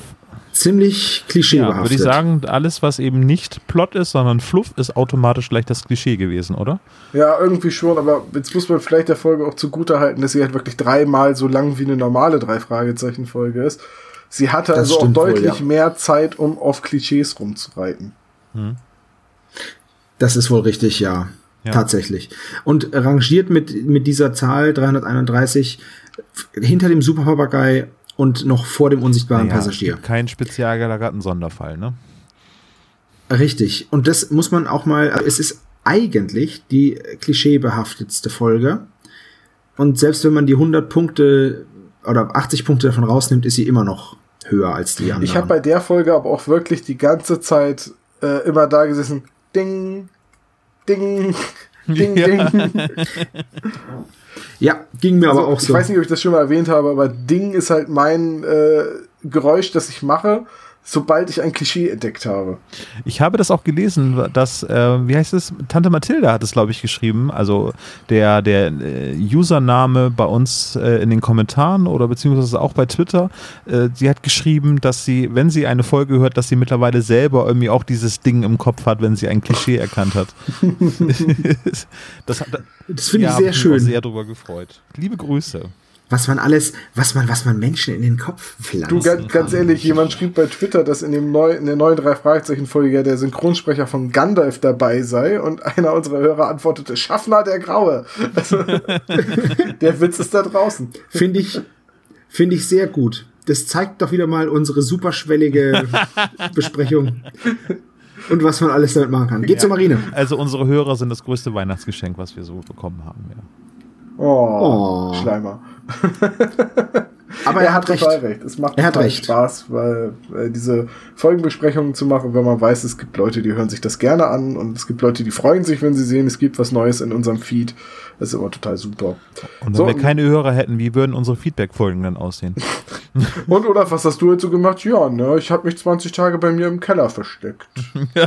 ziemlich klischeebehaftet. Ja, würde ich sagen, alles, was eben nicht Plot ist, sondern Fluff, ist automatisch gleich das Klischee gewesen, oder? Ja, irgendwie schon, aber jetzt muss man vielleicht der Folge auch zugute halten, dass sie halt wirklich dreimal so lang wie eine normale Drei-Fragezeichen-Folge ist. Sie hatte das also auch deutlich wohl, ja. mehr Zeit, um auf Klischees rumzureiten. Hm. Das ist wohl richtig, ja. ja. Tatsächlich. Und rangiert mit, mit dieser Zahl 331 hinter dem Superpapagei und noch vor dem unsichtbaren naja, Passagier. Kein spezial gelagerten Sonderfall, ne? Richtig. Und das muss man auch mal, es ist eigentlich die klischeebehaftetste Folge. Und selbst wenn man die 100 Punkte oder 80 Punkte davon rausnimmt, ist sie immer noch höher als die anderen. Ich habe bei der Folge aber auch wirklich die ganze Zeit äh, immer da gesessen. Ding, ding, ding, ja. ding. Ja, ging mir also, aber auch so. Ich weiß nicht, ob ich das schon mal erwähnt habe, aber Ding ist halt mein äh, Geräusch, das ich mache, sobald ich ein Klischee entdeckt habe. Ich habe das auch gelesen, dass, äh, wie heißt es, Tante Mathilda hat es, glaube ich, geschrieben. Also der, der äh, Username bei uns äh, in den Kommentaren oder beziehungsweise auch bei Twitter, äh, sie hat geschrieben, dass sie, wenn sie eine Folge hört, dass sie mittlerweile selber irgendwie auch dieses Ding im Kopf hat, wenn sie ein Klischee erkannt hat. das, das finde ja, ich sehr schön. Ich sehr drüber gefreut. Liebe Grüße was man alles, was man, was man Menschen in den Kopf pflanzt. Du, ganz, ganz ehrlich, jemand schrieb bei Twitter, dass in dem neu, in der neuen drei Fragezeichen Folge ja der Synchronsprecher von Gandalf dabei sei und einer unserer Hörer antwortete, Schaffner der Graue. Also, der Witz ist da draußen. Finde ich, finde ich sehr gut. das zeigt doch wieder mal unsere superschwellige Besprechung. Und was man alles damit machen kann. Geht Ja. zur Marine. Also unsere Hörer sind das größte Weihnachtsgeschenk, was wir so bekommen haben. Ja. Oh, Oh. Schleimer. Aber er hat recht. recht. Es macht Er hat recht. Spaß, weil äh, diese Folgenbesprechungen zu machen, wenn man weiß, es gibt Leute, die hören sich das gerne an und es gibt Leute, die freuen sich, wenn sie sehen, es gibt was Neues in unserem Feed. Das ist immer total super. Und wenn So. wir keine Hörer hätten, wie würden unsere Feedback-Folgen dann aussehen? Und Olaf, was hast du jetzt so gemacht? Ja, ne, ich habe mich 20 Tage bei mir im Keller versteckt.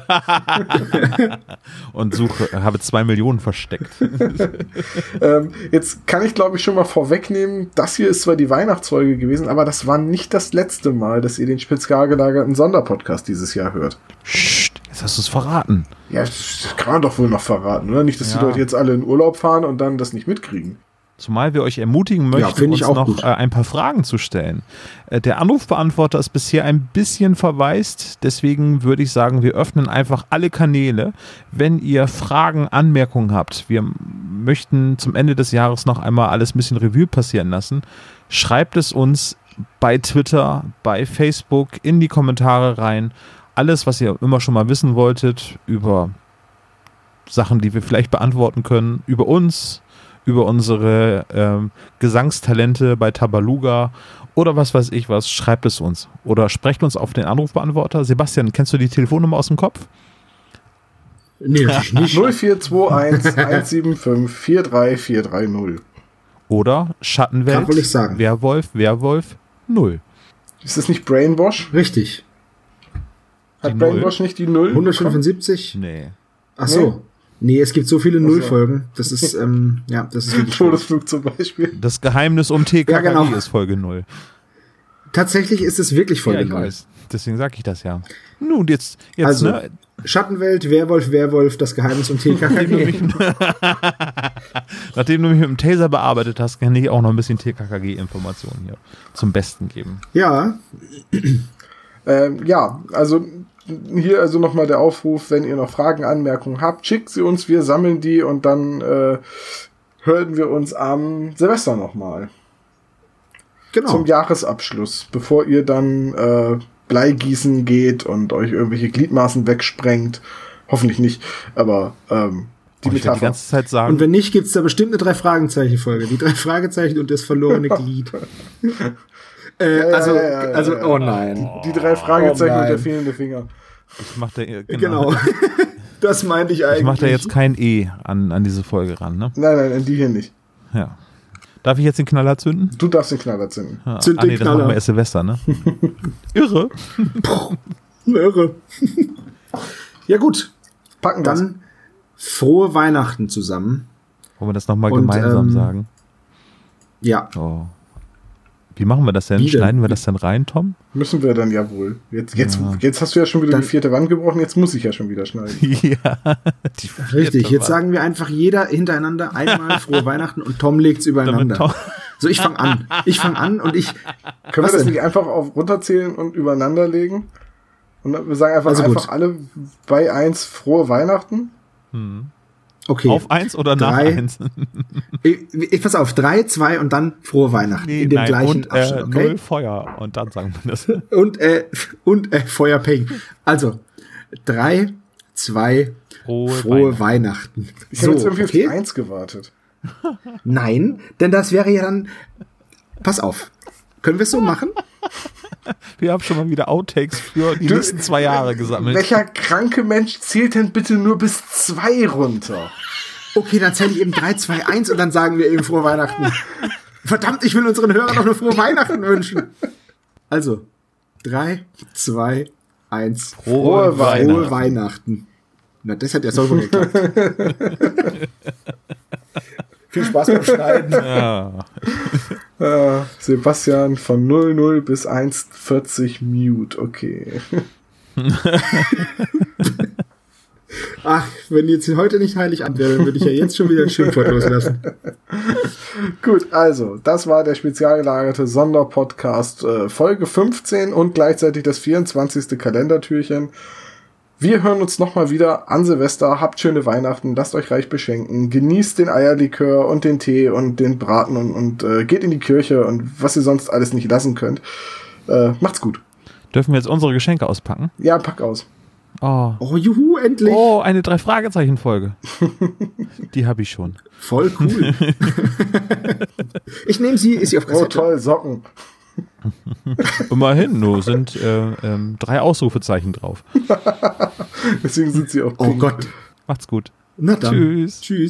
Und suche, habe zwei Millionen versteckt. ähm, jetzt kann ich, glaube ich, schon mal vorwegnehmen, das hier ist zwar die Weihnachtsfolge gewesen, aber das war nicht das letzte Mal, dass ihr den spezial gelagerten Sonderpodcast dieses Jahr hört. Psst, jetzt hast du es verraten. Ja, das kann man doch wohl noch verraten, oder? Nicht, dass die Ja. Leute jetzt alle in Urlaub fahren und dann das nicht mitkriegen. Zumal wir euch ermutigen möchten, finde uns noch gut. äh, ein paar Fragen zu stellen. Äh, der Anrufbeantworter ist bisher ein bisschen verwaist, deswegen würde ich sagen, wir öffnen einfach alle Kanäle. Wenn ihr Fragen, Anmerkungen habt, wir möchten zum Ende des Jahres noch einmal alles ein bisschen Revue passieren lassen, schreibt es uns bei Twitter, bei Facebook, in die Kommentare rein. Alles, was ihr immer schon mal wissen wolltet über Sachen, die wir vielleicht beantworten können, über uns, über unsere ähm, Gesangstalente bei Tabaluga oder was weiß ich was, schreibt es uns. Oder sprecht uns auf den Anrufbeantworter. Sebastian, kennst du die Telefonnummer aus dem Kopf? Nee, nicht. 0421 175 43430. Oder Schattenwelt, Kann wohl nicht sagen. Werwolf, Werwolf, null. Ist das nicht Brainwash? Richtig. Hat Brainwash nicht die Null? 175? Nee. Ach so. Nee, es gibt so viele so. Nullfolgen. Das ist, ähm, ja, das ist wirklich. Todesflug zum Beispiel. Das Geheimnis um TKKG Ja, genau. ist Folge null. Tatsächlich ist es wirklich Ja, Folge ich null. weiß. Deswegen sage ich das ja. Nun, jetzt, jetzt Also, ne? Schattenwelt, Werwolf, Werwolf, das Geheimnis um TKKG. nachdem du mich mit dem Taser bearbeitet hast, kann ich auch noch ein bisschen TKKG-Informationen hier zum Besten geben. ja, Ähm, ja, also hier also nochmal der Aufruf, wenn ihr noch Fragen, Anmerkungen habt, schickt sie uns, wir sammeln die und dann äh, hören wir uns am Silvester nochmal. genau. Zum Jahresabschluss, bevor ihr dann äh, Bleigießen geht und euch irgendwelche Gliedmaßen wegsprengt. Hoffentlich nicht, aber ähm, die ich werde die Metapher. ganze Zeit sagen, Und wenn nicht, gibt's da bestimmt eine Drei-Fragezeichen-Folge. Die drei Fragezeichen und das verlorene Glied. Äh, Ja, also, ja, ja, also, ja. oh nein. Die drei Fragezeichen Oh und der fehlende Finger. ich mache da, genau, Genau. das meinte ich eigentlich. Ich mache da jetzt kein E an, an diese Folge ran, ne? Nein, nein, an die hier nicht. Ja. Darf ich jetzt den Knaller zünden? Du darfst den Knaller zünden. Ja. Zünd ah, den nee, das Knaller. machen wir erst Silvester, ne? Irre. Irre. ja gut, Packen das. dann frohe Weihnachten zusammen. Wollen wir das nochmal gemeinsam ähm, sagen? Ja, Oh. Wie machen wir das denn? Wie denn? Schneiden wir das denn rein, Tom? Müssen wir dann ja wohl. Jetzt, jetzt, Ja. jetzt hast du ja schon wieder Dann- die vierte Wand gebrochen, jetzt muss ich ja schon wieder schneiden. ja. Die vierte richtig. Jetzt Wand. sagen wir einfach jeder hintereinander einmal frohe Weihnachten und Tom legt's Damit übereinander. Tom, So, ich fange an. Ich fange an und ich. Können Was wir das denn? nicht einfach auf runterzählen und übereinander legen? Und dann- wir sagen einfach, Also gut. einfach alle bei eins frohe Weihnachten. Okay. auf eins oder nach Drei. eins? Ich, ich, pass auf, drei, zwei und dann frohe Weihnachten. in dem gleichen und, Abschnitt, äh, okay? Null Feuer. Und dann sagen wir das. Und, äh, und äh, Feuerpeng. Also, drei, zwei, Frohe, frohe Weihnachten. Weihnachten. Ich habe jetzt irgendwie auf die okay? Eins gewartet. Nein, denn das wäre ja dann. Pass auf. Können wir es so machen? Wir haben schon mal wieder Outtakes für die Du- nächsten zwei Jahre gesammelt. Welcher kranke Mensch zählt denn bitte nur bis zwei runter? Okay, dann zähle ich eben 3, 2, 1 und dann sagen wir eben frohe Weihnachten. Verdammt, ich will unseren Hörern noch eine frohe Weihnachten wünschen. Also, 3, 2, 1. Frohe Frohe Weihnachten. Na, das hat ja sauber geklappt. Viel Spaß beim Schneiden. Ja. Äh, Sebastian von 00 bis 1,40 mute. Okay. Ach, wenn jetzt heute nicht Heiligabend wäre, dann würde ich ja jetzt schon wieder ein Schimpfwort loslassen. Gut, also, das war der spezial gelagerte Sonderpodcast äh, Folge 15 und gleichzeitig das 24. Kalendertürchen. Wir hören uns nochmal wieder an Silvester. Habt schöne Weihnachten, lasst euch reich beschenken, genießt den Eierlikör und den Tee und den Braten und, und äh, geht in die Kirche und was ihr sonst alles nicht lassen könnt. Äh, macht's gut. Dürfen wir jetzt unsere Geschenke auspacken? Ja, pack aus. Oh, Oh, juhu, endlich. oh eine Drei-Fragezeichen-Folge. Die habe ich schon. Voll cool. ich nehme sie, ist sie auf Oh, Kassette? toll, Socken. Immerhin, nur sind äh, ähm, drei Ausrufezeichen drauf. Deswegen sind sie auch Oh. Gott. Macht's gut. Na dann. Tschüss. Tschüss.